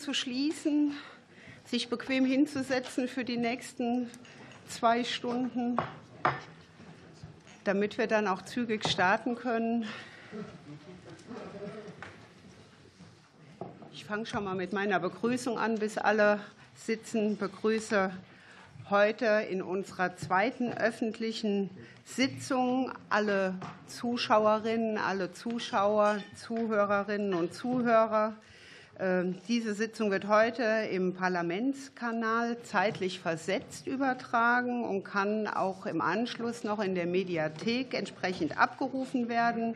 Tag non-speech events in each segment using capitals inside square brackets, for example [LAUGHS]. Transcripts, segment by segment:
zu schließen, sich bequem hinzusetzen für die nächsten zwei Stunden, damit wir dann auch zügig starten können. Ich fange schon mal mit meiner Begrüßung an, bis alle sitzen. Begrüße heute in unserer zweiten öffentlichen Sitzung alle Zuschauerinnen, alle Zuschauer, Zuhörerinnen und Zuhörer. Ähm, diese Sitzung wird heute im Parlamentskanal zeitlich versetzt übertragen und kann auch im Anschluss noch in der Mediathek entsprechend abgerufen werden.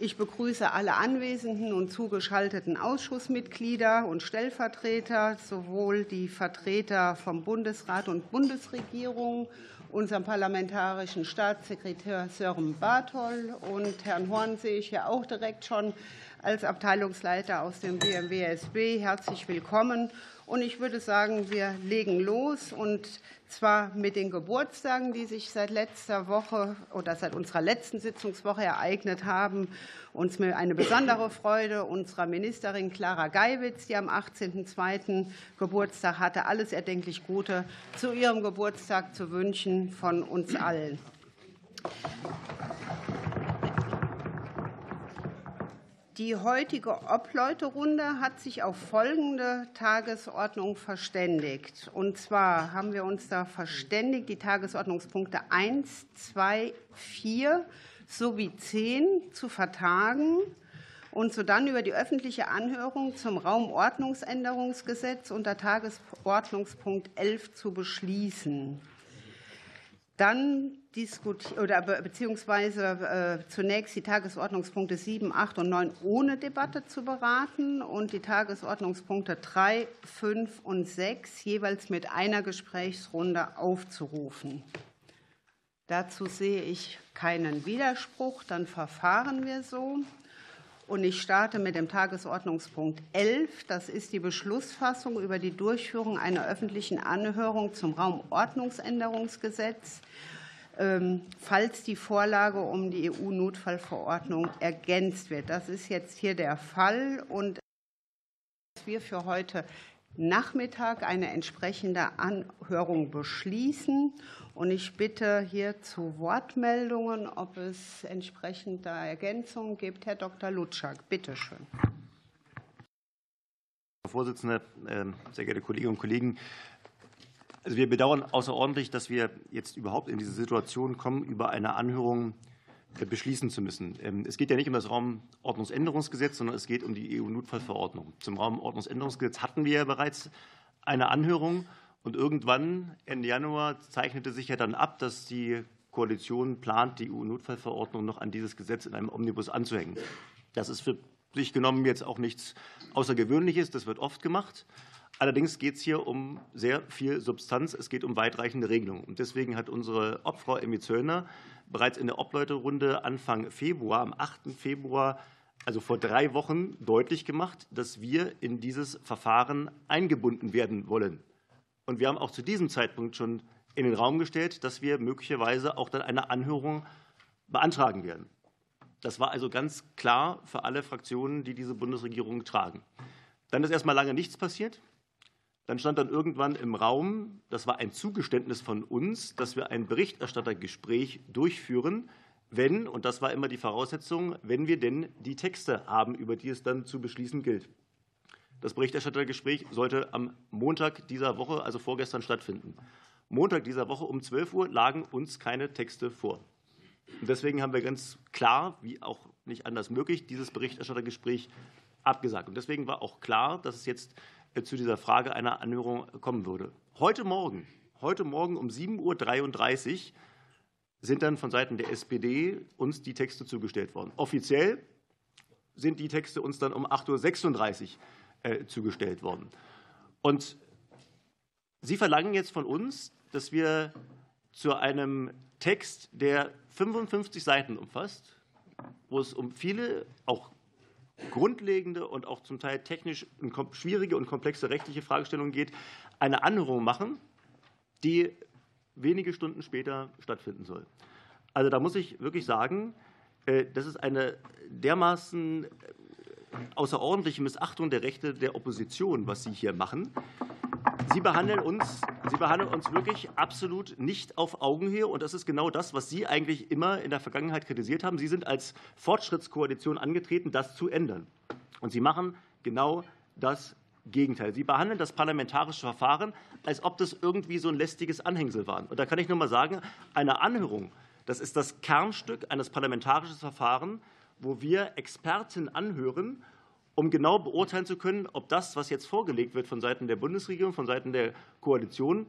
Ich begrüße alle anwesenden und zugeschalteten Ausschussmitglieder und Stellvertreter, sowohl die Vertreter vom Bundesrat und Bundesregierung, unserem parlamentarischen Staatssekretär Sören Barthol und Herrn Horn sehe ich ja auch direkt schon als Abteilungsleiter aus dem BMWSB. Herzlich willkommen. Und ich würde sagen, wir legen los und zwar mit den Geburtstagen, die sich seit letzter Woche oder seit unserer letzten Sitzungswoche ereignet haben. Uns eine besondere Freude unserer Ministerin Clara Geiwitz, die am 18.02. Geburtstag hatte. Alles erdenklich Gute zu ihrem Geburtstag zu wünschen von uns allen. Die heutige Obleuterunde hat sich auf folgende Tagesordnung verständigt. Und zwar haben wir uns da verständigt, die Tagesordnungspunkte 1, 2, 4 sowie 10 zu vertagen und sodann über die öffentliche Anhörung zum Raumordnungsänderungsgesetz unter Tagesordnungspunkt 11 zu beschließen. Dann oder beziehungsweise äh, zunächst die Tagesordnungspunkte 7, 8 und 9 ohne Debatte zu beraten und die Tagesordnungspunkte 3, 5 und 6 jeweils mit einer Gesprächsrunde aufzurufen. Dazu sehe ich keinen Widerspruch. Dann verfahren wir so. Und ich starte mit dem Tagesordnungspunkt 11. Das ist die Beschlussfassung über die Durchführung einer öffentlichen Anhörung zum Raumordnungsänderungsgesetz, ähm, falls die Vorlage um die EU-Notfallverordnung ergänzt wird. Das ist jetzt hier der Fall. Und wir für heute Nachmittag eine entsprechende Anhörung beschließen. Und ich bitte hier zu Wortmeldungen, ob es entsprechende Ergänzungen gibt. Herr Dr. Lutschak, bitte schön. Frau Vorsitzende, ähm, sehr geehrte Kolleginnen und Kollegen! Also wir bedauern außerordentlich, dass wir jetzt überhaupt in diese Situation kommen, über eine Anhörung äh, beschließen zu müssen. Ähm, es geht ja nicht um das Raumordnungsänderungsgesetz, sondern es geht um die EU-Notfallverordnung. Zum Raumordnungsänderungsgesetz hatten wir ja bereits eine Anhörung. Und irgendwann, Ende Januar, zeichnete sich ja dann ab, dass die Koalition plant, die EU-Notfallverordnung noch an dieses Gesetz in einem Omnibus anzuhängen. Das ist für sich genommen jetzt auch nichts Außergewöhnliches. Das wird oft gemacht. Allerdings geht es hier um sehr viel Substanz. Es geht um weitreichende Regelungen. Und deswegen hat unsere Obfrau Emmy Zöllner bereits in der Obleuterunde Anfang Februar, am 8. Februar, also vor drei Wochen, deutlich gemacht, dass wir in dieses Verfahren eingebunden werden wollen. Und wir haben auch zu diesem Zeitpunkt schon in den Raum gestellt, dass wir möglicherweise auch dann eine Anhörung beantragen werden. Das war also ganz klar für alle Fraktionen, die diese Bundesregierung tragen. Dann ist erst mal lange nichts passiert. Dann stand dann irgendwann im Raum, das war ein Zugeständnis von uns, dass wir ein Berichterstattergespräch durchführen, wenn, und das war immer die Voraussetzung, wenn wir denn die Texte haben, über die es dann zu beschließen gilt. Das Berichterstattergespräch sollte am Montag dieser Woche, also vorgestern, stattfinden. Montag dieser Woche um 12 Uhr lagen uns keine Texte vor. Und deswegen haben wir ganz klar, wie auch nicht anders möglich, dieses Berichterstattergespräch abgesagt. Und deswegen war auch klar, dass es jetzt äh, zu dieser Frage einer Anhörung kommen würde. Heute Morgen, heute Morgen um 7.33 Uhr sind dann von Seiten der SPD uns die Texte zugestellt worden. Offiziell sind die Texte uns dann um 8.36 Uhr zugestellt worden. Und Sie verlangen jetzt von uns, dass wir zu einem Text, der 55 Seiten umfasst, wo es um viele auch grundlegende und auch zum Teil technisch schwierige und komplexe rechtliche Fragestellungen geht, eine Anhörung machen, die wenige Stunden später stattfinden soll. Also da muss ich wirklich sagen, äh, das ist eine dermaßen außerordentliche Missachtung der Rechte der Opposition, was Sie hier machen. Sie behandeln uns, Sie behandeln uns wirklich absolut nicht auf Augenhöhe. Und das ist genau das, was Sie eigentlich immer in der Vergangenheit kritisiert haben. Sie sind als Fortschrittskoalition angetreten, das zu ändern. Und Sie machen genau das Gegenteil. Sie behandeln das parlamentarische Verfahren, als ob das irgendwie so ein lästiges Anhängsel war. Und da kann ich nur mal sagen, eine Anhörung, das ist das Kernstück eines parlamentarischen Verfahrens, wo wir Experten anhören um genau beurteilen zu können, ob das, was jetzt vorgelegt wird von Seiten der Bundesregierung, von Seiten der Koalition,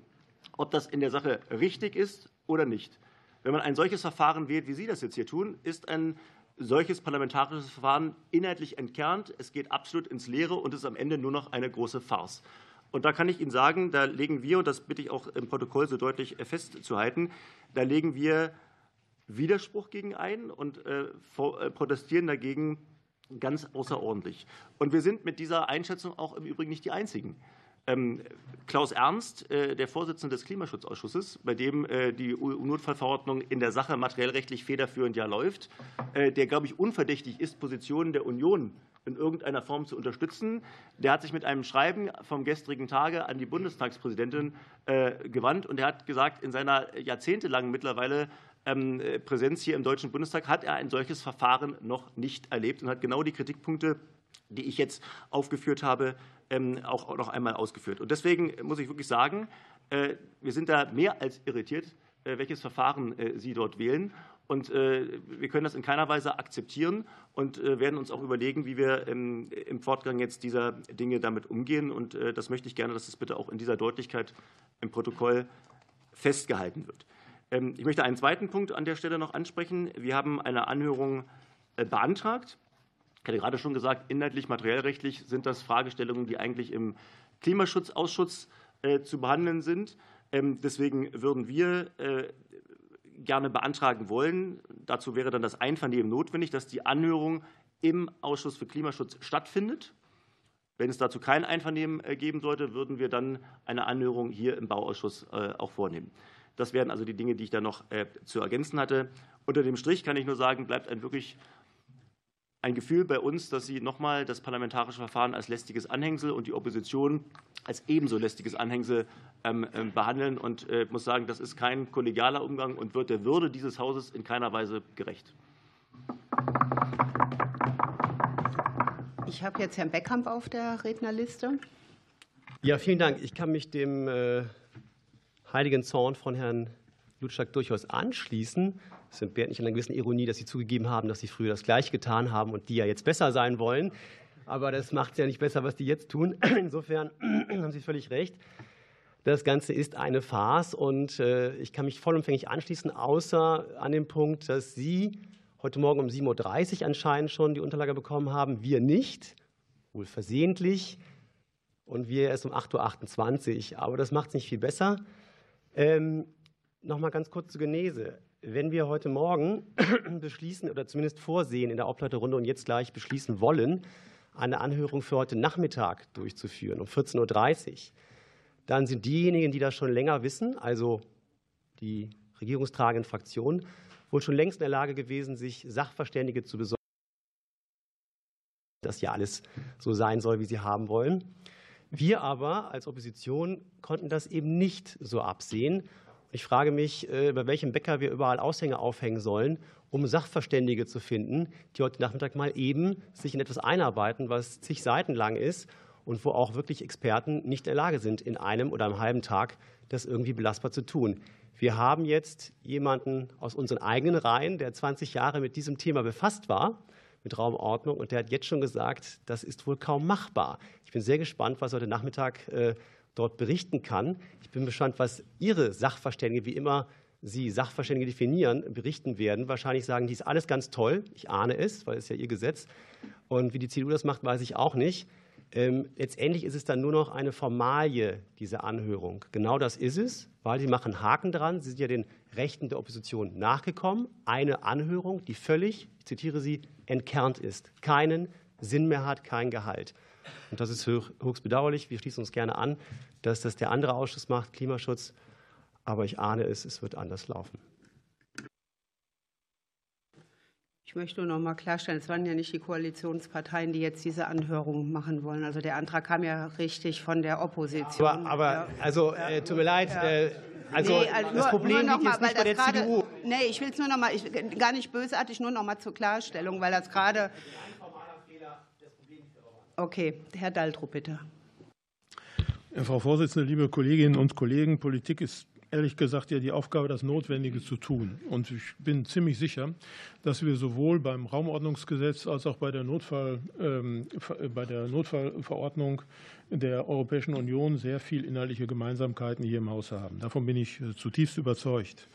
ob das in der Sache richtig ist oder nicht. Wenn man ein solches Verfahren wählt, wie Sie das jetzt hier tun, ist ein solches parlamentarisches Verfahren inhaltlich entkernt. Es geht absolut ins Leere und ist am Ende nur noch eine große Farce. Und da kann ich Ihnen sagen, da legen wir, und das bitte ich auch im Protokoll so deutlich festzuhalten, da legen wir Widerspruch gegen ein und äh, äh, protestieren dagegen, ganz außerordentlich. Und wir sind mit dieser Einschätzung auch im Übrigen nicht die Einzigen. Ähm, Klaus Ernst, äh, der Vorsitzende des Klimaschutzausschusses, bei dem die EU-Notfallverordnung in der Sache materiellrechtlich federführend ja läuft, der, glaube ich, unverdächtig ist, Positionen der Union in irgendeiner Form zu unterstützen. Der hat sich mit einem Schreiben vom gestrigen Tage an die Bundestagspräsidentin gewandt und er hat gesagt, in seiner jahrzehntelangen mittlerweile Präsenz hier im Deutschen Bundestag hat er ein solches Verfahren noch nicht erlebt und hat genau die Kritikpunkte, die ich jetzt aufgeführt habe, ähm, auch noch einmal ausgeführt. Und deswegen muss ich wirklich sagen, äh, wir sind da mehr als irritiert, äh, welches Verfahren äh, Sie dort wählen. Und wir können das in keiner Weise akzeptieren und werden uns auch überlegen, wie wir im Fortgang jetzt dieser Dinge damit umgehen. Und das möchte ich gerne, dass das bitte auch in dieser Deutlichkeit im Protokoll festgehalten wird. Ähm, ich möchte einen zweiten Punkt an der Stelle noch ansprechen. Wir haben eine Anhörung äh, beantragt. Ich hatte gerade schon gesagt, inhaltlich, materiellrechtlich sind das Fragestellungen, die eigentlich im Klimaschutzausschuss äh, zu behandeln sind. Ähm, deswegen würden wir äh, gerne beantragen wollen, dazu wäre dann das Einvernehmen notwendig, dass die Anhörung im Ausschuss für Klimaschutz stattfindet. Wenn es dazu kein Einvernehmen geben sollte, würden wir dann eine Anhörung hier im Bauausschuss auch vornehmen. Das wären also die Dinge, die ich da noch äh, zu ergänzen hatte. Unter dem Strich kann ich nur sagen, bleibt ein wirklich ein Gefühl bei uns, dass Sie nochmal das parlamentarische Verfahren als lästiges Anhängsel und die Opposition als ebenso lästiges Anhängsel ähm, ähm, behandeln. Und ich äh, muss sagen, das ist kein kollegialer Umgang und wird der Würde dieses Hauses in keiner Weise gerecht. Ich habe jetzt Herrn Beckamp auf der Rednerliste. Ja, vielen Dank. Ich kann mich dem äh, heiligen Zorn von Herrn Lutschak durchaus anschließen. Es entbehrt nicht einer gewissen Ironie, dass Sie zugegeben haben, dass Sie früher das Gleiche getan haben und die ja jetzt besser sein wollen. Aber das macht es ja nicht besser, was die jetzt tun. [CLEARS THROAT] Insofern [CLEARS THROAT] haben Sie völlig recht. Das Ganze ist eine Farce und äh, ich kann mich vollumfänglich anschließen, außer an dem Punkt, dass Sie heute Morgen um 7.30 Uhr anscheinend schon die Unterlage bekommen haben, wir nicht, wohl versehentlich, und wir erst um 8.28 Uhr. Aber das macht es nicht viel besser. Ähm, noch mal ganz kurz zur Genese. Wenn wir heute Morgen [CLEARS THROAT] beschließen oder zumindest vorsehen in der Obleiterrunde und jetzt gleich beschließen wollen, eine Anhörung für heute Nachmittag durchzuführen, um 14.30 Uhr, dann sind diejenigen, die das schon länger wissen, also die regierungstragenden Fraktionen, wohl schon längst in der Lage gewesen, sich Sachverständige zu besorgen, dass ja alles so sein soll, wie sie haben wollen. Wir aber als Opposition konnten das eben nicht so absehen. Ich frage mich, äh, bei welchem Bäcker wir überall Aushänge aufhängen sollen, um Sachverständige zu finden, die heute Nachmittag mal eben sich in etwas einarbeiten, was zig Seiten lang ist und wo auch wirklich Experten nicht in der Lage sind, in einem oder einem halben Tag das irgendwie belastbar zu tun. Wir haben jetzt jemanden aus unseren eigenen Reihen, der 20 Jahre mit diesem Thema befasst war mit Raumordnung. Und der hat jetzt schon gesagt, das ist wohl kaum machbar. Ich bin sehr gespannt, was heute Nachmittag äh, dort berichten kann. Ich bin gespannt, was Ihre Sachverständige, wie immer Sie Sachverständige definieren, berichten werden. Wahrscheinlich sagen, die ist alles ganz toll. Ich ahne es, weil es ja Ihr Gesetz. Und wie die CDU das macht, weiß ich auch nicht. Ähm, letztendlich ist es dann nur noch eine Formalie, diese Anhörung. Genau das ist es, weil Sie machen Haken dran. Sie sind ja den Rechten der Opposition nachgekommen. Eine Anhörung, die völlig, ich zitiere Sie, entkernt ist, keinen Sinn mehr hat, kein Gehalt. Und das ist höchst bedauerlich. Wir schließen uns gerne an, dass das der andere Ausschuss macht, Klimaschutz. Aber ich ahne es, es wird anders laufen. Ich möchte nur noch mal klarstellen, es waren ja nicht die Koalitionsparteien, die jetzt diese Anhörung machen wollen. Also der Antrag kam ja richtig von der Opposition. Aber, aber also äh, tut mir leid. Äh, also, nee, also das Problem liegt jetzt nicht bei der CDU. Nee, ich will es nur noch mal, ich, gar nicht bösartig, nur noch mal zur Klarstellung, weil das gerade. Okay, Herr Daltrup, bitte. Frau Vorsitzende, liebe Kolleginnen und Kollegen, Politik ist ehrlich gesagt ja die Aufgabe, das Notwendige zu tun. Und ich bin ziemlich sicher, dass wir sowohl beim Raumordnungsgesetz als auch bei der, Notfall, ähm, bei der Notfallverordnung der Europäischen Union sehr viel inhaltliche Gemeinsamkeiten hier im Haus haben. Davon bin ich äh, zutiefst überzeugt.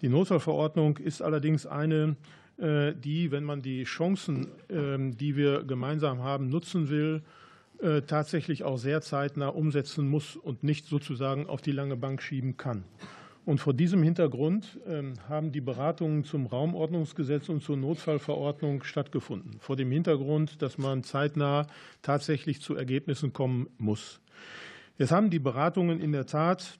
Die Notfallverordnung ist allerdings eine, äh, die, wenn man die Chancen, ähm, die wir gemeinsam haben, nutzen will, äh, tatsächlich auch sehr zeitnah umsetzen muss und nicht sozusagen auf die lange Bank schieben kann. Und vor diesem Hintergrund ähm, haben die Beratungen zum Raumordnungsgesetz und zur Notfallverordnung stattgefunden. Vor dem Hintergrund, dass man zeitnah tatsächlich zu Ergebnissen kommen muss. Jetzt haben die Beratungen in der Tat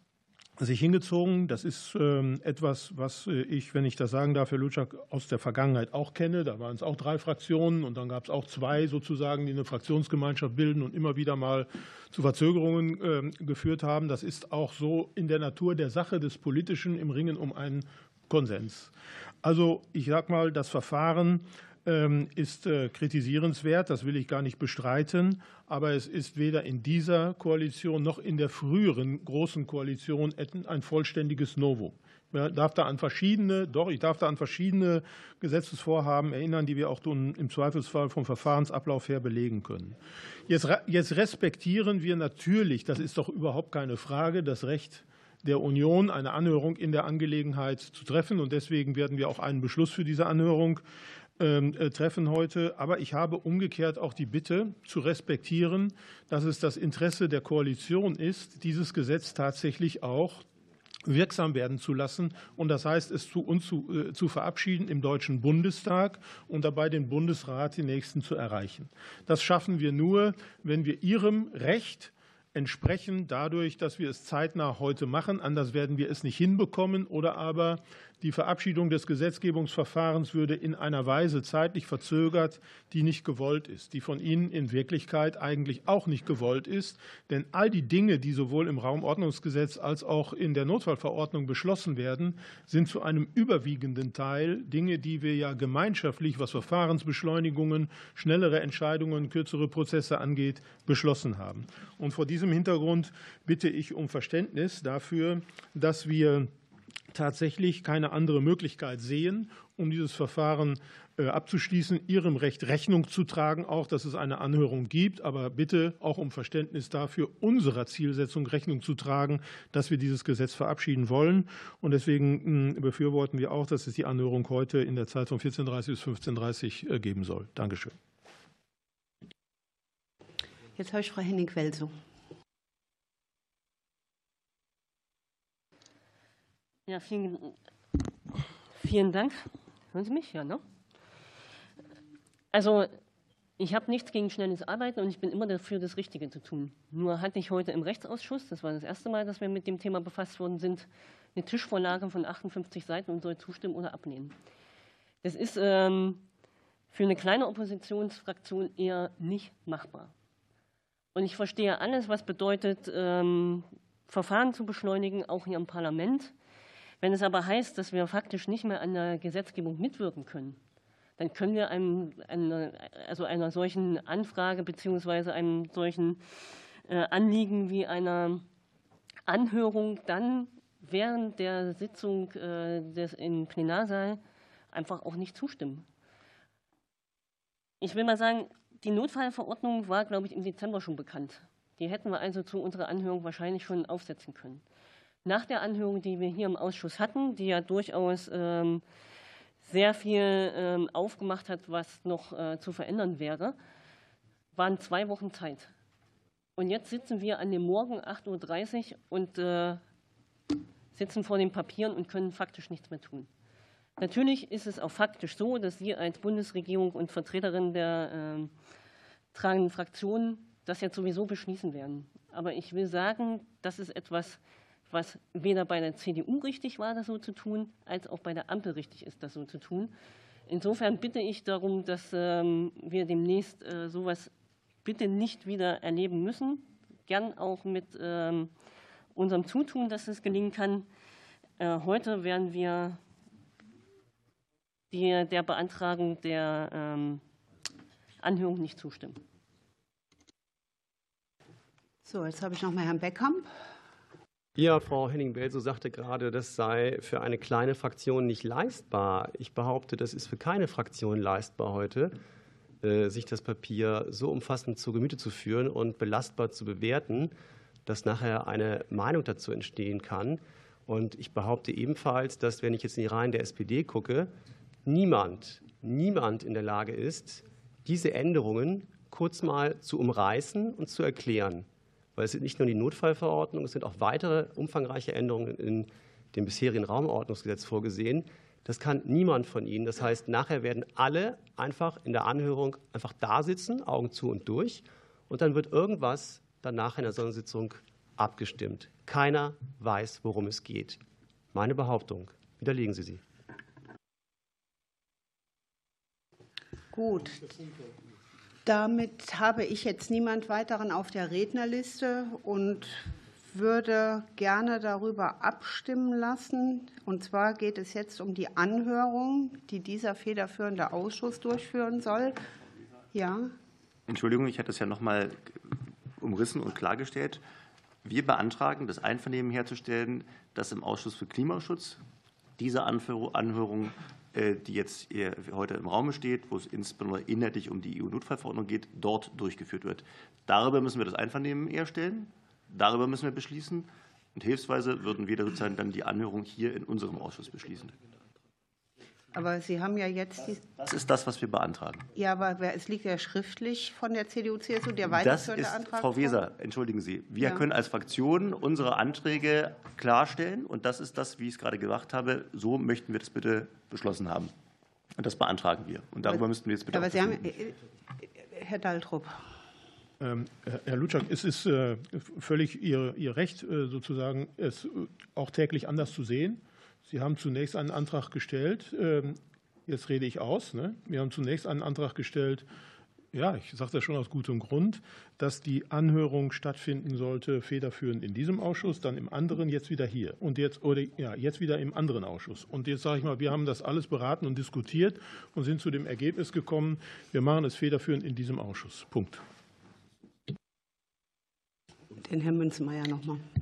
sich hingezogen. Das ist ähm, etwas, was äh, ich, wenn ich das sagen darf, Herr Lutschak, aus der Vergangenheit auch kenne. Da waren es auch drei Fraktionen und dann gab es auch zwei sozusagen, die eine Fraktionsgemeinschaft bilden und immer wieder mal zu Verzögerungen ähm, geführt haben. Das ist auch so in der Natur der Sache des Politischen im Ringen um einen Konsens. Also ich sage mal, das Verfahren ist äh, kritisierenswert, das will ich gar nicht bestreiten, aber es ist weder in dieser Koalition noch in der früheren großen Koalition ein vollständiges Novum. Ich darf da an verschiedene, doch, ich darf da an verschiedene Gesetzesvorhaben erinnern, die wir auch im Zweifelsfall vom Verfahrensablauf her belegen können. Jetzt, jetzt respektieren wir natürlich, das ist doch überhaupt keine Frage, das Recht der Union, eine Anhörung in der Angelegenheit zu treffen. Und deswegen werden wir auch einen Beschluss für diese Anhörung ähm, treffen heute. Aber ich habe umgekehrt auch die Bitte zu respektieren, dass es das Interesse der Koalition ist, dieses Gesetz tatsächlich auch wirksam werden zu lassen und das heißt, es zu uns zu, äh, zu, verabschieden im Deutschen Bundestag und dabei den Bundesrat die nächsten zu erreichen. Das schaffen wir nur, wenn wir Ihrem Recht entsprechen, dadurch, dass wir es zeitnah heute machen. Anders werden wir es nicht hinbekommen oder aber die Verabschiedung des Gesetzgebungsverfahrens würde in einer Weise zeitlich verzögert, die nicht gewollt ist, die von Ihnen in Wirklichkeit eigentlich auch nicht gewollt ist. Denn all die Dinge, die sowohl im Raumordnungsgesetz als auch in der Notfallverordnung beschlossen werden, sind zu einem überwiegenden Teil Dinge, die wir ja gemeinschaftlich, was Verfahrensbeschleunigungen, schnellere Entscheidungen, kürzere Prozesse angeht, beschlossen haben. Und vor diesem Hintergrund bitte ich um Verständnis dafür, dass wir tatsächlich keine andere Möglichkeit sehen, um dieses Verfahren äh, abzuschließen, Ihrem Recht Rechnung zu tragen, auch dass es eine Anhörung gibt, aber bitte auch um Verständnis dafür, unserer Zielsetzung Rechnung zu tragen, dass wir dieses Gesetz verabschieden wollen. Und deswegen hm, befürworten wir auch, dass es die Anhörung heute in der Zeit von 14.30 bis 15.30 Uhr äh, geben soll. Dankeschön. Jetzt habe ich Frau Henning-Welso. Ja, vielen, vielen Dank. Hören Sie mich? Ja, ne? Also, ich habe nichts gegen schnelles Arbeiten und ich bin immer dafür, das Richtige zu tun. Nur hatte ich heute im Rechtsausschuss, das war das erste Mal, dass wir mit dem Thema befasst worden sind, eine Tischvorlage von 58 Seiten und soll zustimmen oder ablehnen. Das ist ähm, für eine kleine Oppositionsfraktion eher nicht machbar. Und ich verstehe alles, was bedeutet, ähm, Verfahren zu beschleunigen, auch hier im Parlament. Wenn es aber heißt, dass wir faktisch nicht mehr an der Gesetzgebung mitwirken können, dann können wir einem, eine, also einer solchen Anfrage bzw. einem solchen äh, Anliegen wie einer Anhörung dann während der Sitzung äh, im Plenarsaal einfach auch nicht zustimmen. Ich will mal sagen, die Notfallverordnung war, glaube ich, im Dezember schon bekannt. Die hätten wir also zu unserer Anhörung wahrscheinlich schon aufsetzen können nach der Anhörung, die wir hier im Ausschuss hatten, die ja durchaus ähm, sehr viel ähm, aufgemacht hat, was noch äh, zu verändern wäre, waren zwei Wochen Zeit. Und jetzt sitzen wir an dem Morgen 8.30 Uhr und äh, sitzen vor den Papieren und können faktisch nichts mehr tun. Natürlich ist es auch faktisch so, dass Sie als Bundesregierung und Vertreterin der äh, tragenden Fraktionen das jetzt sowieso beschließen werden. Aber ich will sagen, das ist etwas, was weder bei der CDU richtig war, das so zu tun, als auch bei der Ampel richtig ist, das so zu tun. Insofern bitte ich darum, dass ähm, wir demnächst äh, sowas bitte nicht wieder erleben müssen. Gern auch mit ähm, unserem Zutun, dass es gelingen kann. Äh, heute werden wir der Beantragung der ähm, Anhörung nicht zustimmen. So, jetzt habe ich noch mal Herrn Beckkamp. Ja, Frau Henning-Belso sagte gerade, das sei für eine kleine Fraktion nicht leistbar. Ich behaupte, das ist für keine Fraktion leistbar heute, äh, sich das Papier so umfassend zu Gemüte zu führen und belastbar zu bewerten, dass nachher eine Meinung dazu entstehen kann. Und ich behaupte ebenfalls, dass, wenn ich jetzt in die Reihen der SPD gucke, niemand, niemand in der Lage ist, diese Änderungen kurz mal zu umreißen und zu erklären weil es sind nicht nur die Notfallverordnung, es sind auch weitere umfangreiche Änderungen in dem bisherigen Raumordnungsgesetz vorgesehen. Das kann niemand von Ihnen. Das heißt, nachher werden alle einfach in der Anhörung einfach da sitzen, Augen zu und durch, und dann wird irgendwas danach in der Sondersitzung abgestimmt. Keiner weiß, worum es geht. Meine Behauptung. Widerlegen Sie sie. Gut. Damit habe ich jetzt niemand weiteren auf der Rednerliste und würde gerne darüber abstimmen lassen. Und zwar geht es jetzt um die Anhörung, die dieser federführende Ausschuss durchführen soll. Ja. Entschuldigung, ich hatte es ja noch mal umrissen und klargestellt. Wir beantragen, das Einvernehmen herzustellen, dass im Ausschuss für Klimaschutz diese Anhörung die jetzt heute im Raum steht, wo es insbesondere inhaltlich um die EU-Notfallverordnung geht, dort durchgeführt wird. Darüber müssen wir das Einvernehmen herstellen, darüber müssen wir beschließen. Und hilfsweise würden wir dann die Anhörung hier in unserem Ausschuss beschließen. Aber Sie haben ja jetzt. Die das ist das, was wir beantragen. Ja, aber es liegt ja schriftlich von der CDU-CSU der weiterführende das ist, Antrag. Frau Weser, entschuldigen Sie. Wir ja. können als Fraktion unsere Anträge klarstellen. Und das ist das, wie ich es gerade gesagt habe. So möchten wir das bitte beschlossen haben. Und das beantragen wir. Und darüber aber, müssten wir jetzt bitte. Aber Sie haben, äh, äh, Herr Daltrup. Ähm, Herr Lutschak, es ist äh, völlig Ihr, Ihr Recht, sozusagen, es auch täglich anders zu sehen. Sie haben zunächst einen Antrag gestellt, ähm, jetzt rede ich aus, ne? wir haben zunächst einen Antrag gestellt, ja, ich sage das schon aus gutem Grund, dass die Anhörung stattfinden sollte, federführend in diesem Ausschuss, dann im anderen, jetzt wieder hier und jetzt oder ja, jetzt wieder im anderen Ausschuss. Und jetzt sage ich mal, wir haben das alles beraten und diskutiert und sind zu dem Ergebnis gekommen, wir machen es federführend in diesem Ausschuss. Punkt. Den Herrn Münzenmeier noch mal. Äh,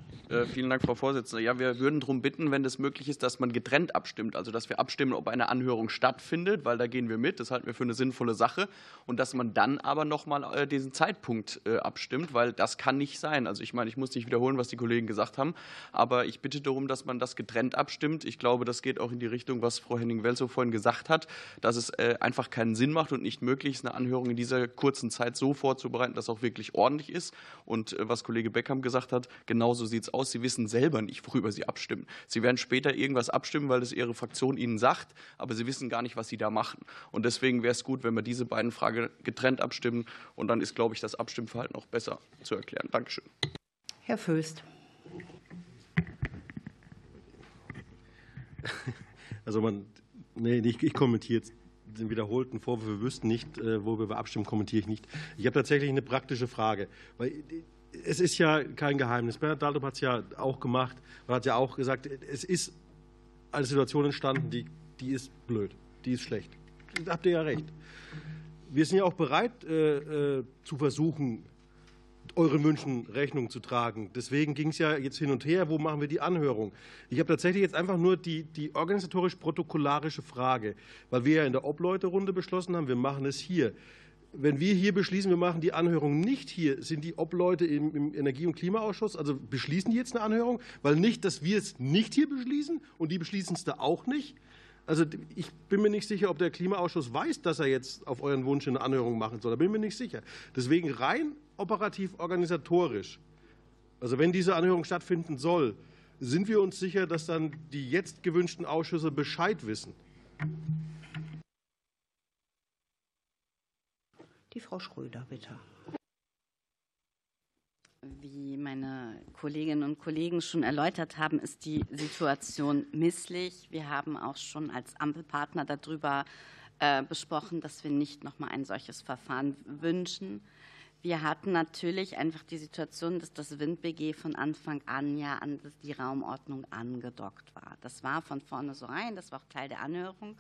vielen Dank, Frau Vorsitzende. Ja, wir würden darum bitten, wenn es möglich ist, dass man getrennt abstimmt. Also, dass wir abstimmen, ob eine Anhörung stattfindet, weil da gehen wir mit. Das halten wir für eine sinnvolle Sache. Und dass man dann aber noch mal äh, diesen Zeitpunkt äh, abstimmt, weil das kann nicht sein. Also, ich meine, ich muss nicht wiederholen, was die Kollegen gesagt haben. Aber ich bitte darum, dass man das getrennt abstimmt. Ich glaube, das geht auch in die Richtung, was Frau Henning-Welsow vorhin gesagt hat, dass es einfach keinen Sinn macht und nicht möglich ist, eine Anhörung in dieser kurzen Zeit so vorzubereiten, dass auch wirklich ordentlich ist. Und was Kollege Beckham gesagt hat, genauso sieht es aus. Sie wissen selber nicht, worüber Sie abstimmen. Sie werden später irgendwas abstimmen, weil es Ihre Fraktion Ihnen sagt, aber Sie wissen gar nicht, was Sie da machen. Und deswegen wäre es gut, wenn wir diese beiden Fragen getrennt abstimmen. Und dann ist, glaube ich, das Abstimmverhalten auch besser zu erklären. Dankeschön. Herr Föst. Also man, nee, ich, ich kommentiere jetzt den wiederholten Vorwurf, wir wüssten nicht, äh, worüber wir abstimmen, kommentiere ich nicht. Ich habe tatsächlich eine praktische Frage. Weil es ist ja kein Geheimnis. Bernhard Daldrup hat es ja auch gemacht und hat ja auch gesagt, es ist eine Situation entstanden, die, die ist blöd, die ist schlecht. Da habt ihr ja recht. Wir sind ja auch bereit äh, äh, zu versuchen, euren Wünschen Rechnung zu tragen. Deswegen ging es ja jetzt hin und her, wo machen wir die Anhörung? Ich habe tatsächlich jetzt einfach nur die, die organisatorisch-protokollarische Frage, weil wir ja in der Obleuterunde beschlossen haben, wir machen es hier wenn wir hier beschließen, wir machen die Anhörung nicht hier, sind die Obleute im, Energie- und Klimaausschuss, also beschließen die jetzt eine Anhörung? Weil nicht, dass wir es nicht hier beschließen und die beschließen es da auch nicht. Also ich bin mir nicht sicher, ob der Klimaausschuss weiß, dass er jetzt auf euren Wunsch eine Anhörung machen soll. Da bin ich mir nicht sicher. Deswegen rein operativ organisatorisch, also wenn diese Anhörung stattfinden soll, sind wir uns sicher, dass dann die jetzt gewünschten Ausschüsse Bescheid wissen. Die Frau Schröder, bitte. Wie meine Kolleginnen und Kollegen schon erläutert haben, ist die Situation misslich. Wir haben auch schon als Ampelpartner darüber äh, besprochen, dass wir nicht noch mal ein solches Verfahren wünschen. Wir hatten natürlich einfach die Situation, dass das WindBG von Anfang an ja an die Raumordnung angedockt war. Das war von vorne so rein, das war auch Teil der Anhörung.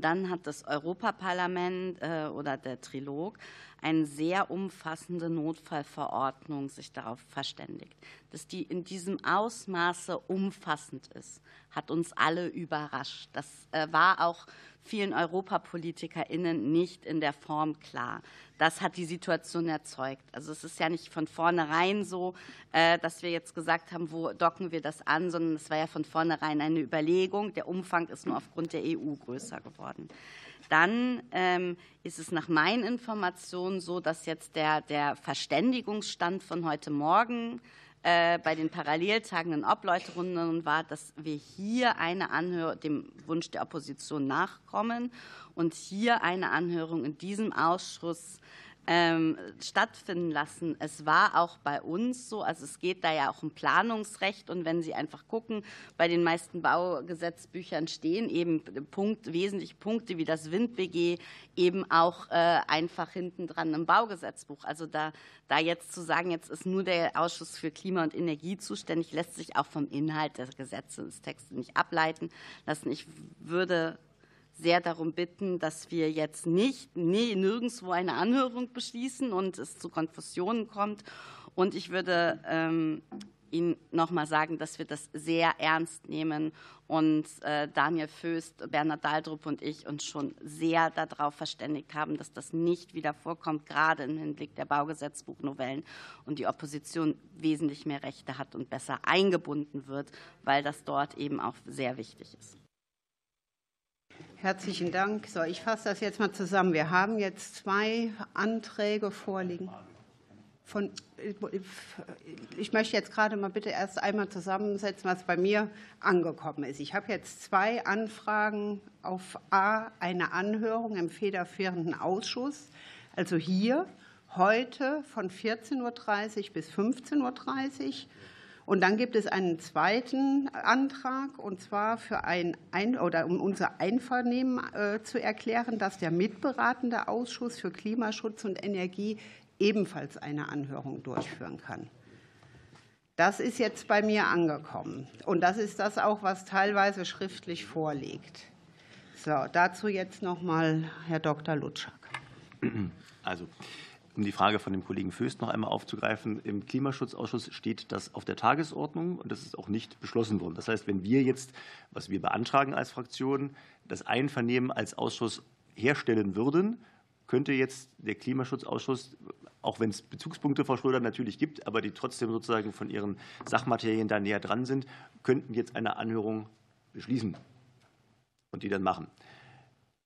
Dann hat das Europaparlament äh, oder der Trilog eine sehr umfassende Notfallverordnung sich darauf verständigt. Dass die in diesem Ausmaße umfassend ist, hat uns alle überrascht. Das äh, war auch vielen EuropapolitikerInnen nicht in der Form klar. Das hat die Situation erzeugt. Also es ist ja nicht von vornherein so, äh, dass wir jetzt gesagt haben, wo docken wir das an, sondern es war ja von vornherein eine Überlegung. Der Umfang ist nur aufgrund der EU größer geworden. Dann ähm, ist es nach meinen Informationen so, dass jetzt der, der Verständigungsstand von heute Morgen äh, bei den paralleltagenden Obleuterunden war, dass wir hier eine Anhörung dem Wunsch der Opposition nachkommen und hier eine Anhörung in diesem Ausschuss ähm, stattfinden lassen. Es war auch bei uns so, also es geht da ja auch um Planungsrecht und wenn Sie einfach gucken, bei den meisten Baugesetzbüchern stehen eben Punkt, wesentliche Punkte wie das WindBG eben auch äh, einfach hinten dran im Baugesetzbuch. Also da, da jetzt zu sagen, jetzt ist nur der Ausschuss für Klima und Energie zuständig, lässt sich auch vom Inhalt des Gesetzestextes nicht ableiten lassen. Ich würde sehr darum bitten, dass wir jetzt nicht nee, nirgendwo eine Anhörung beschließen und es zu Konfusionen kommt. Und ich würde ähm, Ihnen noch mal sagen, dass wir das sehr ernst nehmen und äh, Daniel Föst, Bernhard Daldrup und ich uns schon sehr darauf verständigt haben, dass das nicht wieder vorkommt, gerade im Hinblick der Baugesetzbuchnovellen und die Opposition wesentlich mehr Rechte hat und besser eingebunden wird, weil das dort eben auch sehr wichtig ist. Herzlichen Dank. So, ich fasse das jetzt mal zusammen. Wir haben jetzt zwei Anträge vorliegen. Von, ich möchte jetzt gerade mal bitte erst einmal zusammensetzen, was bei mir angekommen ist. Ich habe jetzt zwei Anfragen auf A, eine Anhörung im federführenden Ausschuss, also hier heute von 14.30 Uhr bis 15.30 Uhr und dann gibt es einen zweiten Antrag, und zwar für ein, oder um unser Einvernehmen äh, zu erklären, dass der mitberatende Ausschuss für Klimaschutz und Energie ebenfalls eine Anhörung durchführen kann. Das ist jetzt bei mir angekommen. Und das ist das auch, was teilweise schriftlich vorliegt. So, dazu jetzt noch mal Herr Dr. Lutschak. Also, um die Frage von dem Kollegen Föst noch einmal aufzugreifen, im Klimaschutzausschuss steht das auf der Tagesordnung und das ist auch nicht beschlossen worden. Das heißt, wenn wir jetzt, was wir beantragen als Fraktion, das Einvernehmen als Ausschuss herstellen würden, könnte jetzt der Klimaschutzausschuss, auch wenn es Bezugspunkte, Frau Schröder, natürlich gibt, aber die trotzdem sozusagen von ihren Sachmaterien da näher dran sind, könnten jetzt eine Anhörung beschließen und die dann machen.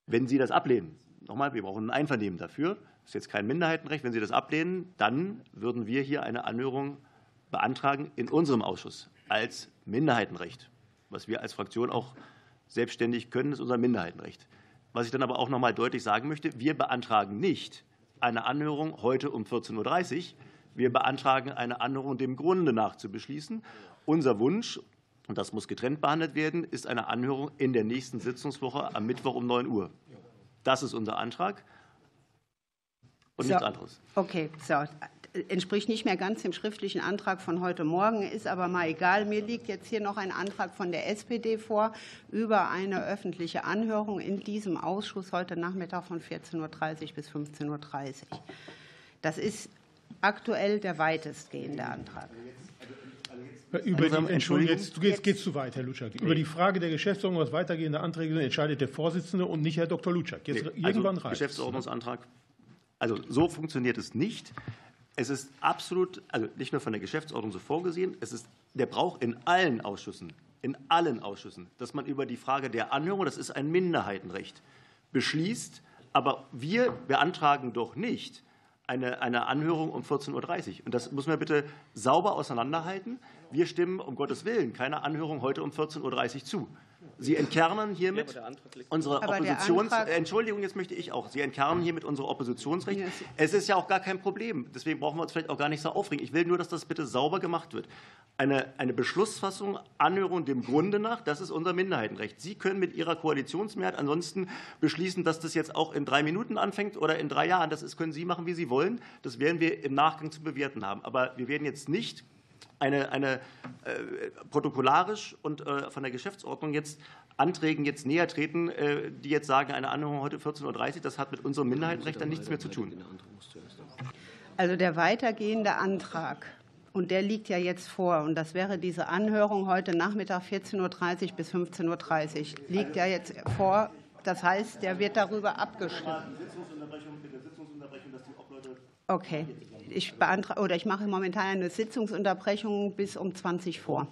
Wenn Sie das ablehnen, nochmal, wir brauchen ein Einvernehmen dafür, das ist jetzt kein Minderheitenrecht. Wenn Sie das ablehnen, dann würden wir hier eine Anhörung beantragen in unserem Ausschuss als Minderheitenrecht. Was wir als Fraktion auch selbstständig können, ist unser Minderheitenrecht. Was ich dann aber auch noch mal deutlich sagen möchte, wir beantragen nicht eine Anhörung heute um 14.30 Uhr. Wir beantragen eine Anhörung dem Grunde nach zu beschließen. Unser Wunsch, und das muss getrennt behandelt werden, ist eine Anhörung in der nächsten Sitzungswoche am Mittwoch um 9 Uhr. Das ist unser Antrag und so, nichts anderes. Okay, so. Entspricht nicht mehr ganz dem schriftlichen Antrag von heute Morgen, ist aber mal egal. Mir liegt jetzt hier noch ein Antrag von der SPD vor über eine öffentliche Anhörung in diesem Ausschuss heute Nachmittag von 14.30 Uhr bis 15.30 Uhr. Das ist aktuell der weitestgehende Antrag. Über die, Entschuldigung, jetzt, du gehst, gehst zu weit, Herr Lutschak. Über die Frage der Geschäftsordnung, was weitergehende Anträge sind, entscheidet der Vorsitzende und nicht Herr Dr. Lutschak. Jetzt nee, irgendwann also, reicht Geschäftsordnungsantrag also so funktioniert es nicht. Es ist absolut, also nicht nur von der Geschäftsordnung so vorgesehen, es ist der Brauch in allen Ausschüssen, in allen Ausschüssen, dass man über die Frage der Anhörung, das ist ein Minderheitenrecht, beschließt. Aber wir beantragen doch nicht eine, eine Anhörung um 14.30 Uhr. Und das muss man bitte sauber auseinanderhalten. Wir stimmen um Gottes Willen keiner Anhörung heute um 14.30 Uhr zu. Sie entkernen hiermit unsere Oppositions... Entschuldigung, jetzt möchte ich auch. Sie entkernen hiermit unsere Oppositionsrechte. Es ist ja auch gar kein Problem. Deswegen brauchen wir uns vielleicht auch gar nicht so aufregen. Ich will nur, dass das bitte sauber gemacht wird. eine, eine Beschlussfassung, Anhörung dem Grunde nach, das ist unser Minderheitenrecht. Sie können mit Ihrer Koalitionsmehrheit ansonsten beschließen, dass das jetzt auch in drei Minuten anfängt oder in drei Jahren. Das ist, können Sie machen, wie Sie wollen. Das werden wir im Nachgang zu bewerten haben. Aber wir werden jetzt nicht eine, eine äh, protokollarisch und äh, von der Geschäftsordnung jetzt Anträgen jetzt näher treten, äh, die jetzt sagen, eine Anhörung heute 14.30 Uhr, das hat mit unserem Minderheitenrecht dann nichts mehr zu tun. Also der weitergehende Antrag und der liegt ja jetzt vor. Und das wäre diese Anhörung heute Nachmittag 14.30 Uhr bis 15.30 Uhr. Liegt ja jetzt vor. Das heißt, der wird darüber abgestimmt. Okay. Ich beantrage oder ich mache momentan eine Sitzungsunterbrechung bis um 20 vor.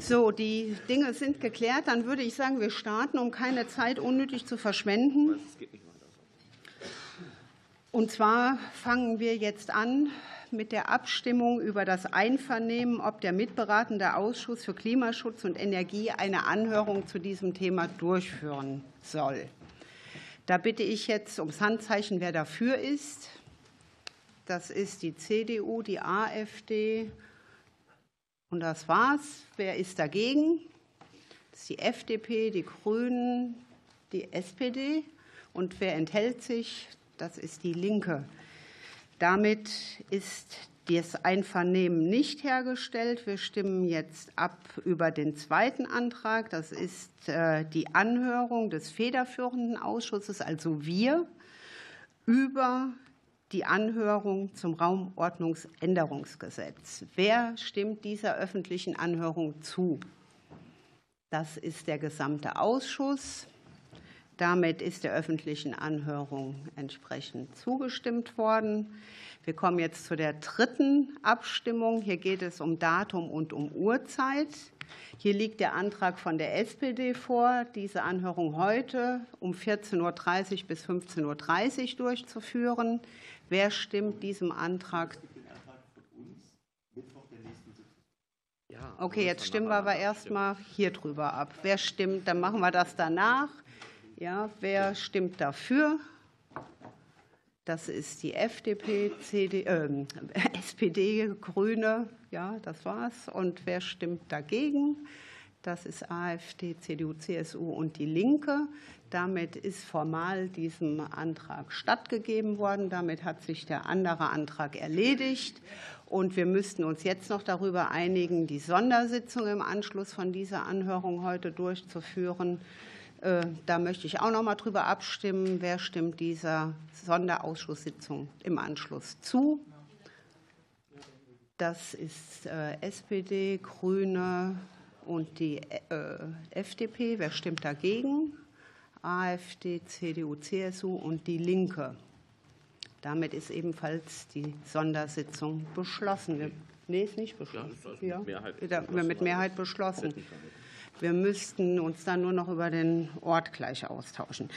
So, die Dinge sind geklärt. Dann würde ich sagen, wir starten, um keine Zeit unnötig zu verschwenden. Und zwar fangen wir jetzt an mit der Abstimmung über das Einvernehmen, ob der mitberatende Ausschuss für Klimaschutz und Energie eine Anhörung zu diesem Thema durchführen soll. Da bitte ich jetzt ums Handzeichen, wer dafür ist. Das ist die CDU, die AfD und das war's. Wer ist dagegen? Das ist die FDP, die Grünen, die SPD. Und wer enthält sich? Das ist die Linke. Damit ist das Einvernehmen nicht hergestellt. Wir stimmen jetzt ab über den zweiten Antrag. Das ist äh, die Anhörung des federführenden Ausschusses, also wir, über die Anhörung zum Raumordnungsänderungsgesetz. Wer stimmt dieser öffentlichen Anhörung zu? Das ist der gesamte Ausschuss. Damit ist der öffentlichen Anhörung entsprechend zugestimmt worden. Wir kommen jetzt zu der dritten Abstimmung. Hier geht es um Datum und um Uhrzeit. Hier liegt der Antrag von der SPD vor, diese Anhörung heute um 14.30 Uhr bis 15.30 Uhr durchzuführen. Wer stimmt diesem Antrag? Okay, jetzt stimmen wir aber erstmal hier drüber ab. Wer stimmt, dann machen wir das danach. Ja, wer stimmt dafür? Das ist die FDP, CD, äh, [LAUGHS] SPD, Grüne. Ja, das war's. Und wer stimmt dagegen? Das ist AfD, CDU, CSU und die Linke. Damit ist formal diesem Antrag stattgegeben worden. Damit hat sich der andere Antrag erledigt. Und wir müssten uns jetzt noch darüber einigen, die Sondersitzung im Anschluss von dieser Anhörung heute durchzuführen. Äh, da möchte ich auch noch mal drüber abstimmen. Wer stimmt dieser Sonderausschusssitzung im Anschluss zu? Das ist äh, SPD, Grüne und die äh, FDP. Wer stimmt dagegen? AfD, CDU, CSU und die Linke. Damit ist ebenfalls die Sondersitzung beschlossen. Nee, ist nicht beschlossen. Ja, mit Mehrheit, ja. mit Mehrheit beschlossen. Wir müssten uns dann nur noch über den Ort gleich austauschen.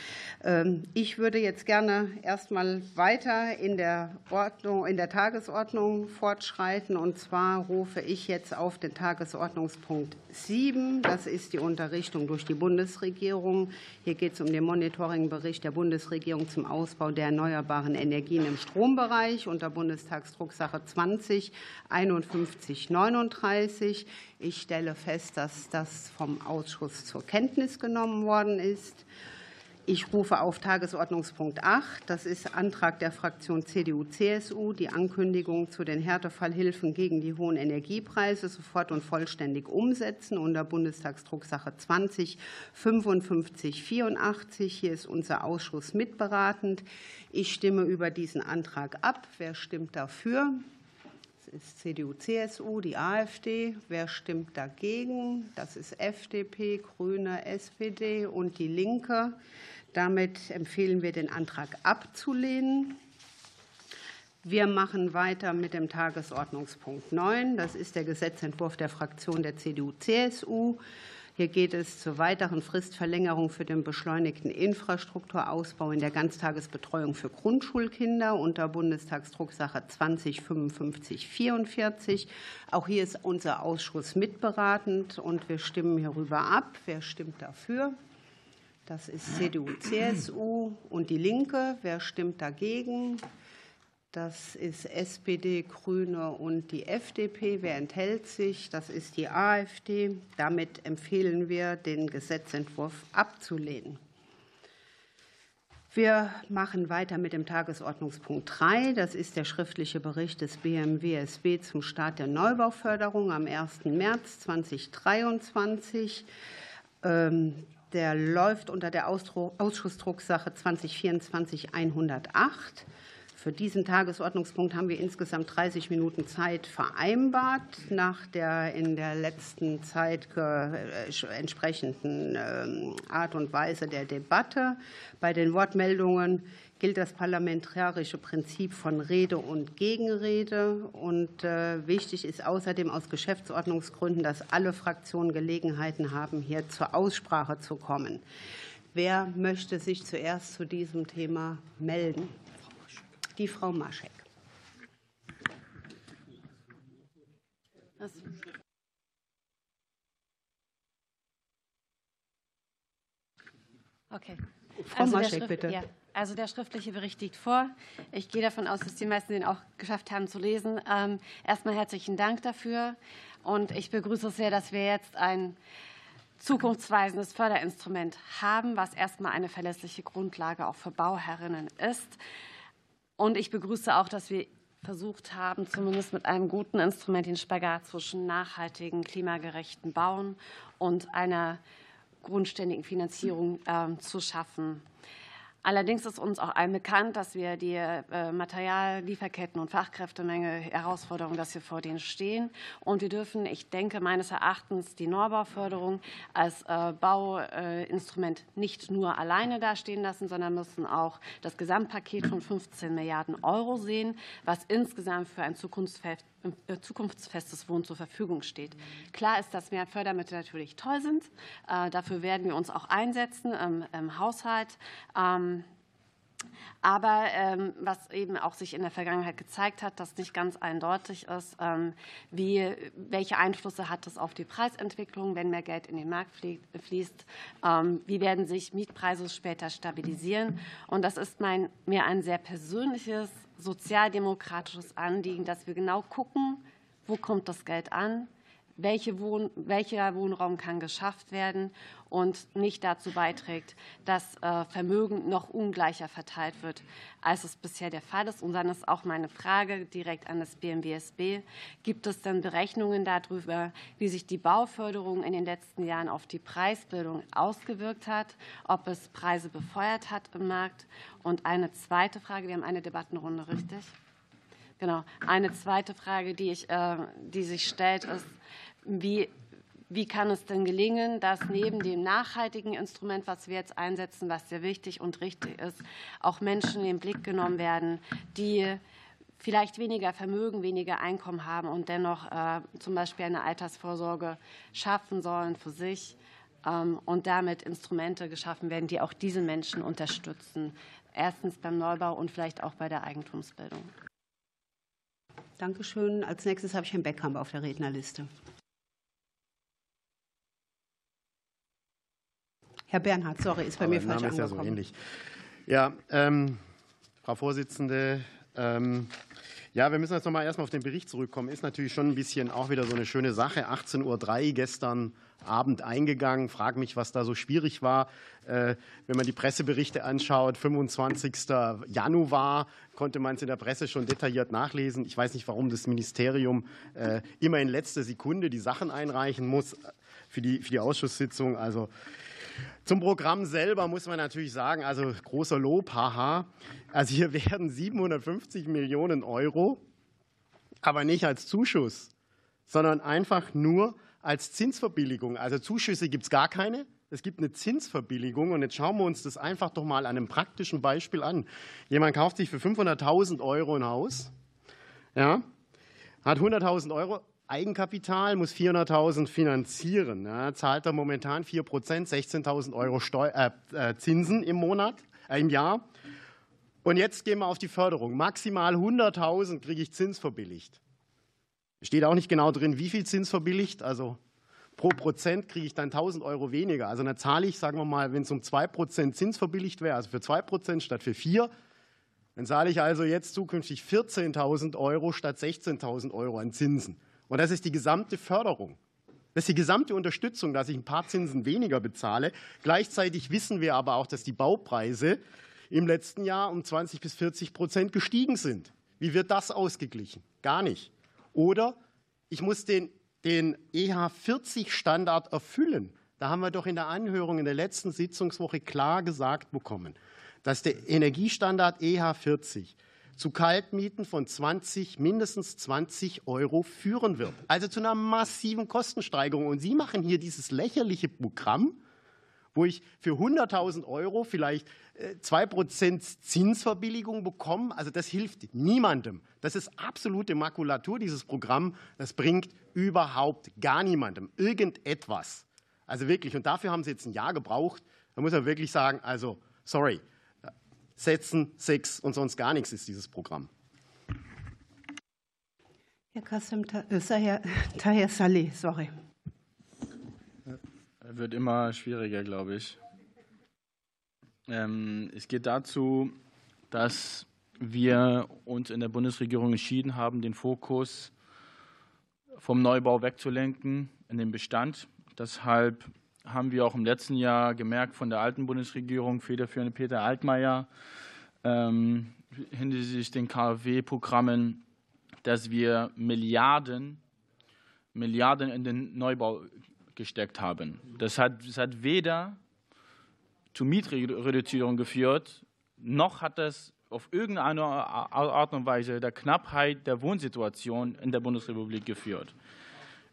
Ähm, ich würde jetzt gerne erst mal weiter in der, Ordnung, in der Tagesordnung fortschreiten. Und zwar rufe ich jetzt auf den Tagesordnungspunkt 7. Das ist die Unterrichtung durch die Bundesregierung. Hier geht es um den Monitoringbericht der Bundesregierung zum Ausbau der erneuerbaren Energien im Strombereich unter Bundestagsdrucksache 20 5139. Ich stelle fest, dass das vom Ausschuss zur Kenntnis genommen worden ist. Ich rufe auf Tagesordnungspunkt 8. Das ist Antrag der Fraktion CDU-CSU, die Ankündigung zu den Härtefallhilfen gegen die hohen Energiepreise sofort und vollständig umsetzen unter Bundestagsdrucksache 20 5584. Hier ist unser Ausschuss mitberatend. Ich stimme über diesen Antrag ab. Wer stimmt dafür? Ist CDU, CSU, die AfD. Wer stimmt dagegen? Das ist FDP, Grüne, SPD und die Linke. Damit empfehlen wir, den Antrag abzulehnen. Wir machen weiter mit dem Tagesordnungspunkt 9. Das ist der Gesetzentwurf der Fraktion der CDU-CSU. Hier geht es zur weiteren Fristverlängerung für den beschleunigten Infrastrukturausbau in der Ganztagesbetreuung für Grundschulkinder unter Bundestagsdrucksache 205544. Auch hier ist unser Ausschuss mitberatend und wir stimmen hierüber ab. Wer stimmt dafür? Das ist CDU, CSU und die Linke. Wer stimmt dagegen? Das ist SPD, Grüne und die FDP. Wer enthält sich? Das ist die AfD. Damit empfehlen wir, den Gesetzentwurf abzulehnen. Wir machen weiter mit dem Tagesordnungspunkt 3. Das ist der schriftliche Bericht des BMWSB zum Start der Neubauförderung am 1. März 2023. Ähm, der läuft unter der Ausschussdrucksache 2024 108. Für diesen Tagesordnungspunkt haben wir insgesamt 30 Minuten Zeit vereinbart, nach der in der letzten Zeit entsprechenden ähm, Art und Weise der Debatte. Bei den Wortmeldungen gilt das parlamentarische Prinzip von Rede und Gegenrede. Und äh, wichtig ist außerdem aus Geschäftsordnungsgründen, dass alle Fraktionen Gelegenheiten haben, hier zur Aussprache zu kommen. Wer möchte sich zuerst zu diesem Thema melden? Die Frau Maschek. Okay. Frau also Maschek, bitte. Ja. Also der schriftliche Bericht liegt vor. Ich gehe davon aus, dass die meisten den auch geschafft haben zu lesen. Ähm, erstmal herzlichen Dank dafür. Und ich begrüße es sehr, dass wir jetzt ein zukunftsweisendes Förderinstrument haben, was erstmal eine verlässliche Grundlage auch für Bauherrinnen ist. Und ich begrüße auch, dass wir versucht haben, zumindest mit einem guten Instrument den Spagat zwischen nachhaltigen, klimagerechten Bauen und einer grundständigen Finanzierung äh, zu schaffen. Allerdings ist uns auch allen bekannt, dass wir die äh, Materiallieferketten und Fachkräftemenge Herausforderungen, dass wir vor denen stehen. Und wir dürfen, ich denke, meines Erachtens die Neubauförderung als äh, Bauinstrument nicht nur alleine dastehen lassen, sondern müssen auch das Gesamtpaket von 15 Milliarden Euro sehen, was insgesamt für ein zukunftsfest äh, zukunftsfestes Wohnen zur Verfügung steht. Klar ist, dass mehr Fördermittel natürlich toll sind. Äh, dafür werden wir uns auch einsetzen im Haushalt. Ähm, aber ähm, was eben auch sich in der Vergangenheit gezeigt hat, dass nicht ganz eindeutig ist, ähm, wie, welche Einflüsse hat das auf die Preisentwicklung, wenn mehr Geld in den Markt fließt, wie werden sich Mietpreise später stabilisieren. Und das ist mein, mir ein sehr persönliches sozialdemokratisches Anliegen, dass wir genau gucken, wo kommt das Geld an, welche Wohn welcher Wohnraum kann geschafft werden und nicht dazu beiträgt, dass äh, Vermögen noch ungleicher verteilt wird, als es bisher der Fall ist. Und dann ist auch meine Frage direkt an das BMWSB. Gibt es denn Berechnungen darüber, wie sich die Bauförderung in den letzten Jahren auf die Preisbildung ausgewirkt hat, ob es Preise befeuert hat im Markt? Und eine zweite Frage, wir haben eine Debattenrunde, richtig? Genau. Eine zweite Frage, die, ich, äh, die sich stellt, ist, wie, wie kann es denn gelingen, dass neben dem nachhaltigen Instrument, was wir jetzt einsetzen, was sehr wichtig und richtig ist, auch Menschen in den Blick genommen werden, die vielleicht weniger Vermögen, weniger Einkommen haben und dennoch äh, zum Beispiel eine Altersvorsorge schaffen sollen für sich ähm, und damit Instrumente geschaffen werden, die auch diese Menschen unterstützen. Erstens beim Neubau und vielleicht auch bei der Eigentumsbildung. Dankeschön. Als nächstes habe ich Herrn Beckhamp auf der Rednerliste. Herr Bernhard, sorry, ist bei Aber mir falsch Name angekommen. Ist ja, so ähnlich. ja ähm, Frau Vorsitzende, ähm, ja, wir müssen jetzt noch mal erstmal auf den Bericht zurückkommen. Ist natürlich schon ein bisschen auch wieder so eine schöne Sache. 18.03 Uhr gestern Abend eingegangen. Frag mich, was da so schwierig war. Äh, wenn man die Presseberichte anschaut, 25. Januar konnte man es in der Presse schon detailliert nachlesen. Ich weiß nicht, warum das Ministerium äh, immer in letzter Sekunde die Sachen einreichen muss für die, für die Ausschusssitzung. Also zum Programm selber muss man natürlich sagen, also großer Lob, haha. Also hier [LAUGHS] werden 750 Millionen Euro, aber nicht als Zuschuss, sondern einfach nur als Zinsverbilligung. Also Zuschüsse gibt es gar keine. Es gibt eine Zinsverbilligung und jetzt schauen wir uns das einfach doch mal an einem praktischen Beispiel an. Jemand kauft sich für 500.000 Euro ein Haus, ja, hat 100.000 Euro, Eigenkapital muss 400.000 finanzieren. Ja, zahlt er momentan 4 Prozent, 16.000 Euro Steu äh, äh, Zinsen im Monat, äh, im Jahr. Und jetzt gehen wir auf die Förderung. Maximal 100.000 kriege ich Zins verbilligt. Steht auch nicht genau drin, wie viel Zins verbilligt. Also pro Prozent kriege ich dann 1.000 Euro weniger. Also dann zahle ich, sagen wir mal, wenn es um 2 Prozent Zins verbilligt wäre, also für 2 Prozent statt für 4, dann zahle ich also jetzt zukünftig 14.000 Euro statt 16.000 Euro an Zinsen. Und das ist die gesamte Förderung. Das ist die gesamte Unterstützung, dass ich ein paar Zinsen weniger bezahle. Gleichzeitig wissen wir aber auch, dass die Baupreise im letzten Jahr um 20 bis 40 Prozent gestiegen sind. Wie wird das ausgeglichen? Gar nicht. Oder ich muss den, den EH40-Standard erfüllen. Da haben wir doch in der Anhörung in der letzten Sitzungswoche klar gesagt bekommen, dass der Energiestandard EH40 zu Kaltmieten von 20, mindestens 20 Euro führen wird. Also zu einer massiven Kostensteigerung. Und Sie machen hier dieses lächerliche Programm, wo ich für 100.000 Euro vielleicht 2% äh, Zinsverbilligung bekomme. Also das hilft niemandem. Das ist absolute Makulatur, dieses Programm. Das bringt überhaupt gar niemandem irgendetwas. Also wirklich, und dafür haben Sie jetzt ein Jahr gebraucht. Da muss man wirklich sagen, also sorry, Setzen, Sex und sonst gar nichts ist dieses Programm. Herr Kassem, äh, Tahir Saleh, sorry. Wird immer schwieriger, glaube ich. Ähm, es geht dazu, dass wir uns in der Bundesregierung entschieden haben, den Fokus vom Neubau wegzulenken in den Bestand. Deshalb haben wir auch im letzten Jahr gemerkt von der alten Bundesregierung, federführende Peter Altmaier, ähm, hinsichtlich den KfW-Programmen, dass wir Milliarden, Milliarden in den Neubau gesteckt haben. Das hat, das hat weder zu Mietreduzierung geführt, noch hat es auf irgendeine Art und Weise der Knappheit der Wohnsituation in der Bundesrepublik geführt.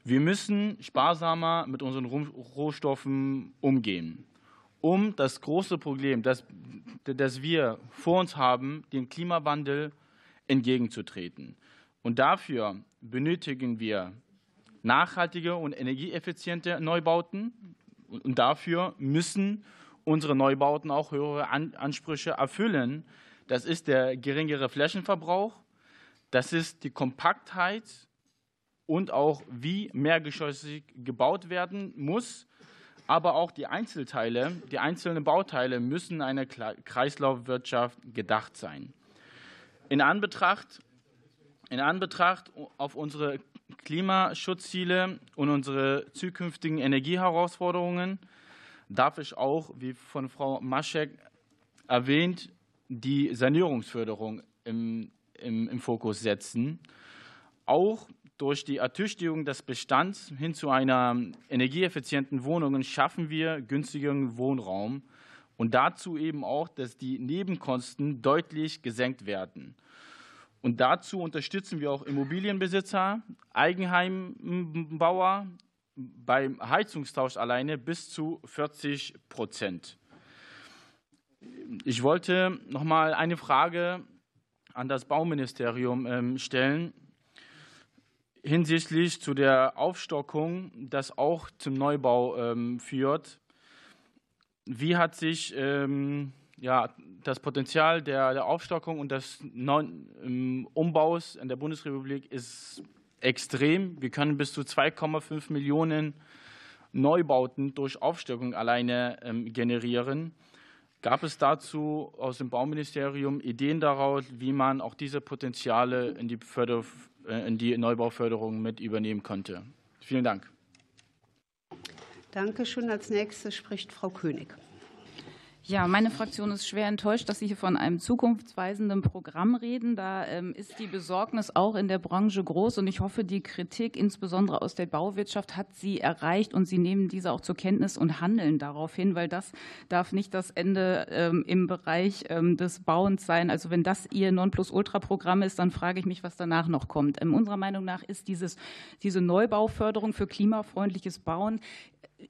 Wir müssen sparsamer mit unseren Rohstoffen umgehen, um das große Problem, das, das wir vor uns haben, dem Klimawandel entgegenzutreten. Und dafür benötigen wir nachhaltige und energieeffiziente Neubauten. Und dafür müssen unsere Neubauten auch höhere Ansprüche erfüllen. Das ist der geringere Flächenverbrauch, das ist die Kompaktheit und auch wie mehrgeschossig gebaut werden muss. Aber auch die Einzelteile, die einzelnen Bauteile müssen einer Kreislaufwirtschaft gedacht sein. In Anbetracht, in Anbetracht auf unsere Klimaschutzziele und unsere zukünftigen Energieherausforderungen darf ich auch, wie von Frau Maschek erwähnt, die Sanierungsförderung im, im, im Fokus setzen. Auch durch die Ertüchtigung des Bestands hin zu einer energieeffizienten Wohnung schaffen wir günstigeren Wohnraum und dazu eben auch, dass die Nebenkosten deutlich gesenkt werden. Und dazu unterstützen wir auch Immobilienbesitzer, Eigenheimbauer beim Heizungstausch alleine bis zu 40 Prozent. Ich wollte noch mal eine Frage an das Bauministerium ähm, stellen hinsichtlich zu der Aufstockung, das auch zum Neubau ähm, führt. Wie hat sich ähm, ja, das Potenzial der, der Aufstockung und des neuen ähm, Umbaus in der Bundesrepublik ist extrem. Wir können bis zu 2,5 Millionen Neubauten durch Aufstockung alleine ähm, generieren. Gab es dazu aus dem Bauministerium Ideen daraus, wie man auch diese Potenziale in die Förder äh, in die Neubauförderung mit übernehmen konnte. Vielen Dank. Danke schön. Als nächstes spricht Frau König. Ja, meine Fraktion ist schwer enttäuscht, dass Sie hier von einem zukunftsweisenden Programm reden. Da ähm, ist die Besorgnis auch in der Branche groß und ich hoffe, die Kritik, insbesondere aus der Bauwirtschaft, hat Sie erreicht und Sie nehmen diese auch zur Kenntnis und handeln darauf hin, weil das darf nicht das Ende ähm, im Bereich ähm, des Bauens sein. Also wenn das Ihr Nonplusultra-Programm ist, dann frage ich mich, was danach noch kommt. Unserer Meinung nach ist dieses, diese Neubauförderung für klimafreundliches Bauen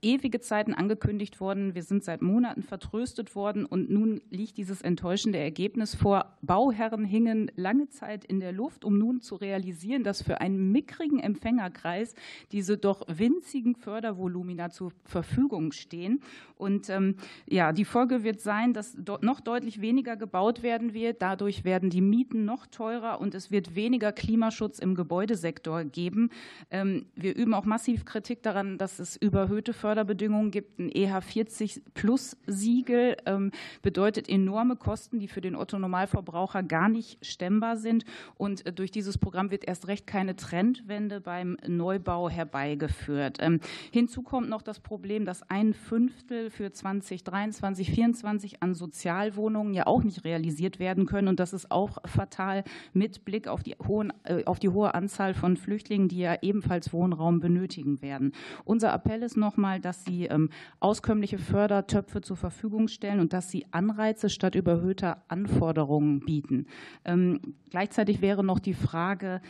ewige Zeiten angekündigt worden. Wir sind seit Monaten vertröstet worden und nun liegt dieses enttäuschende Ergebnis vor. Bauherren hingen lange Zeit in der Luft, um nun zu realisieren, dass für einen mickrigen Empfängerkreis diese doch winzigen Fördervolumina zur Verfügung stehen. Und ähm, ja, die Folge wird sein, dass dort noch deutlich weniger gebaut werden wird. Dadurch werden die Mieten noch teurer und es wird weniger Klimaschutz im Gebäudesektor geben. Ähm, wir üben auch massiv Kritik daran, dass es überhöhte Förderbedingungen gibt. Ein EH40 Plus Siegel ähm, bedeutet enorme Kosten, die für den Otto-Normalverbraucher gar nicht stemmbar sind. Und äh, durch dieses Programm wird erst recht keine Trendwende beim Neubau herbeigeführt. Ähm, hinzu kommt noch das Problem, dass ein Fünftel für 2023, 2024 an Sozialwohnungen ja auch nicht realisiert werden können. Und das ist auch fatal mit Blick auf die, hohen, äh, auf die hohe Anzahl von Flüchtlingen, die ja ebenfalls Wohnraum benötigen werden. Unser Appell ist nochmal, dass Sie ähm, auskömmliche Fördertöpfe zur Verfügung stellen und dass Sie Anreize statt überhöhter Anforderungen bieten. Ähm, gleichzeitig wäre noch die Frage,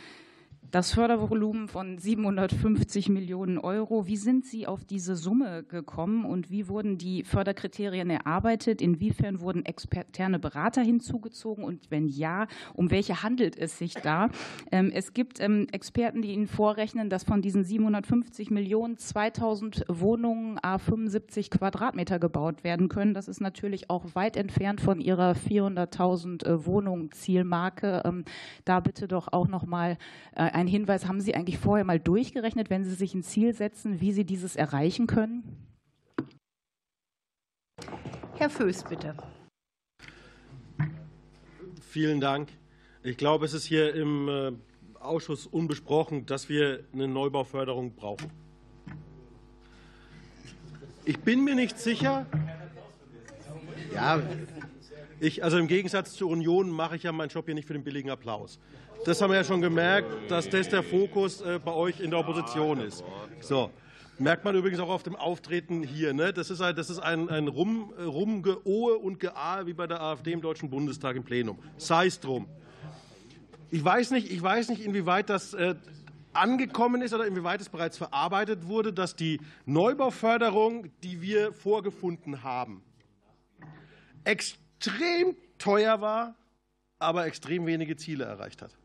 das Fördervolumen von 750 Millionen Euro. Wie sind Sie auf diese Summe gekommen und wie wurden die Förderkriterien erarbeitet? Inwiefern wurden externe Berater hinzugezogen und wenn ja, um welche handelt es sich da? Ähm, es gibt ähm, Experten, die Ihnen vorrechnen, dass von diesen 750 Millionen 2000 Wohnungen a 75 Quadratmeter gebaut werden können. Das ist natürlich auch weit entfernt von Ihrer 400.000 äh, Wohnungen Zielmarke. Ähm, da bitte doch auch noch mal äh, ein Hinweis, haben Sie eigentlich vorher mal durchgerechnet, wenn Sie sich ein Ziel setzen, wie Sie dieses erreichen können? Herr Föß, bitte. Vielen Dank. Ich glaube, es ist hier im äh, Ausschuss unbesprochen, dass wir eine Neubauförderung brauchen. Ich bin mir nicht sicher. Ja, ich, also im Gegensatz zur Union mache ich ja meinen Job hier nicht für den billigen Applaus. Das haben wir ja schon gemerkt, dass das der Fokus äh, bei euch in der Opposition ist. So. Merkt man übrigens auch auf dem Auftreten hier. Ne? Das ist ein, das ist ein, ein Rum, Rumgeohe und Geahe wie bei der AfD im Deutschen Bundestag im Plenum. Sei es drum. Ich weiß nicht, ich weiß nicht inwieweit das äh, angekommen ist oder inwieweit es bereits verarbeitet wurde, dass die Neubauförderung, die wir vorgefunden haben, extrem teuer war, aber extrem wenige Ziele erreicht hat.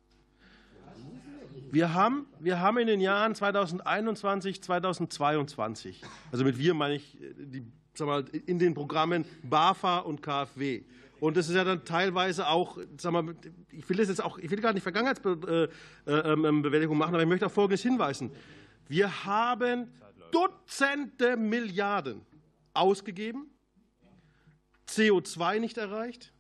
Wir haben, wir haben in den Jahren 2021, 2022, also mit wir meine ich die, sag mal, in den Programmen BAFA und KfW. Und das ist ja dann teilweise auch, sag mal, ich will das jetzt auch, ich will gar nicht Vergangenheitsbewältigung machen, aber ich möchte auf Folgendes hinweisen. Wir haben Dutzende Milliarden ausgegeben, CO2 nicht erreicht,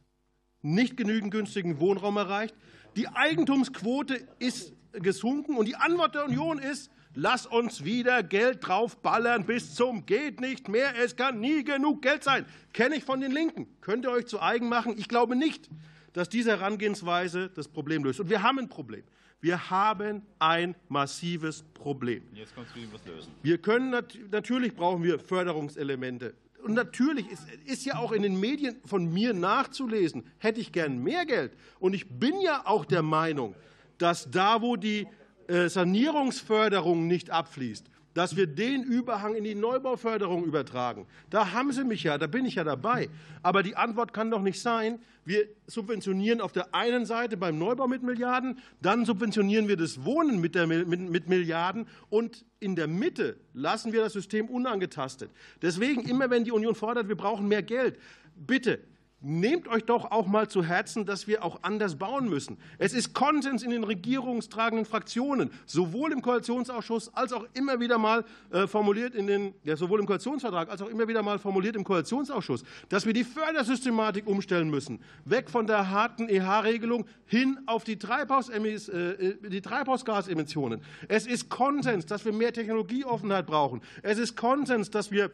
nicht genügend günstigen Wohnraum erreicht. Die Eigentumsquote ist gesunken. Und die Antwort der Union ist, lass uns wieder Geld draufballern bis zum geht nicht mehr. Es kann nie genug Geld sein. Kenne ich von den Linken. Könnt ihr euch zu eigen machen? Ich glaube nicht, dass diese Herangehensweise das Problem löst. Und wir haben ein Problem. Wir haben ein massives Problem. Jetzt kannst du was lösen. Wir können natürlich brauchen wir Förderungselemente. Und natürlich ist, ist ja auch in den Medien von mir nachzulesen, hätte ich gern mehr Geld. Und ich bin ja auch der Meinung, dass da, wo die äh, Sanierungsförderung nicht abfließt, dass wir den Überhang in die Neubauförderung übertragen. Da haben Sie mich ja, da bin ich ja dabei. Aber die Antwort kann doch nicht sein, wir subventionieren auf der einen Seite beim Neubau mit Milliarden, dann subventionieren wir das Wohnen mit, der, mit, mit Milliarden und in der Mitte lassen wir das System unangetastet. Deswegen, immer wenn die Union fordert, wir brauchen mehr Geld, bitte nehmt euch doch auch mal zu Herzen, dass wir auch anders bauen müssen. Es ist Konsens in den regierungstragenden Fraktionen, sowohl im Koalitionsausschuss als auch immer wieder mal äh, formuliert in den, ja, sowohl im Koalitionsvertrag als auch immer wieder mal formuliert im Koalitionsausschuss, dass wir die Fördersystematik umstellen müssen. Weg von der harten EH-Regelung hin auf die, Treibhaus äh, die Treibhausgasemissionen. Es ist Konsens, dass wir mehr Technologieoffenheit brauchen. Es ist Konsens, dass wir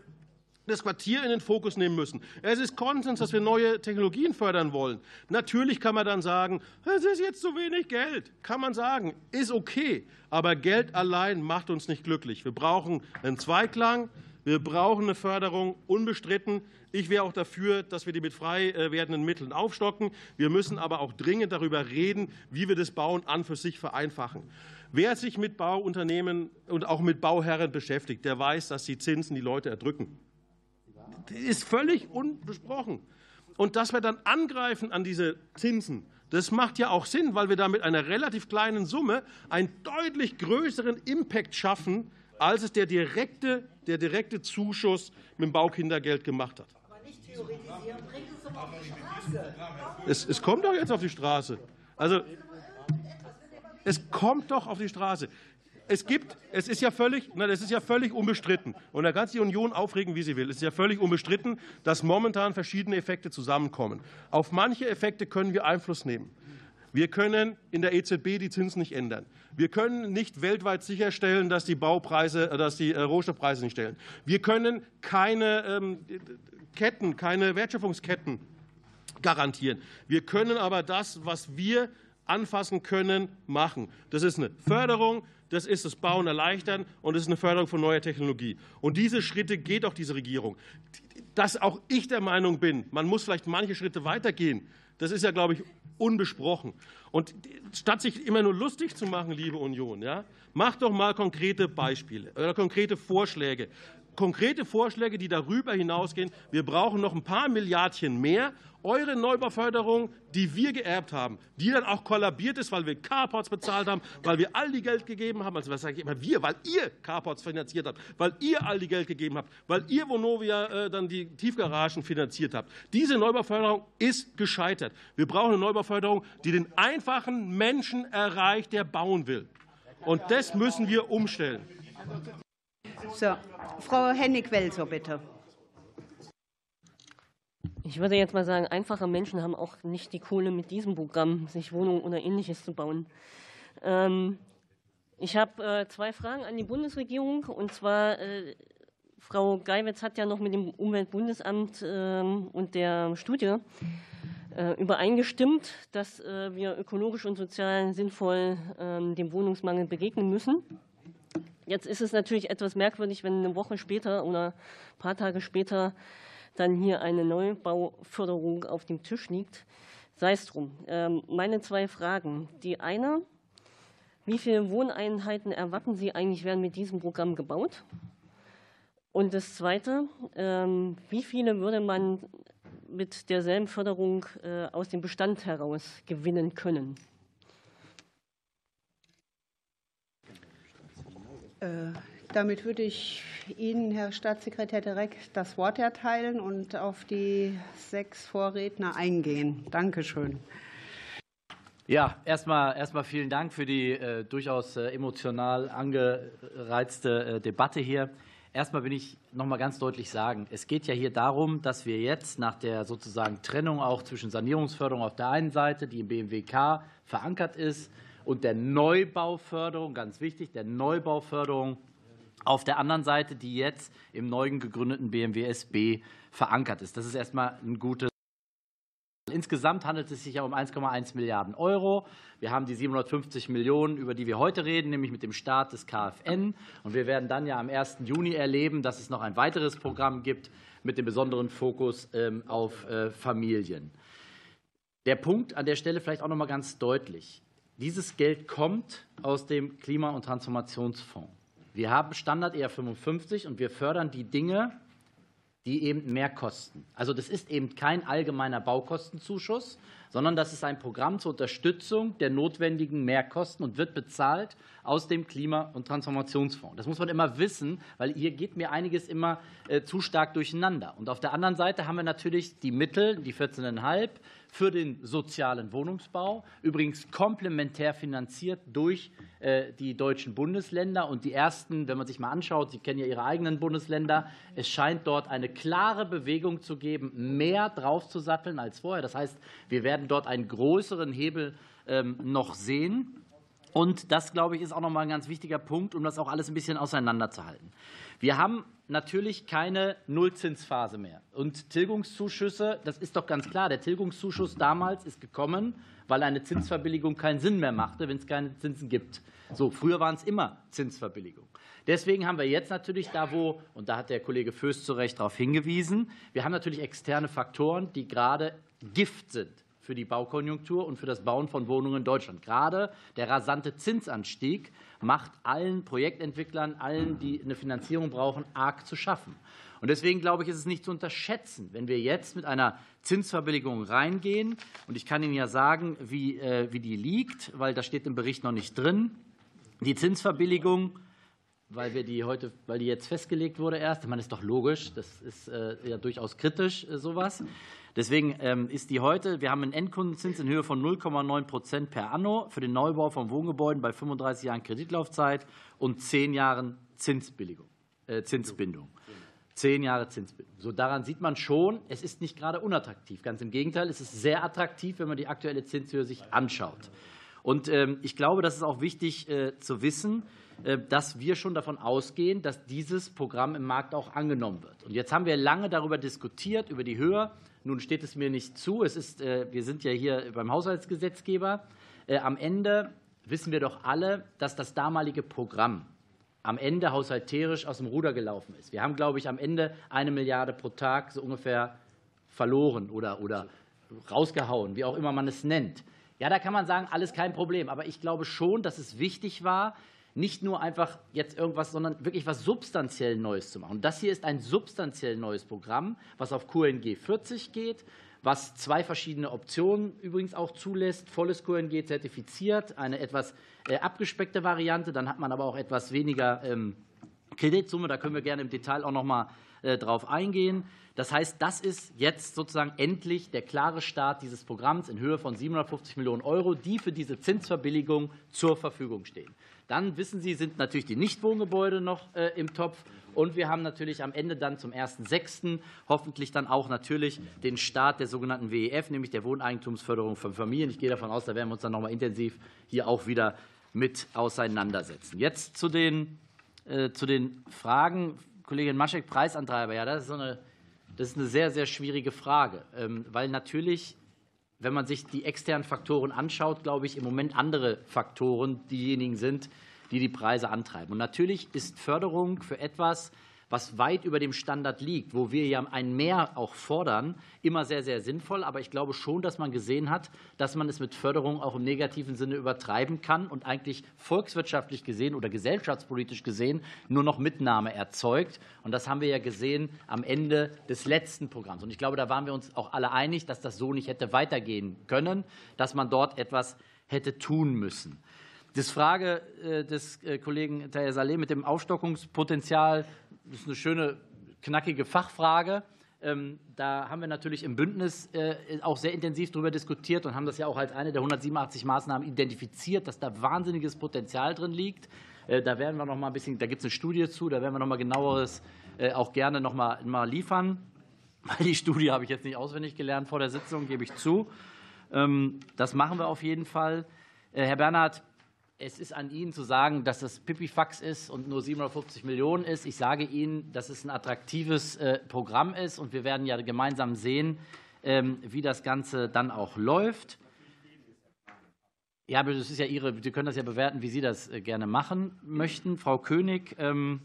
das Quartier in den Fokus nehmen müssen. Es ist Konsens, dass wir neue Technologien fördern wollen. Natürlich kann man dann sagen, es ist jetzt zu wenig Geld. Kann man sagen, ist okay. Aber Geld allein macht uns nicht glücklich. Wir brauchen einen Zweiklang. Wir brauchen eine Förderung, unbestritten. Ich wäre auch dafür, dass wir die mit frei äh, werdenden Mitteln aufstocken. Wir müssen aber auch dringend darüber reden, wie wir das Bauen an für sich vereinfachen. Wer sich mit Bauunternehmen und auch mit Bauherren beschäftigt, der weiß, dass die Zinsen die Leute erdrücken ist völlig unbesprochen. Und dass wir dann angreifen an diese Zinsen, das macht ja auch Sinn, weil wir da mit einer relativ kleinen Summe einen deutlich größeren Impact schaffen, als es der direkte, der direkte Zuschuss mit dem Baukindergeld gemacht hat. Aber nicht theoretisieren, bringt es doch auf die Straße. Es, es kommt doch jetzt auf die Straße. Also, es kommt doch auf die Straße es gibt, es ist ja völlig, nein, es ist ja völlig unbestritten. Und da kann sich die Union aufregen, wie sie will. Es ist ja völlig unbestritten, dass momentan verschiedene Effekte zusammenkommen. Auf manche Effekte können wir Einfluss nehmen. Wir können in der EZB die Zinsen nicht ändern. Wir können nicht weltweit sicherstellen, dass die Baupreise, dass die äh, Rohstoffpreise nicht stellen. Wir können keine ähm, Ketten, keine Wertschöpfungsketten garantieren. Wir können aber das, was wir anfassen können, machen. Das ist eine Förderung, das ist das Bauen erleichtern und das ist eine Förderung von neuer Technologie. Und diese Schritte geht auch diese Regierung. Dass auch ich der Meinung bin, man muss vielleicht manche Schritte weitergehen, das ist ja, glaube ich, unbesprochen. Und statt sich immer nur lustig zu machen, liebe Union, ja, macht doch mal konkrete Beispiele oder konkrete Vorschläge konkrete Vorschläge, die darüber hinausgehen. Wir brauchen noch ein paar Milliardchen mehr. Eure Neubauförderung, die wir geerbt haben, die dann auch kollabiert ist, weil wir Carports bezahlt haben, weil wir all die Geld gegeben haben, also was sage ich immer wir, weil ihr Carports finanziert habt, weil ihr all die Geld gegeben habt, weil ihr Vonovia äh, dann die Tiefgaragen finanziert habt. Diese Neubauförderung ist gescheitert. Wir brauchen eine Neubauförderung, die den einfachen Menschen erreicht, der bauen will. Und das müssen wir umstellen. So, Frau Hennig-Welser, bitte. Ich würde jetzt mal sagen, einfache Menschen haben auch nicht die Kohle, mit diesem Programm sich Wohnungen oder Ähnliches zu bauen. Ähm, ich habe äh, zwei Fragen an die Bundesregierung. Und zwar, äh, Frau Geiwitz hat ja noch mit dem Umweltbundesamt ähm, und der Studie äh, übereingestimmt, dass wir ökologisch und sozial sinnvoll ähm, dem Wohnungsmangel begegnen müssen. Jetzt ist es natürlich etwas merkwürdig, wenn eine Woche später oder ein paar Tage später dann hier eine Neubauförderung auf dem Tisch liegt. Sei es drum. Ähm, meine zwei Fragen. Die eine, wie viele Wohneinheiten erwarten Sie eigentlich werden mit diesem Programm gebaut? Und das zweite, ähm, wie viele würde man mit derselben Förderung äh, aus dem Bestand heraus gewinnen können? Damit würde ich Ihnen, Herr Staatssekretär, direkt das Wort erteilen und auf die sechs Vorredner eingehen. Danke schön. Ja, erstmal, erstmal vielen Dank für die äh, durchaus äh, emotional angereizte äh, Debatte hier. Erstmal will ich noch mal ganz deutlich sagen, es geht ja hier darum, dass wir jetzt nach der sozusagen Trennung auch zwischen Sanierungsförderung auf der einen Seite, die im BMWK verankert ist, und der Neubauförderung, ganz wichtig, der Neubauförderung auf der anderen Seite, die jetzt im neu gegründeten BMW SB verankert ist. Das ist erstmal ein gutes. Insgesamt handelt es sich ja um 1,1 Milliarden Euro. Wir haben die 750 Millionen, über die wir heute reden, nämlich mit dem Start des KfN. Und wir werden dann ja am 1. Juni erleben, dass es noch ein weiteres Programm gibt mit dem besonderen Fokus ähm, auf äh, Familien. Der Punkt an der Stelle vielleicht auch noch mal ganz deutlich. Dieses Geld kommt aus dem Klima- und Transformationsfonds. Wir haben Standard ER 55 und wir fördern die Dinge, die eben mehr kosten. Also das ist eben kein allgemeiner Baukostenzuschuss, sondern das ist ein Programm zur Unterstützung der notwendigen Mehrkosten und wird bezahlt aus dem Klima- und Transformationsfonds. Das muss man immer wissen, weil hier geht mir einiges immer äh, zu stark durcheinander. Und auf der anderen Seite haben wir natürlich die Mittel, die 14,5 für den sozialen Wohnungsbau, übrigens komplementär finanziert durch äh, die deutschen Bundesländer. Und die ersten, wenn man sich mal anschaut, Sie kennen ja Ihre eigenen Bundesländer, es scheint dort eine klare Bewegung zu geben, mehr draufzusatteln als vorher. Das heißt, wir werden dort einen größeren Hebel ähm, noch sehen. Und das, glaube ich, ist auch noch mal ein ganz wichtiger Punkt, um das auch alles ein bisschen auseinanderzuhalten. Wir haben natürlich keine Nullzinsphase mehr. Und Tilgungszuschüsse, das ist doch ganz klar. Der Tilgungszuschuss damals ist gekommen, weil eine Zinsverbilligung keinen Sinn mehr machte, wenn es keine Zinsen gibt. So, früher waren es immer Zinsverbilligungen. Deswegen haben wir jetzt natürlich da, wo, und da hat der Kollege Föß zu Recht darauf hingewiesen, wir haben natürlich externe Faktoren, die gerade Gift sind für die Baukonjunktur und für das Bauen von Wohnungen in Deutschland. Gerade der rasante Zinsanstieg macht allen Projektentwicklern, allen, die eine Finanzierung brauchen, arg zu schaffen. Und deswegen glaube ich, ist es nicht zu unterschätzen, wenn wir jetzt mit einer Zinsverbilligung reingehen. Und ich kann Ihnen ja sagen, wie, äh, wie die liegt, weil das steht im Bericht noch nicht drin. Die Zinsverbilligung weil wir die heute, weil die jetzt festgelegt wurde erst. Meine, ist doch logisch. Das ist äh, ja durchaus kritisch, äh, sowas. Deswegen ähm, ist die heute, wir haben einen Endkundenzins in Höhe von 0,9 Prozent per anno für den Neubau von Wohngebäuden bei 35 Jahren Kreditlaufzeit und 10 Jahren Zinsbilligung, äh, Zinsbindung. Zehn Jahre Zinsbindung. So daran sieht man schon, es ist nicht gerade unattraktiv. Ganz im Gegenteil, es ist sehr attraktiv, wenn man die aktuelle Zinshöhe sich anschaut. Und ähm, ich glaube, das ist auch wichtig äh, zu wissen, äh, dass wir schon davon ausgehen, dass dieses Programm im Markt auch angenommen wird. Und jetzt haben wir lange darüber diskutiert, über die Höhe nun steht es mir nicht zu. Es ist, äh, wir sind ja hier beim Haushaltsgesetzgeber. am Ende wissen wir doch alle, dass das damalige Programm am Ende haushalterisch aus dem Ruder gelaufen ist. Wir haben, glaube ich, am Ende eine Milliarde pro Tag so ungefähr verloren oder, oder rausgehauen, wie auch immer man es nennt. Ja, da kann man sagen, alles kein Problem. Aber ich glaube schon, dass es wichtig war, nicht nur einfach jetzt irgendwas, sondern wirklich was substanziell Neues zu machen. Und das hier ist ein substanziell neues Programm, was auf QNG 40 geht, was zwei verschiedene Optionen übrigens auch zulässt. Volles QNG zertifiziert, eine etwas äh, abgespeckte Variante. Dann hat man aber auch etwas weniger ähm, Kreditsumme. Da können wir gerne im Detail auch noch mal äh, drauf eingehen. Das heißt, das ist jetzt sozusagen endlich der klare Start dieses Programms in Höhe von 750 Millionen Euro, die für diese Zinsverbilligung zur Verfügung stehen. Dann wissen Sie, sind natürlich die Nichtwohngebäude noch äh, im Topf. Und wir haben natürlich am Ende dann zum 1.6. hoffentlich dann auch natürlich den Start der sogenannten WEF, nämlich der Wohneigentumsförderung von Familien. Ich gehe davon aus, da werden wir uns dann noch mal intensiv hier auch wieder mit auseinandersetzen. Jetzt zu den, äh, zu den Fragen. Kollegin Maschek, Preisantreiber. Ja, das ist, so eine, das ist eine sehr, sehr schwierige Frage, ähm, weil natürlich wenn man sich die externen Faktoren anschaut, glaube ich, im Moment andere Faktoren diejenigen sind, die die Preise antreiben. Und natürlich ist Förderung für etwas, was weit über dem Standard liegt, wo wir ja ein Mehr auch fordern, immer sehr, sehr sinnvoll. Aber ich glaube schon, dass man gesehen hat, dass man es mit Förderung auch im negativen Sinne übertreiben kann und eigentlich volkswirtschaftlich gesehen oder gesellschaftspolitisch gesehen nur noch Mitnahme erzeugt. Und das haben wir ja gesehen am Ende des letzten Programms. Und ich glaube, da waren wir uns auch alle einig, dass das so nicht hätte weitergehen können, dass man dort etwas hätte tun müssen. Das Frage äh, des äh, Kollegen Taher Saleh mit dem Aufstockungspotenzial das ist eine schöne, knackige Fachfrage. Ähm, da haben wir natürlich im Bündnis äh, auch sehr intensiv darüber diskutiert und haben das ja auch als eine der 187 Maßnahmen identifiziert, dass da wahnsinniges Potenzial drin liegt. Äh, da werden wir noch mal ein bisschen, da gibt es eine Studie zu, da werden wir noch mal genaueres äh, auch gerne noch mal, mal liefern. [LAUGHS] Die Studie habe ich jetzt nicht auswendig gelernt vor der Sitzung, gebe ich zu. Ähm, das machen wir auf jeden Fall. Herr Bernhard, es ist an Ihnen zu sagen, dass das Pipifax ist und nur 750 Millionen ist. Ich sage Ihnen, dass es ein attraktives äh, Programm ist und wir werden ja gemeinsam sehen, ähm, wie das Ganze dann auch läuft. Ja, aber das ist ja Ihre, Sie können das ja bewerten, wie Sie das äh, gerne machen möchten. Frau König, ähm,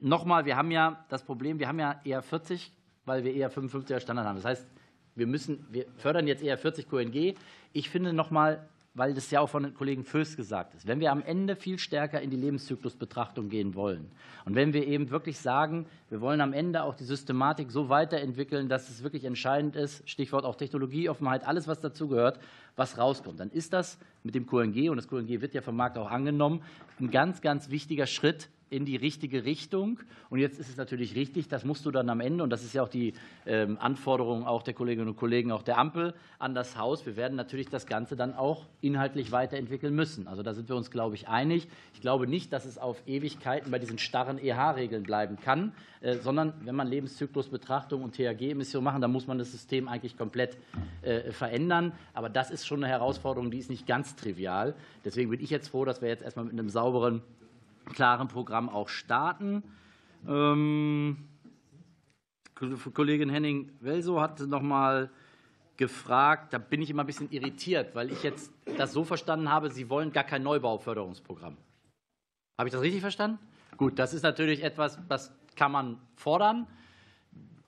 nochmal, wir haben ja das Problem, wir haben ja eher 40, weil wir eher 55er Standard haben. Das heißt, wir müssen, wir fördern jetzt eher 40 QNG. Ich finde nochmal, weil das ja auch von den Kollegen Föß gesagt ist, wenn wir am Ende viel stärker in die Lebenszyklusbetrachtung gehen wollen und wenn wir eben wirklich sagen, wir wollen am Ende auch die Systematik so weiterentwickeln, dass es wirklich entscheidend ist, Stichwort auch Technologieoffenheit, alles, was dazugehört, was rauskommt, dann ist das mit dem QNG, und das QNG wird ja vom Markt auch angenommen, ein ganz, ganz wichtiger Schritt in die richtige Richtung. Und jetzt ist es natürlich richtig, das musst du dann am Ende, und das ist ja auch die ähm, Anforderung auch der Kolleginnen und Kollegen, auch der Ampel an das Haus, wir werden natürlich das Ganze dann auch inhaltlich weiterentwickeln müssen. Also da sind wir uns, glaube ich, einig. Ich glaube nicht, dass es auf Ewigkeiten bei diesen starren EH-Regeln bleiben kann, äh, sondern wenn man Lebenszyklusbetrachtung und THG-Emissionen machen, dann muss man das System eigentlich komplett äh, verändern. Aber das ist schon eine Herausforderung, die ist nicht ganz trivial. Deswegen bin ich jetzt froh, dass wir jetzt erstmal mit einem sauberen klaren Programm auch starten. Ähm, Kollegin Henning-Welsow hat noch mal gefragt, da bin ich immer ein bisschen irritiert, weil ich jetzt das so verstanden habe, Sie wollen gar kein Neubauförderungsprogramm. Habe ich das richtig verstanden? Gut, das ist natürlich etwas, das kann man fordern.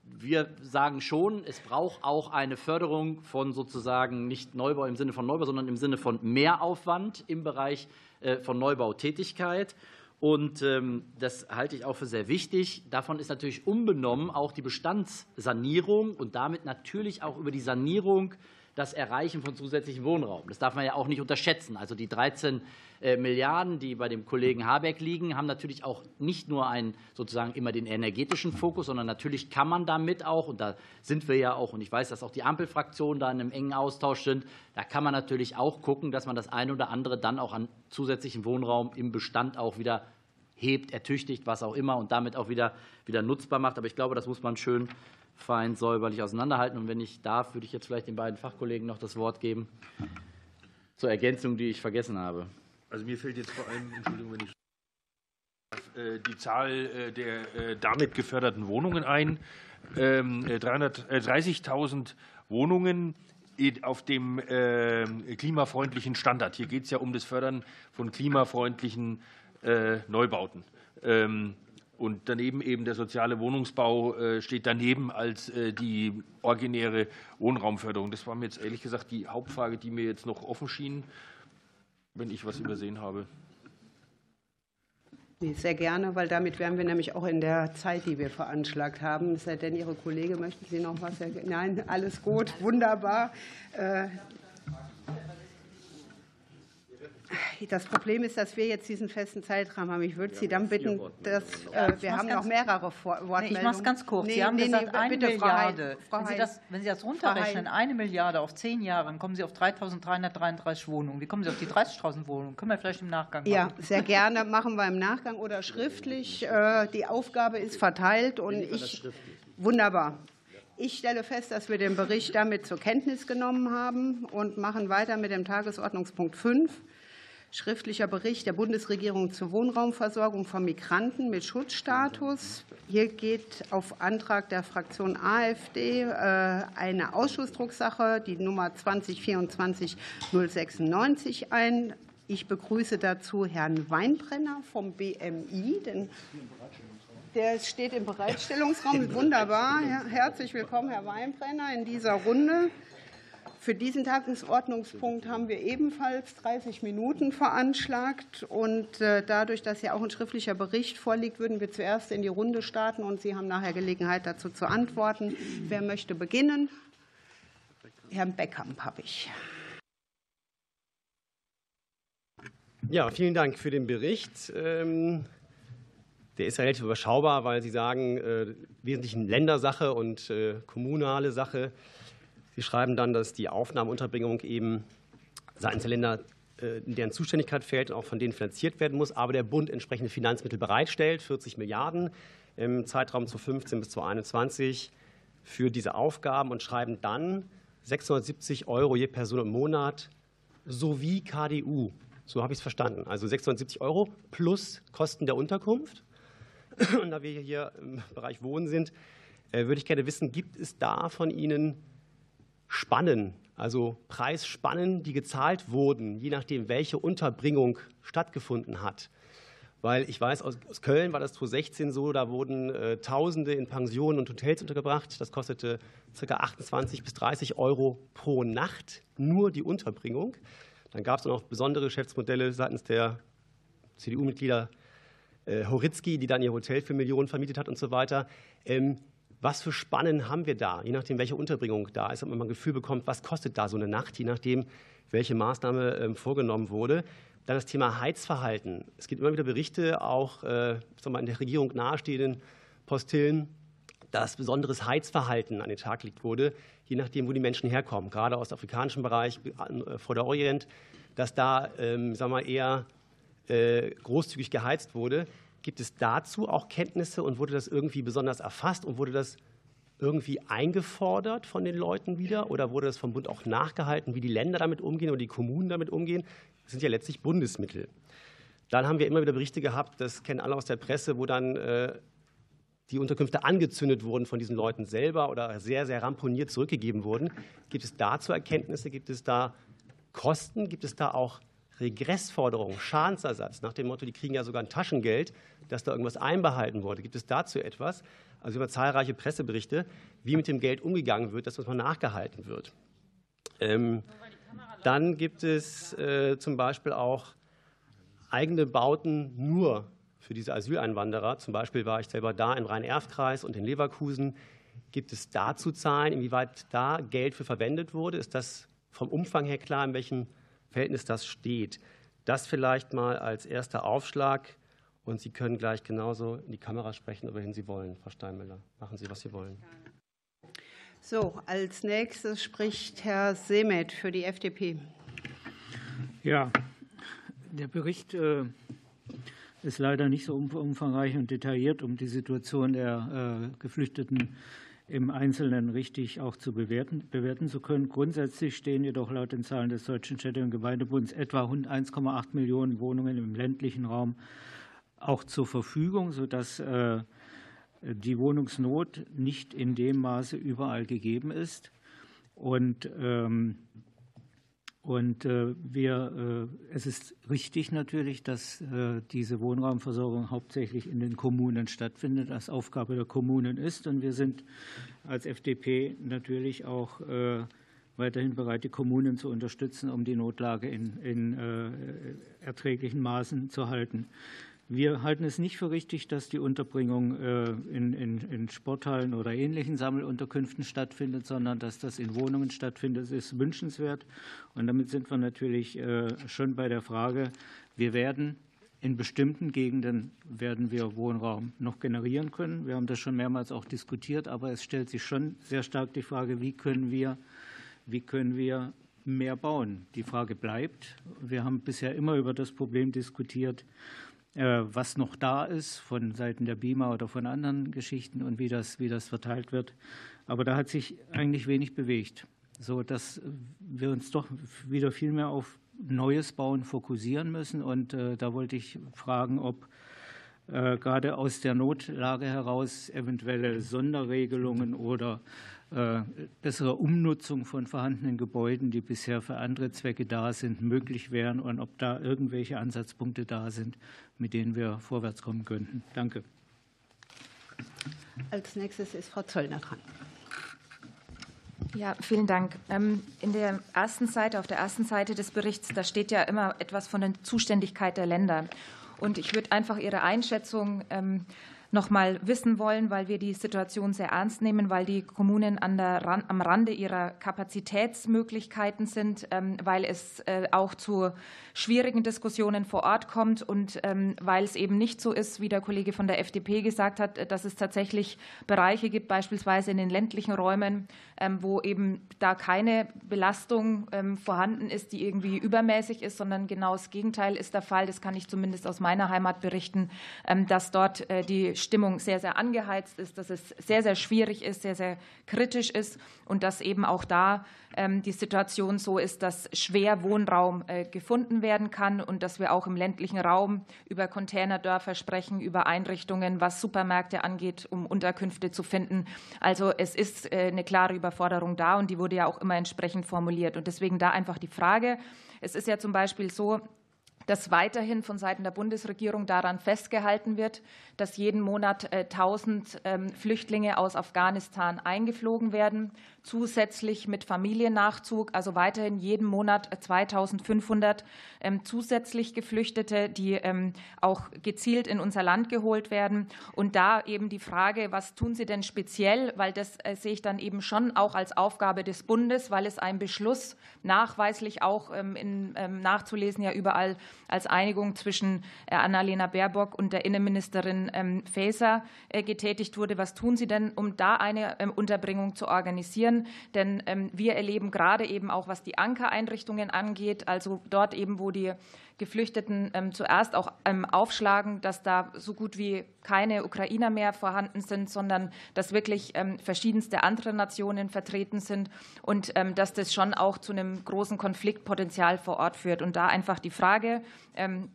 Wir sagen schon, es braucht auch eine Förderung von sozusagen nicht Neubau im Sinne von Neubau, sondern im Sinne von Mehraufwand im Bereich äh, von Neubautätigkeit. Und ähm, das halte ich auch für sehr wichtig. Davon ist natürlich unbenommen auch die Bestandssanierung und damit natürlich auch über die Sanierung das Erreichen von zusätzlichem Wohnraum. Das darf man ja auch nicht unterschätzen. Also die 13 äh, Milliarden, die bei dem Kollegen Habeck liegen, haben natürlich auch nicht nur einen sozusagen immer den energetischen Fokus, sondern natürlich kann man damit auch, und da sind wir ja auch, und ich weiß, dass auch die Ampelfraktionen da in einem engen Austausch sind, da kann man natürlich auch gucken, dass man das eine oder andere dann auch an zusätzlichem Wohnraum im Bestand auch wieder hebt, ertüchtigt, was auch immer und damit auch wieder, wieder nutzbar macht. Aber ich glaube, das muss man schön fein säuberlich auseinanderhalten. Und wenn ich darf, würde ich jetzt vielleicht den beiden Fachkollegen noch das Wort geben zur Ergänzung, die ich vergessen habe. Also mir fällt jetzt vor allem, Entschuldigung, wenn ich äh, die Zahl äh, der äh, damit geförderten Wohnungen ein. 30.000 ähm, Wohnungen auf dem klimafreundlichen Standard. Hier geht es ja um das Fördern von klimafreundlichen Neubauten. Ähm, und daneben eben der soziale Wohnungsbau steht daneben als die originäre Wohnraumförderung. Das war mir jetzt ehrlich gesagt die Hauptfrage, die mir jetzt noch offen schien, wenn ich was übersehen habe. Sehr gerne, weil damit wären wir nämlich auch in der Zeit, die wir veranschlagt haben. Es denn, Ihre Kollege, möchten Sie noch was? Nein, alles gut, wunderbar. Das Problem ist, dass wir jetzt diesen festen Zeitrahmen haben. Ich würde Sie dann bitten, dass äh, wir haben noch mehrere Wortmeldungen. Nee, ich mache es ganz kurz. Nee, Sie haben nee, gesagt, nee, eine Milliarde. Frau wenn, Sie das, wenn Sie das runterrechnen, eine Milliarde auf zehn Jahre, dann kommen Sie auf 3.333 Wohnungen. Wie kommen Sie auf die 30.000 Wohnungen? Können wir vielleicht im Nachgang machen? Ja, sehr gerne. Machen wir im Nachgang oder schriftlich. Äh, die Aufgabe ist verteilt und ich. Wunderbar. Ich stelle fest, dass wir den Bericht damit zur Kenntnis genommen haben und machen weiter mit dem Tagesordnungspunkt 5. Schriftlicher Bericht der Bundesregierung zur Wohnraumversorgung von Migranten mit Schutzstatus. Hier geht auf Antrag der Fraktion AfD äh, eine Ausschussdrucksache, die Nummer 2024-096 ein. Ich begrüße dazu Herrn Weinbrenner vom BMI, denn der steht im Bereitstellungsraum. Wunderbar. Herzlich willkommen, Herr Weinbrenner, in dieser Runde. Für diesen Tagesordnungspunkt haben wir ebenfalls 30 Minuten veranschlagt. Und äh, dadurch, dass ja auch ein schriftlicher Bericht vorliegt, würden wir zuerst in die Runde starten und Sie haben nachher Gelegenheit dazu zu antworten. Wer möchte beginnen? Herrn Beckamp habe ich. Ja, vielen Dank für den Bericht. Ähm, der ist relativ überschaubar, weil Sie sagen, äh, wesentlich Ländersache und äh, kommunale Sache. Sie schreiben dann, dass die Aufnahmeunterbringung eben seitens der Länder äh, in deren Zuständigkeit fällt und auch von denen finanziert werden muss, aber der Bund entsprechende Finanzmittel bereitstellt, 40 Milliarden im Zeitraum 2015 bis 2021 für diese Aufgaben und schreiben dann 670 Euro je Person im Monat sowie KDU. So habe ich es verstanden. Also 670 Euro plus Kosten der Unterkunft. Und da wir hier im Bereich Wohnen sind, äh, würde ich gerne wissen, gibt es da von Ihnen Spannen, also Preisspannen, die gezahlt wurden, je nachdem, welche Unterbringung stattgefunden hat. Weil ich weiß, aus Köln war das 2016 so, da wurden äh, Tausende in Pensionen und Hotels untergebracht. Das kostete ca. 28 bis 30 Euro pro Nacht, nur die Unterbringung. Dann gab es noch besondere Geschäftsmodelle seitens der CDU-Mitglieder äh, Horitzky, die dann ihr Hotel für Millionen vermietet hat und so weiter. Was für Spannen haben wir da, je nachdem, welche Unterbringung da ist, damit man ein Gefühl bekommt, was kostet da so eine Nacht, je nachdem, welche Maßnahme ähm, vorgenommen wurde. Dann das Thema Heizverhalten. Es gibt immer wieder Berichte, auch äh, mal, in der Regierung nahestehenden Postillen, dass besonderes Heizverhalten an den Tag gelegt wurde, je nachdem, wo die Menschen herkommen, gerade aus dem afrikanischen Bereich, äh, vor der Orient, dass da ähm, sagen wir, eher äh, großzügig geheizt wurde. Gibt es dazu auch Kenntnisse und wurde das irgendwie besonders erfasst und wurde das irgendwie eingefordert von den Leuten wieder oder wurde das vom Bund auch nachgehalten, wie die Länder damit umgehen und die Kommunen damit umgehen? Das sind ja letztlich Bundesmittel. Dann haben wir immer wieder Berichte gehabt, das kennen alle aus der Presse, wo dann äh, die Unterkünfte angezündet wurden von diesen Leuten selber oder sehr, sehr ramponiert zurückgegeben wurden. Gibt es dazu Erkenntnisse? Gibt es da Kosten? Gibt es da auch Regressforderungen, Schadensersatz, nach dem Motto, die kriegen ja sogar ein Taschengeld, dass da irgendwas einbehalten wurde. Gibt es dazu etwas? Also über zahlreiche Presseberichte, wie mit dem Geld umgegangen wird, dass das mal nachgehalten wird. Ähm, dann gibt es äh, zum Beispiel auch eigene Bauten nur für diese Asyleinwanderer. Zum Beispiel war ich selber da im Rhein-Erft-Kreis und in Leverkusen. Gibt es dazu Zahlen, inwieweit da Geld für verwendet wurde? Ist das vom Umfang her klar, in welchem Verhältnis das steht. Das vielleicht mal als erster Aufschlag. Und Sie können gleich genauso in die Kamera sprechen, wohin Sie wollen, Frau Steinmüller. Machen Sie, was Sie wollen. So, als nächstes spricht Herr Semet für die FDP. Ja, der Bericht äh, ist leider nicht so umfangreich und detailliert, um die Situation der äh, Geflüchteten im Einzelnen richtig auch zu bewerten, bewerten zu können. Grundsätzlich stehen jedoch laut den Zahlen des Deutschen Städte- und Gemeindebunds etwa 1,8 Millionen Wohnungen im ländlichen Raum auch zur Verfügung, sodass äh, die Wohnungsnot nicht in dem Maße überall gegeben ist. Und ähm, und äh, wir, äh, es ist richtig natürlich, dass äh, diese Wohnraumversorgung hauptsächlich in den Kommunen stattfindet, als Aufgabe der Kommunen ist. Und wir sind als FDP natürlich auch weiterhin bereit, die Kommunen zu unterstützen, um die Notlage in, in erträglichen Maßen zu halten. Wir halten es nicht für richtig, dass die Unterbringung äh, in, in, in, Sporthallen oder ähnlichen Sammelunterkünften stattfindet, sondern dass das in Wohnungen stattfindet. Das ist wünschenswert. Und damit sind wir natürlich äh, schon bei der Frage, wir werden in bestimmten Gegenden werden wir Wohnraum noch generieren können. Wir haben das schon mehrmals auch diskutiert, aber es stellt sich schon sehr stark die Frage, wie können wir, wie können wir mehr bauen? Die Frage bleibt. Wir haben bisher immer über das Problem diskutiert, was noch da ist von Seiten der BIMA oder von anderen Geschichten und wie das, wie das verteilt wird. Aber da hat sich eigentlich wenig bewegt, so dass wir uns doch wieder viel mehr auf neues Bauen fokussieren müssen. Und äh, da wollte ich fragen, ob äh, gerade aus der Notlage heraus eventuelle Sonderregelungen oder äh, bessere Umnutzung von vorhandenen Gebäuden, die bisher für andere Zwecke da sind, möglich wären und ob da irgendwelche Ansatzpunkte da sind, mit denen wir vorwärts kommen könnten. Danke. Als nächstes ist Frau Zöllner dran. Ja, vielen Dank. Ähm, in der ersten Seite, auf der ersten Seite des Berichts, da steht ja immer etwas von der Zuständigkeit der Länder. Und ich würde einfach Ihre Einschätzung ähm, noch mal wissen wollen, weil wir die Situation sehr ernst nehmen, weil die Kommunen an der, am Rande ihrer Kapazitätsmöglichkeiten sind, ähm, weil es äh, auch zu schwierigen Diskussionen vor Ort kommt und ähm, weil es eben nicht so ist, wie der Kollege von der FDP gesagt hat, dass es tatsächlich Bereiche gibt, beispielsweise in den ländlichen Räumen, ähm, wo eben da keine Belastung vorhanden ist, die irgendwie übermäßig ist, sondern genau das Gegenteil ist der Fall. Das kann ich zumindest aus meiner Heimat berichten, dass dort äh, die Stimmung sehr, sehr angeheizt ist, dass es sehr, sehr schwierig ist, sehr, sehr kritisch ist und dass eben auch da ähm, die Situation so ist, dass schwer Wohnraum äh, gefunden werden kann und dass wir auch im ländlichen Raum über Containerdörfer sprechen, über Einrichtungen, was Supermärkte angeht, um Unterkünfte zu finden. Also es ist äh, eine klare Überforderung da und die wurde ja auch immer entsprechend formuliert. Und deswegen da einfach die Frage. Es ist ja zum Beispiel so, dass weiterhin von Seiten der Bundesregierung daran festgehalten wird, dass jeden Monat 1000 äh, ähm, Flüchtlinge aus Afghanistan eingeflogen werden zusätzlich mit Familiennachzug, also weiterhin jeden Monat 2500 ähm, zusätzlich Geflüchtete, die ähm, auch gezielt in unser Land geholt werden. Und da eben die Frage, was tun Sie denn speziell, weil das äh, sehe ich dann eben schon auch als Aufgabe des Bundes, weil es ein Beschluss nachweislich auch in, nachzulesen ja überall als Einigung zwischen äh, Annalena Baerbock und der Innenministerin Faeser äh, getätigt wurde. Was tun Sie denn, um da eine Unterbringung zu organisieren? Denn ähm, wir erleben gerade eben auch, was die Ankereinrichtungen angeht, also dort eben, wo die Geflüchteten ähm, zuerst auch ähm, aufschlagen, dass da so gut wie keine Ukrainer mehr vorhanden sind, sondern dass wirklich verschiedenste andere Nationen vertreten sind und dass das schon auch zu einem großen Konfliktpotenzial vor Ort führt. Und da einfach die Frage, ähm,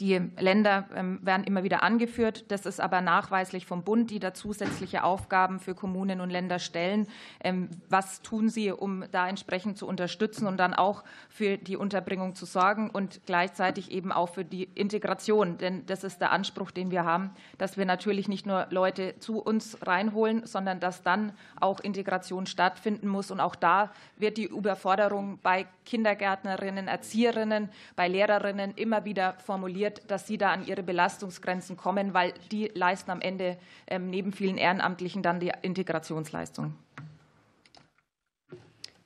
die Länder ähm, werden immer wieder angeführt. Das ist aber nachweislich vom Bund, die da zusätzliche Aufgaben für Kommunen und Länder stellen. Ähm, was tun Sie, um da entsprechend zu unterstützen und dann auch für die Unterbringung zu sorgen und gleichzeitig eben auch für die Integration? Denn das ist der Anspruch, den wir haben, dass wir natürlich nicht nur Leute zu uns reinholen, sondern dass dann auch Integration stattfinden muss. Und auch da wird die Überforderung bei Kindergärtnerinnen, Erzieherinnen, bei Lehrerinnen immer wieder formuliert wird, dass sie da an ihre Belastungsgrenzen kommen, weil die leisten am Ende ähm, neben vielen Ehrenamtlichen dann die Integrationsleistung.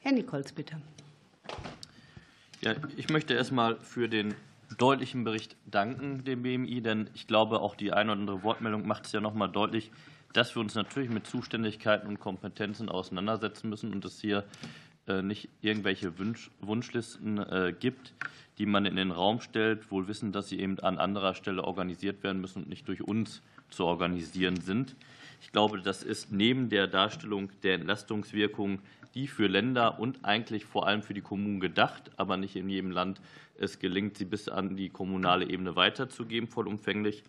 Herr Nichols, bitte. Ja, ich möchte erst mal für den deutlichen Bericht danken, dem BMI, denn ich glaube, auch die eine oder andere Wortmeldung macht es ja noch mal deutlich, dass wir uns natürlich mit Zuständigkeiten und Kompetenzen auseinandersetzen müssen und es hier nicht irgendwelche Wunschlisten äh, gibt die man in den Raum stellt, wohl wissen, dass sie eben an anderer Stelle organisiert werden müssen und nicht durch uns zu organisieren sind. Ich glaube, das ist neben der Darstellung der Entlastungswirkung, die für Länder und eigentlich vor allem für die Kommunen gedacht, aber nicht in jedem Land es gelingt, sie bis an die kommunale Ebene weiterzugeben, vollumfänglich,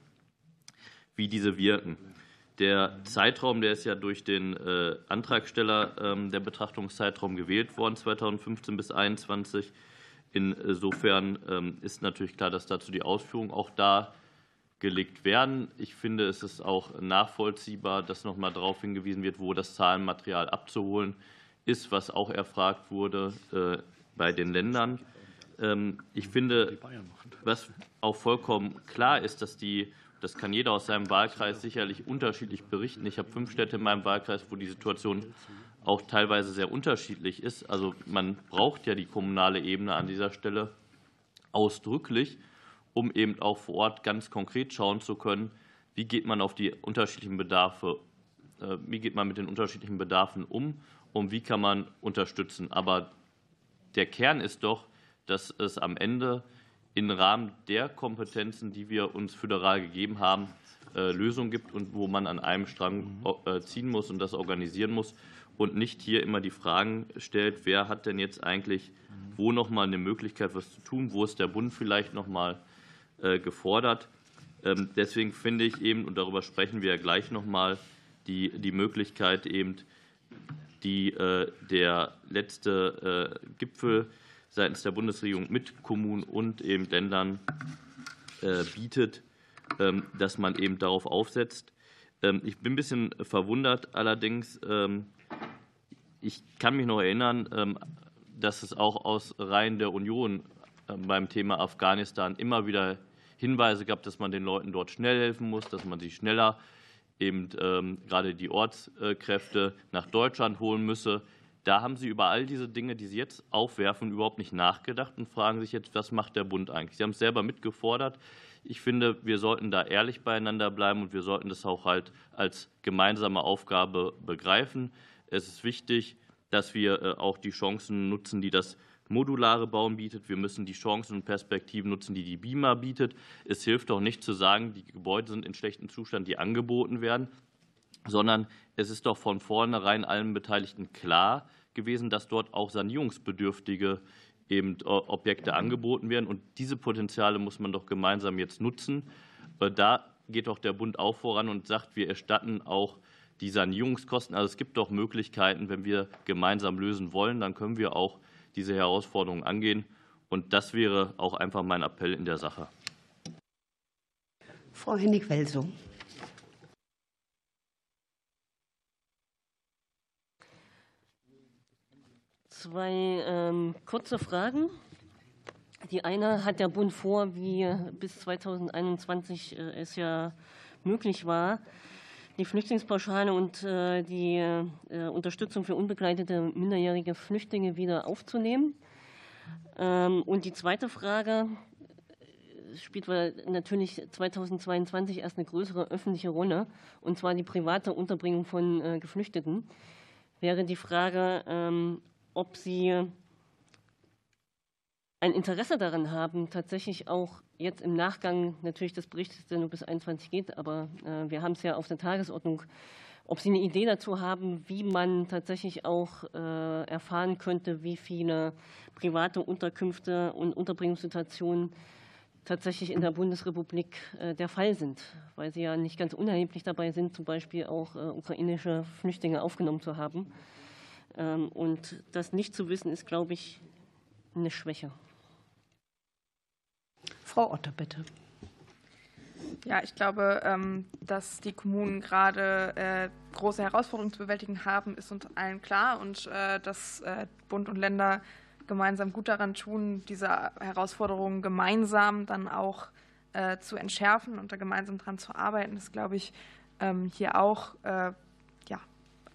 wie diese wirken. Der Zeitraum, der ist ja durch den äh, Antragsteller ähm, der Betrachtungszeitraum gewählt worden, 2015 bis 2021. Insofern ähm, ist natürlich klar, dass dazu die Ausführungen auch dargelegt werden. Ich finde, es ist auch nachvollziehbar, dass noch mal darauf hingewiesen wird, wo das Zahlenmaterial abzuholen ist, was auch erfragt wurde äh, bei den Ländern. Ähm, ich finde, was auch vollkommen klar ist, dass die das kann jeder aus seinem Wahlkreis sicherlich unterschiedlich berichten. Ich habe fünf Städte in meinem Wahlkreis, wo die Situation auch teilweise sehr unterschiedlich ist. Also man braucht ja die kommunale Ebene an dieser Stelle ausdrücklich, um eben auch vor Ort ganz konkret schauen zu können, wie geht man auf die unterschiedlichen Bedarfe, äh, wie geht man mit den unterschiedlichen Bedarfen um und wie kann man unterstützen. Aber der Kern ist doch, dass es am Ende im Rahmen der Kompetenzen, die wir uns föderal gegeben haben, äh, Lösungen gibt und wo man an einem Strang äh, ziehen muss und das organisieren muss und nicht hier immer die Fragen stellt, wer hat denn jetzt eigentlich wo noch mal eine Möglichkeit, was zu tun, wo ist der Bund vielleicht noch mal äh, gefordert. Ähm, deswegen finde ich eben, und darüber sprechen wir ja gleich noch mal, die, die Möglichkeit eben, die der letzte Gipfel seitens der Bundesregierung mit Kommunen und eben Ländern äh, bietet, ähm, dass man eben darauf aufsetzt. Ähm, ich bin ein bisschen verwundert allerdings. Ähm, ich kann mich noch erinnern, dass es auch aus Reihen der Union beim Thema Afghanistan immer wieder Hinweise gab, dass man den Leuten dort schnell helfen muss, dass man sie schneller eben gerade die Ortskräfte nach Deutschland holen müsse. Da haben Sie über all diese Dinge, die Sie jetzt aufwerfen, überhaupt nicht nachgedacht und fragen sich jetzt, was macht der Bund eigentlich? Sie haben es selber mitgefordert. Ich finde, wir sollten da ehrlich beieinander bleiben und wir sollten das auch halt als gemeinsame Aufgabe begreifen. Es ist wichtig, dass wir äh, auch die Chancen nutzen, die das modulare Bauen bietet. Wir müssen die Chancen und Perspektiven nutzen, die die BIMA bietet. Es hilft doch nicht zu sagen, die Gebäude sind in schlechtem Zustand, die angeboten werden sondern es ist doch von vornherein allen Beteiligten klar gewesen, dass dort auch sanierungsbedürftige eben äh, Objekte angeboten werden. Und diese Potenziale muss man doch gemeinsam jetzt nutzen. Äh, da geht doch der Bund auch voran und sagt, wir erstatten auch die Sanierungskosten. Also es gibt doch Möglichkeiten, wenn wir gemeinsam lösen wollen, dann können wir auch diese Herausforderungen angehen. Und das wäre auch einfach mein Appell in der Sache. Frau Hennig-Welsow. Zwei ähm, kurze Fragen. Die eine hat der Bund vor, wie bis 2021 äh, es ja möglich war, die Flüchtlingspauschale und äh, die äh, Unterstützung für unbegleitete minderjährige Flüchtlinge wieder aufzunehmen. Ähm, und die zweite Frage spielt natürlich 2022 erst eine größere öffentliche Rolle, und zwar die private Unterbringung von Geflüchteten. Wäre die Frage, ähm, ob Sie ein Interesse daran haben, tatsächlich auch jetzt im Nachgang natürlich des Berichts, der nur bis 21 geht, aber äh, wir haben es ja auf der Tagesordnung, ob Sie eine Idee dazu haben, wie man tatsächlich auch äh, erfahren könnte, wie viele private Unterkünfte und Unterbringungssituationen tatsächlich in der Bundesrepublik äh, der Fall sind, weil sie ja nicht ganz unerheblich dabei sind, zum Beispiel auch ukrainische Flüchtlinge aufgenommen zu haben. Ähm, und das nicht zu wissen, ist, glaube ich, eine Schwäche. Frau Otter, bitte. Ja, ich glaube, ähm, dass die Kommunen gerade äh, große Herausforderungen zu bewältigen haben, ist uns allen klar und äh, dass äh, Bund und Länder gemeinsam gut daran tun, diese Herausforderungen gemeinsam dann auch zu entschärfen und da gemeinsam dran zu arbeiten, ist, glaube ich, ähm, hier auch ja,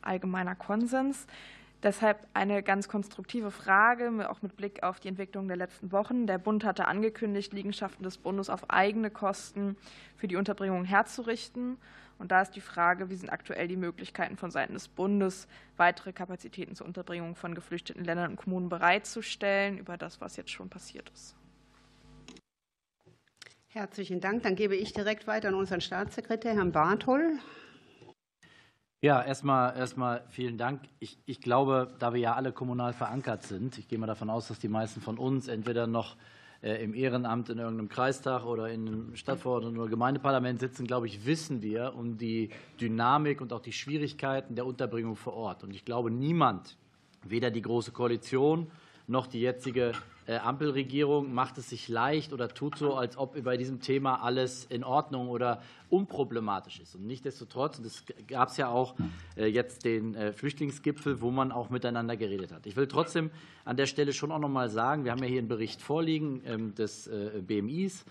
allgemeiner Konsens. Deshalb eine ganz konstruktive Frage, auch mit Blick auf die Entwicklung der letzten Wochen. Der Bund hatte angekündigt, Liegenschaften des Bundes auf eigene Kosten für die Unterbringung herzurichten. Und da ist die Frage, wie sind aktuell die Möglichkeiten von Seiten des Bundes, weitere Kapazitäten zur Unterbringung von geflüchteten Ländern und Kommunen bereitzustellen, über das, was jetzt schon passiert ist. Herzlichen Dank. Dann gebe ich direkt weiter an unseren Staatssekretär, Herrn Barthol. Ja, erstmal, erstmal vielen Dank. Ich, ich glaube, da wir ja alle kommunal verankert sind, ich gehe mal davon aus, dass die meisten von uns entweder noch äh, im Ehrenamt in irgendeinem Kreistag oder in einem Stadtverordneten- oder Gemeindeparlament sitzen, glaube ich, wissen wir um die Dynamik und auch die Schwierigkeiten der Unterbringung vor Ort. Und ich glaube, niemand, weder die Große Koalition noch die jetzige Ampelregierung macht es sich leicht oder tut so, als ob bei diesem Thema alles in Ordnung oder unproblematisch ist. Und nichtsdestotrotz, und es gab es ja auch äh, jetzt den äh, Flüchtlingsgipfel, wo man auch miteinander geredet hat. Ich will trotzdem an der Stelle schon auch noch mal sagen, wir haben ja hier einen Bericht vorliegen ähm, des BMIs.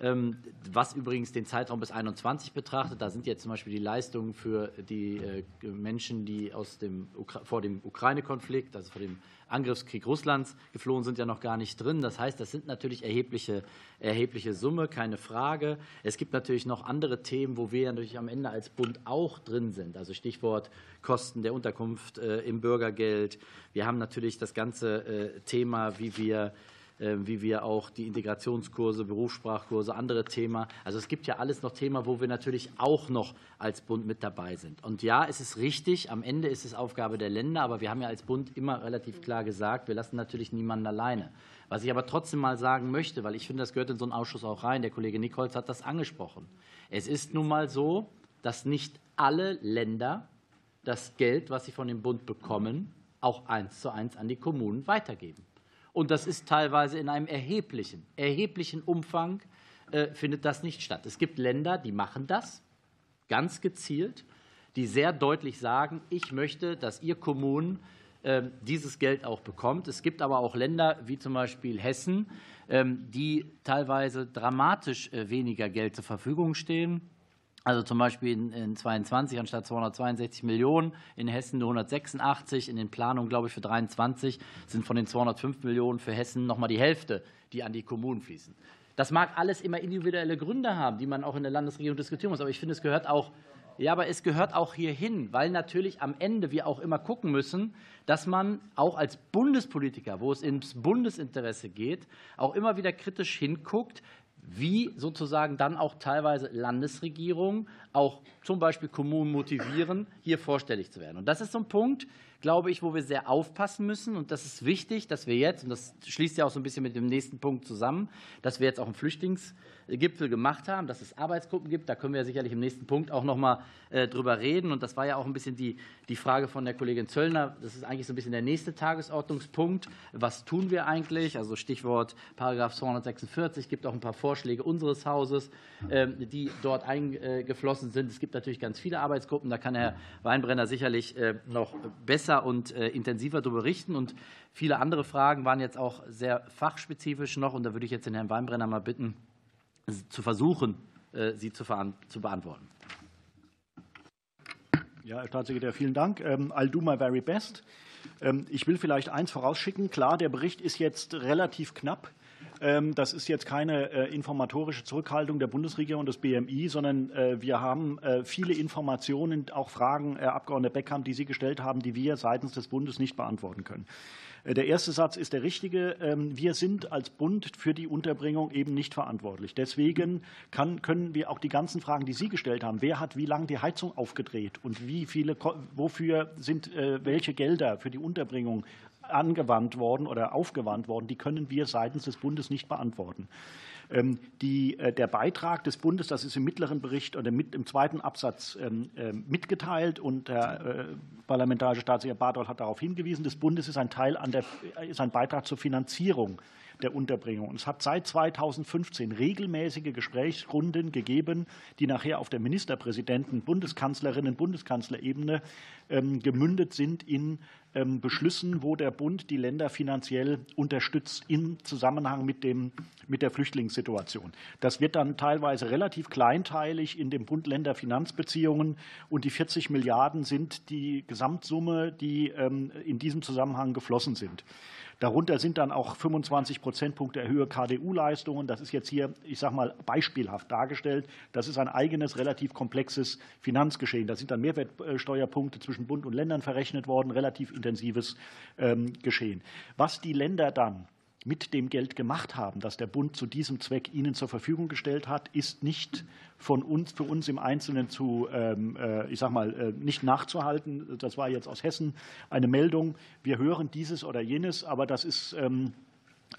Ähm, was übrigens den Zeitraum bis 21 betrachtet. Da sind jetzt zum Beispiel die Leistungen für die Menschen, die aus dem, vor dem Ukraine-Konflikt, also vor dem Angriffskrieg Russlands geflohen sind, ja noch gar nicht drin. Das heißt, das sind natürlich erhebliche, erhebliche Summe, keine Frage. Es gibt natürlich noch andere Themen, wo wir natürlich am Ende als Bund auch drin sind. Also Stichwort Kosten der Unterkunft äh, im Bürgergeld. Wir haben natürlich das ganze äh, Thema, wie wir wie wir auch die Integrationskurse, Berufssprachkurse, andere Themen. Also es gibt ja alles noch Themen, wo wir natürlich auch noch als Bund mit dabei sind. Und ja, es ist richtig, am Ende ist es Aufgabe der Länder, aber wir haben ja als Bund immer relativ klar gesagt, wir lassen natürlich niemanden alleine. Was ich aber trotzdem mal sagen möchte, weil ich finde, das gehört in so einen Ausschuss auch rein, der Kollege Nichols hat das angesprochen. Es ist nun mal so, dass nicht alle Länder das Geld, was sie von dem Bund bekommen, auch eins zu eins an die Kommunen weitergeben. Und das ist teilweise in einem erheblichen, erheblichen Umfang äh, findet das nicht statt. Es gibt Länder, die machen das ganz gezielt, die sehr deutlich sagen, ich möchte, dass ihr Kommunen äh, dieses Geld auch bekommt. Es gibt aber auch Länder wie zum Beispiel Hessen, äh, die teilweise dramatisch äh, weniger Geld zur Verfügung stehen. Also zum Beispiel in 22 anstatt 262 Millionen, in Hessen nur 186, in den Planungen, glaube ich, für 23 sind von den 205 Millionen für Hessen noch mal die Hälfte, die an die Kommunen fließen. Das mag alles immer individuelle Gründe haben, die man auch in der Landesregierung diskutieren muss, aber ich finde, es gehört auch ja, aber es gehört auch hierhin, weil natürlich am Ende wir auch immer gucken müssen, dass man auch als Bundespolitiker, wo es ins Bundesinteresse geht, auch immer wieder kritisch hinguckt, wie sozusagen dann auch teilweise Landesregierungen, auch zum Beispiel Kommunen motivieren, hier vorstellig zu werden. Und das ist so ein Punkt, glaube ich, wo wir sehr aufpassen müssen. Und das ist wichtig, dass wir jetzt, und das schließt ja auch so ein bisschen mit dem nächsten Punkt zusammen, dass wir jetzt auch einen Flüchtlingsgipfel gemacht haben, dass es Arbeitsgruppen gibt. Da können wir sicherlich im nächsten Punkt auch noch mal äh, drüber reden. Und das war ja auch ein bisschen die, die Frage von der Kollegin Zöllner. Das ist eigentlich so ein bisschen der nächste Tagesordnungspunkt. Was tun wir eigentlich? Also Stichwort Paragraph 246 gibt auch ein paar Vorschläge unseres Hauses, ähm, die dort eingeflossen sind. Es gibt natürlich ganz viele Arbeitsgruppen. Da kann Herr Weinbrenner sicherlich äh, noch besser besser und äh, intensiver darüber berichten. Und viele andere Fragen waren jetzt auch sehr fachspezifisch noch. Und da würde ich jetzt den Herrn Weinbrenner mal bitten, zu versuchen, äh, sie zu beantworten. Ja, Herr Staatssekretär, vielen Dank. Ähm, I'll do my very best. Ähm, ich will vielleicht eins vorausschicken. Klar, der Bericht ist jetzt relativ knapp. Ähm, das ist jetzt keine äh, informatorische Zurückhaltung der Bundesregierung und des BMI, sondern äh, wir haben äh, viele Informationen, auch Fragen, Herr Abgeordneter Beckham, die Sie gestellt haben, die wir seitens des Bundes nicht beantworten können. Der erste Satz ist der richtige. Ähm, wir sind als Bund für die Unterbringung eben nicht verantwortlich. Deswegen kann, können wir auch die ganzen Fragen, die Sie gestellt haben, wer hat wie lange die Heizung aufgedreht und wie viele, wofür sind welche Gelder für die Unterbringung angewandt worden oder aufgewandt worden, die können wir seitens des Bundes nicht beantworten. Ähm, die, äh, der Beitrag des Bundes, das ist im mittleren Bericht oder mit, im zweiten Absatz ähm, ähm, mitgeteilt und der äh, parlamentarische Staatssekretär Bartol hat darauf hingewiesen, des Bundes ist ein Teil an der, ist ein Beitrag zur Finanzierung der Unterbringung. Und es hat seit 2015 regelmäßige Gesprächsrunden gegeben, die nachher auf der Ministerpräsidenten, Bundeskanzlerinnen, Bundeskanzlerebene gemündet sind in ähm, Beschlüssen, wo der Bund die Länder finanziell unterstützt im Zusammenhang mit, dem, mit der Flüchtlingssituation. Das wird dann teilweise relativ kleinteilig in den Bund-Länder-Finanzbeziehungen und die 40 Milliarden sind die Gesamtsumme, die ähm, in diesem Zusammenhang geflossen sind. Darunter sind dann auch 25 Prozentpunkte Höhe KDU-Leistungen. Das ist jetzt hier, ich sage mal, beispielhaft dargestellt. Das ist ein eigenes, relativ komplexes Finanzgeschehen. Da sind dann Mehrwertsteuerpunkte zwischen Bund und Ländern verrechnet worden, relativ intensives ähm, Geschehen. Was die Länder dann mit dem Geld gemacht haben, das der Bund zu diesem Zweck ihnen zur Verfügung gestellt hat, ist nicht von uns, für uns im Einzelnen zu, ähm, äh, ich sag mal, äh, nicht nachzuhalten. Das war jetzt aus Hessen eine Meldung. Wir hören dieses oder jenes, aber das ist, ähm,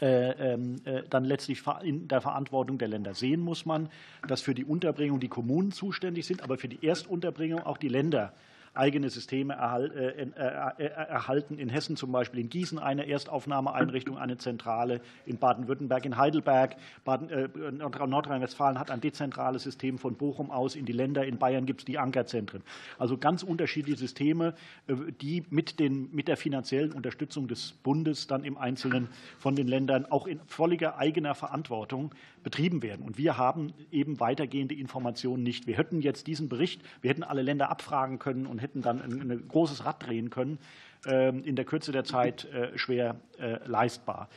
ähm, dann letztlich in der Verantwortung der Länder. Sehen muss man, dass für die Unterbringung die Kommunen zuständig sind, aber für die Erstunterbringung auch die Länder eigene Systeme äh, äh, äh, erhalten. In Hessen zum Beispiel, in Gießen eine Erstaufnahmeeinrichtung, eine Zentrale, in Baden-Württemberg, in Heidelberg. Nordrhein-Westfalen hat ein dezentrales System von Bochum aus in die Länder. In Bayern gibt es die Ankerzentren. Also ganz unterschiedliche Systeme, die mit, den, mit der finanziellen Unterstützung des Bundes dann im Einzelnen von den Ländern auch in völliger eigener Verantwortung betrieben werden. Und wir haben eben weitergehende Informationen nicht. Wir hätten jetzt diesen Bericht, wir hätten alle Länder abfragen können und hätten dann ein großes Rad drehen können, ähm, in der Kürze der Zeit äh, schwer äh, leistbar.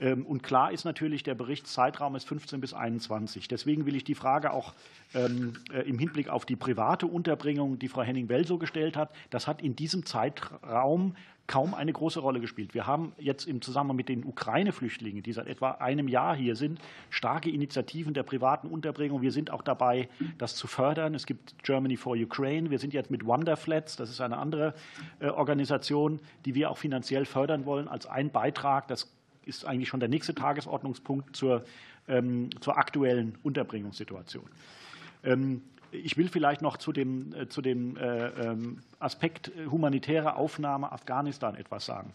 Ähm, und klar ist natürlich, der Berichtszeitraum ist 15 bis 21. Deswegen will ich die Frage auch ähm, äh, im Hinblick auf die private Unterbringung, die Frau Henning-Welsow gestellt hat, das hat in diesem Zeitraum kaum eine große Rolle gespielt. Wir haben jetzt im Zusammenhang mit den Ukraine-Flüchtlingen, die seit etwa einem Jahr hier sind, starke Initiativen der privaten Unterbringung. Wir sind auch dabei, das zu fördern. Es gibt Germany for Ukraine. Wir sind jetzt mit Wonderflats, das ist eine andere äh, Organisation, die wir auch finanziell fördern wollen, als ein Beitrag. Das ist eigentlich schon der nächste Tagesordnungspunkt zur, ähm, zur aktuellen Unterbringungssituation. Ähm, ich will vielleicht noch zu dem, äh, zu dem äh, ähm, Aspekt äh, humanitäre Aufnahme Afghanistan etwas sagen.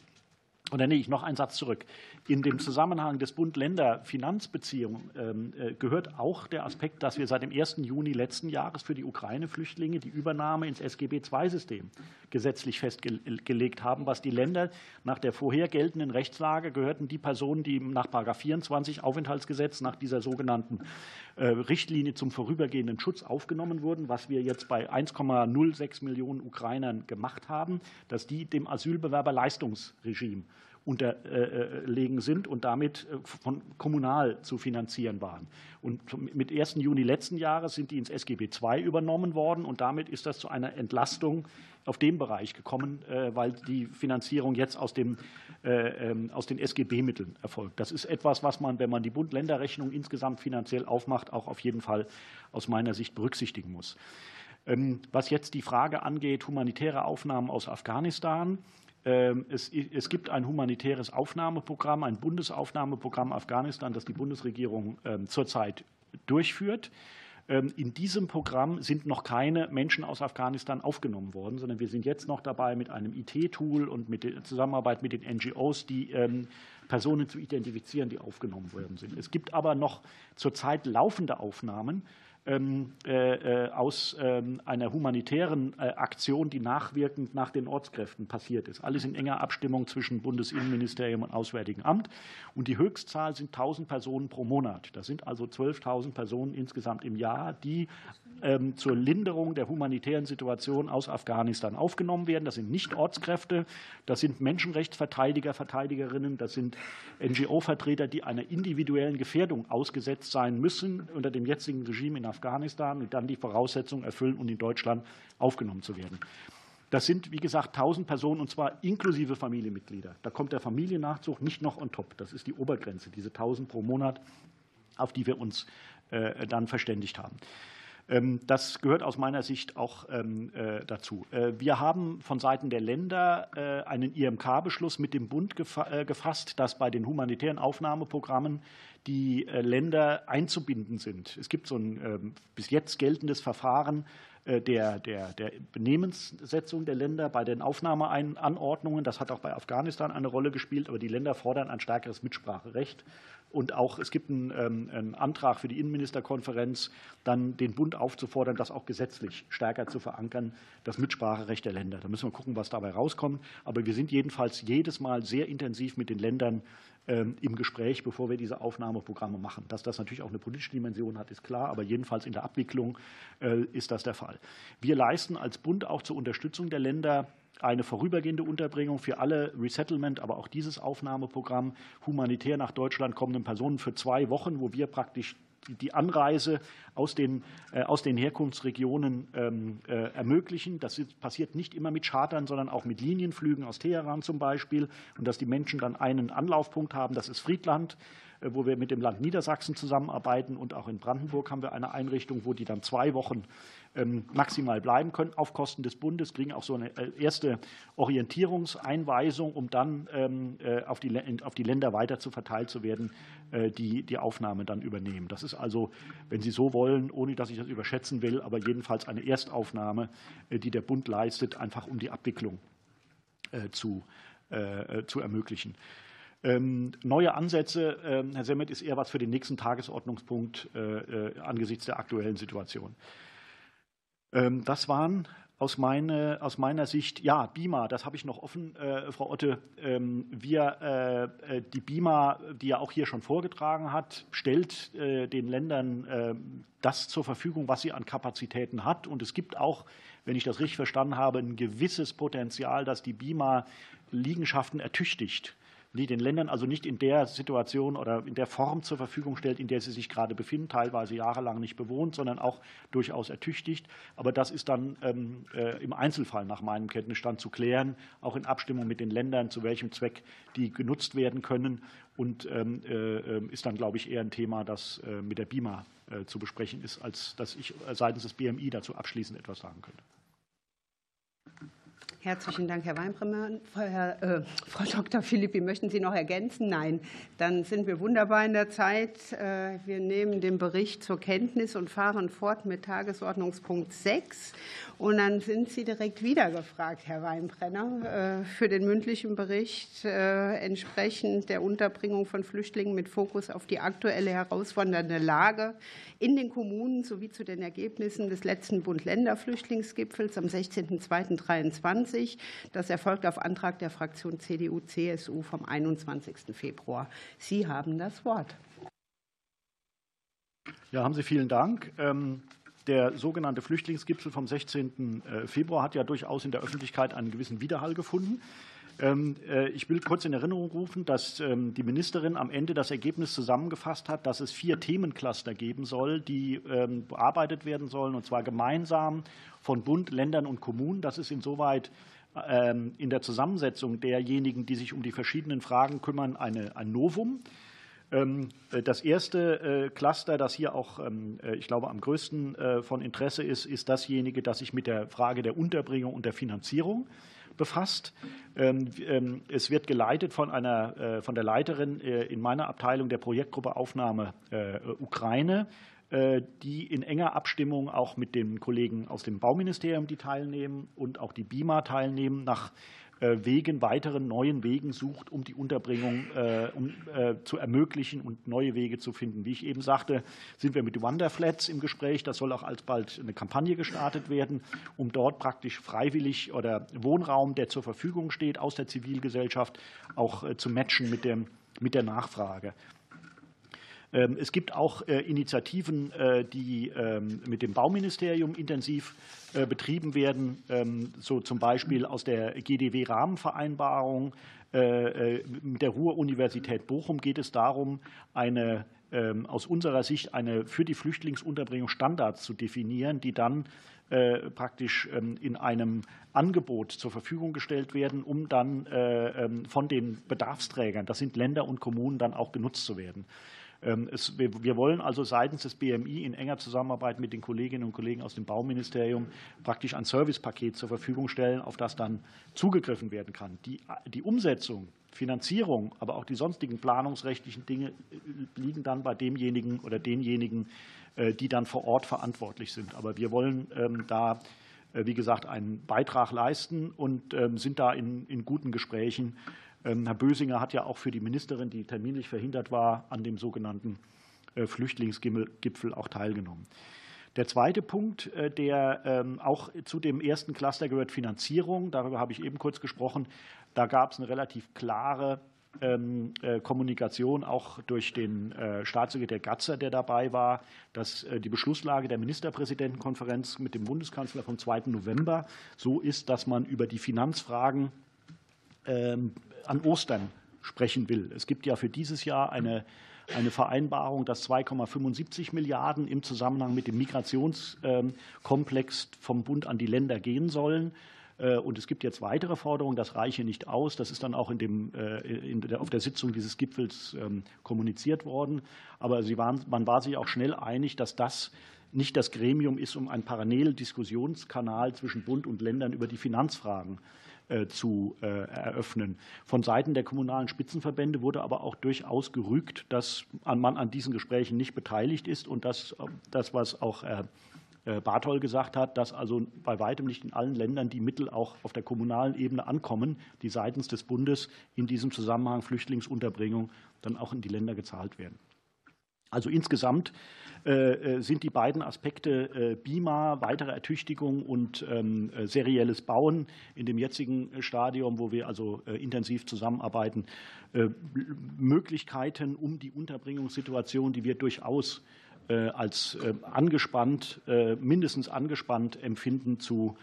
Oder nee, noch einen Satz zurück. In dem Zusammenhang des Bund-Länder-Finanzbeziehungen ähm, gehört auch der Aspekt, dass wir seit dem 1. Juni letzten Jahres für die Ukraine-Flüchtlinge die Übernahme ins SGB II-System gesetzlich festgelegt haben, was die Länder nach der vorher geltenden Rechtslage gehörten die Personen, die nach 24 Aufenthaltsgesetz nach dieser sogenannten Richtlinie zum vorübergehenden Schutz aufgenommen wurden, was wir jetzt bei 1,06 Millionen Ukrainern gemacht haben, dass die dem Asylbewerberleistungsregime unterlegen sind und damit äh, von kommunal zu finanzieren waren. Und mit 1. Juni letzten Jahres sind die ins SGB II übernommen worden und damit ist das zu einer Entlastung auf dem Bereich gekommen, äh, weil die Finanzierung jetzt aus, dem, äh, ähm, aus den SGB-Mitteln erfolgt. Das ist etwas, was man, wenn man die Bund-Länder-Rechnung insgesamt finanziell aufmacht, auch auf jeden Fall aus meiner Sicht berücksichtigen muss. Ähm, was jetzt die Frage angeht, humanitäre Aufnahmen aus Afghanistan, es, es, gibt ein humanitäres Aufnahmeprogramm, ein Bundesaufnahmeprogramm Afghanistan, das die Bundesregierung zurzeit durchführt. Ähm, in diesem Programm sind noch keine Menschen aus Afghanistan aufgenommen worden, sondern wir sind jetzt noch dabei, mit einem IT-Tool und mit der Zusammenarbeit mit den NGOs die ähm, Personen zu identifizieren, die aufgenommen worden sind. Es gibt aber noch zurzeit laufende Aufnahmen ähm, aus ähm, einer humanitären äh, Aktion, die nachwirkend nach den Ortskräften passiert ist. Alles in enger Abstimmung zwischen Bundesinnenministerium und Auswärtigen Amt. Und die Höchstzahl sind 1000 Personen pro Monat. Das sind also 12.000 Personen insgesamt im Jahr, die ähm, zur Linderung der humanitären Situation aus Afghanistan aufgenommen werden. Das sind nicht Ortskräfte, das sind Menschenrechtsverteidiger, Verteidigerinnen, das sind NGO-Vertreter, die einer individuellen Gefährdung ausgesetzt sein müssen unter dem jetzigen Regime in Afghanistan und dann die Voraussetzungen erfüllen, um in Deutschland aufgenommen zu werden. Das sind, wie gesagt, 1000 Personen und zwar inklusive Familienmitglieder. Da kommt der Familiennachzug nicht noch on top. Das ist die Obergrenze, diese 1000 pro Monat, auf die wir uns äh, dann verständigt haben. Ähm, das gehört aus meiner Sicht auch ähm, äh, dazu. Äh, wir haben von Seiten der Länder äh, einen IMK-Beschluss mit dem Bund gefasst, dass bei den humanitären Aufnahmeprogrammen die Länder einzubinden sind. Es gibt so ein ähm, bis jetzt geltendes Verfahren der, der, der Benehmenssetzung der Länder bei den Aufnahmeanordnungen. Das hat auch bei Afghanistan eine Rolle gespielt, aber die Länder fordern ein stärkeres Mitspracherecht. Und auch es gibt einen, ähm, einen, Antrag für die Innenministerkonferenz, dann den Bund aufzufordern, das auch gesetzlich stärker zu verankern, das Mitspracherecht der Länder. Da müssen wir gucken, was dabei rauskommt. Aber wir sind jedenfalls jedes Mal sehr intensiv mit den Ländern ähm, im Gespräch, bevor wir diese Aufnahmeprogramme machen. Dass das natürlich auch eine politische Dimension hat, ist klar, aber jedenfalls in der Abwicklung äh, ist das der Fall. Wir leisten als Bund auch zur Unterstützung der Länder eine vorübergehende Unterbringung für alle Resettlement, aber auch dieses Aufnahmeprogramm humanitär nach Deutschland kommenden Personen für zwei Wochen, wo wir praktisch die Anreise aus den, äh, aus den Herkunftsregionen ähm, äh, ermöglichen. Das passiert nicht immer mit Chartern, sondern auch mit Linienflügen aus Teheran zum Beispiel. Und dass die Menschen dann einen Anlaufpunkt haben, das ist Friedland. wo wir mit dem Land Niedersachsen zusammenarbeiten. Und auch in Brandenburg haben wir eine Einrichtung, wo die dann zwei Wochen maximal bleiben können auf Kosten des Bundes, kriegen auch so eine äh, erste Orientierungseinweisung, um dann ähm, äh, auf die, auf die Länder weiter zu verteilt zu werden, äh, die die Aufnahme dann übernehmen. Das ist also, wenn Sie so wollen, ohne dass ich das überschätzen will, aber jedenfalls eine Erstaufnahme, die der Bund leistet, einfach um die Abwicklung zu, zu ermöglichen. Ähm, neue Ansätze, Herr Semmet, ist eher was für den nächsten Tagesordnungspunkt angesichts der aktuellen Situation. Ähm, das waren aus, meine, aus, meiner Sicht, ja, BIMA, das habe ich noch offen, äh, Frau Otte. Ähm, wir, äh, die BIMA, die ja auch hier schon vorgetragen hat, stellt äh, den Ländern äh, das zur Verfügung, was sie an Kapazitäten hat. Und es gibt auch, wenn ich das richtig verstanden habe, ein gewisses Potenzial, dass die BIMA Liegenschaften ertüchtigt die den Ländern also nicht in der Situation oder in der Form zur Verfügung stellt, in der sie sich gerade befinden, teilweise jahrelang nicht bewohnt, sondern auch durchaus ertüchtigt. Aber das ist dann ähm, äh, im Einzelfall nach meinem Kenntnisstand zu klären, auch in Abstimmung mit den Ländern, zu welchem Zweck die genutzt werden können. Und ähm, äh, ist dann, glaube ich, eher ein Thema, das äh, mit der BIMA zu besprechen ist, als dass ich seitens des BMI dazu abschließend etwas sagen könnte. Herzlichen Dank, Herr Weinbrenner. Herr, äh, Frau Dr. Philippi, möchten Sie noch ergänzen? Nein. Dann sind wir wunderbar in der Zeit. Äh, wir nehmen den Bericht zur Kenntnis und fahren fort mit Tagesordnungspunkt 6. Und dann sind Sie direkt wieder gefragt, Herr Weinbrenner, äh, für den mündlichen Bericht äh, entsprechend der Unterbringung von Flüchtlingen mit Fokus auf die aktuelle herausfordernde Lage in den Kommunen sowie zu den Ergebnissen des letzten Bund-Länder-Flüchtlingsgipfels am 16.02.2023. Das erfolgt auf Antrag der Fraktion CDU-CSU vom 21. Februar. Sie haben das Wort. Ja, haben Sie vielen Dank. Ähm, der sogenannte Flüchtlingsgipfel vom 16. Äh, Februar hat ja durchaus in der Öffentlichkeit einen gewissen Widerhall gefunden. Ähm, äh, ich will kurz in Erinnerung rufen, dass ähm, die Ministerin am Ende das Ergebnis zusammengefasst hat, dass es vier Themencluster geben soll, die ähm, bearbeitet werden sollen, und zwar gemeinsam von Bund, Ländern und Kommunen. Das ist insoweit in der Zusammensetzung derjenigen, die sich um die verschiedenen Fragen kümmern, eine, ein Novum. Äh, das erste äh, Cluster, das hier auch, äh, ich glaube, am größten von Interesse ist, ist dasjenige, das sich mit der Frage der Unterbringung und der Finanzierung befasst. Ähm, es wird geleitet von, einer, von der Leiterin in meiner Abteilung der Projektgruppe Aufnahme Ukraine, die in enger Abstimmung auch mit den Kollegen aus dem Bauministerium, die teilnehmen, und auch die BIMA teilnehmen, nach äh, Wegen, weiteren neuen Wegen sucht, um die Unterbringung äh, um, äh, zu ermöglichen und neue Wege zu finden. Wie ich eben sagte, sind wir mit Wanderflats im Gespräch. Das soll auch alsbald eine Kampagne gestartet werden, um dort praktisch freiwillig oder Wohnraum, der zur Verfügung steht, aus der Zivilgesellschaft auch zu matchen mit, dem, mit der Nachfrage. Ähm, es gibt auch äh, Initiativen, äh, die ähm, mit dem Bauministerium intensiv äh, betrieben werden, ähm, so zum Beispiel aus der GDW-Rahmenvereinbarung. Mit der Ruhr-Universität Bochum geht es darum, eine aus unserer Sicht eine für die Flüchtlingsunterbringung Standards zu definieren, die dann praktisch in einem Angebot zur Verfügung gestellt werden, um dann von den Bedarfsträgern, das sind Länder und Kommunen, dann auch genutzt zu werden. Ähm, wir, wollen also seitens des BMI in enger Zusammenarbeit mit den Kolleginnen und Kollegen aus dem Bauministerium praktisch ein Servicepaket zur Verfügung stellen, auf das dann zugegriffen werden kann. Die, Umsetzung Finanzierung, aber auch die sonstigen planungsrechtlichen Dinge äh, liegen dann bei demjenigen oder denjenigen, äh, die dann vor Ort verantwortlich sind. Aber wir wollen ähm, da, äh, wie gesagt, einen Beitrag leisten und ähm, sind da in, guten Gesprächen Herr Bösinger hat ja auch für die Ministerin, die terminlich verhindert war, an dem sogenannten äh, Flüchtlingsgipfel auch teilgenommen. Der zweite Punkt, äh, der ähm, auch zu dem ersten Cluster gehört, Finanzierung. Darüber habe ich eben kurz gesprochen. Da gab es eine relativ klare ähm, äh, Kommunikation auch durch den Staatssekretär Gatzer, der dabei war, dass die Beschlusslage der Ministerpräsidentenkonferenz mit dem Bundeskanzler vom 2. November so ist, dass man über die Finanzfragen an Ostern sprechen will. Es gibt ja für dieses Jahr eine, eine Vereinbarung, dass 2,75 Milliarden im Zusammenhang mit dem Migrationskomplex vom Bund an die Länder gehen sollen. Und es gibt jetzt weitere Forderungen, das reiche nicht aus. Das ist dann auch in dem, in der, auf der Sitzung dieses Gipfels ähm, kommuniziert worden. Aber sie waren, man war sich auch schnell einig, dass das nicht das Gremium ist, um einen Paralleldiskussionskanal zwischen Bund und Ländern über die Finanzfragen äh, zu äh, eröffnen. Von Seiten der kommunalen Spitzenverbände wurde aber auch durchaus gerügt, dass man an diesen Gesprächen nicht beteiligt ist und dass das, was auch äh, Barthol gesagt hat, dass also bei weitem nicht in allen Ländern die Mittel auch auf der kommunalen Ebene ankommen, die seitens des Bundes in diesem Zusammenhang Flüchtlingsunterbringung dann auch in die Länder gezahlt werden. Also insgesamt äh, äh, sind die beiden Aspekte BIMA, weitere Ertüchtigung und ähm, serielles Bauen in dem jetzigen Stadium, wo wir also intensiv zusammenarbeiten, Möglichkeiten, um die Unterbringungssituation, die wir durchaus als angespannt, mindestens angespannt empfinden, zu,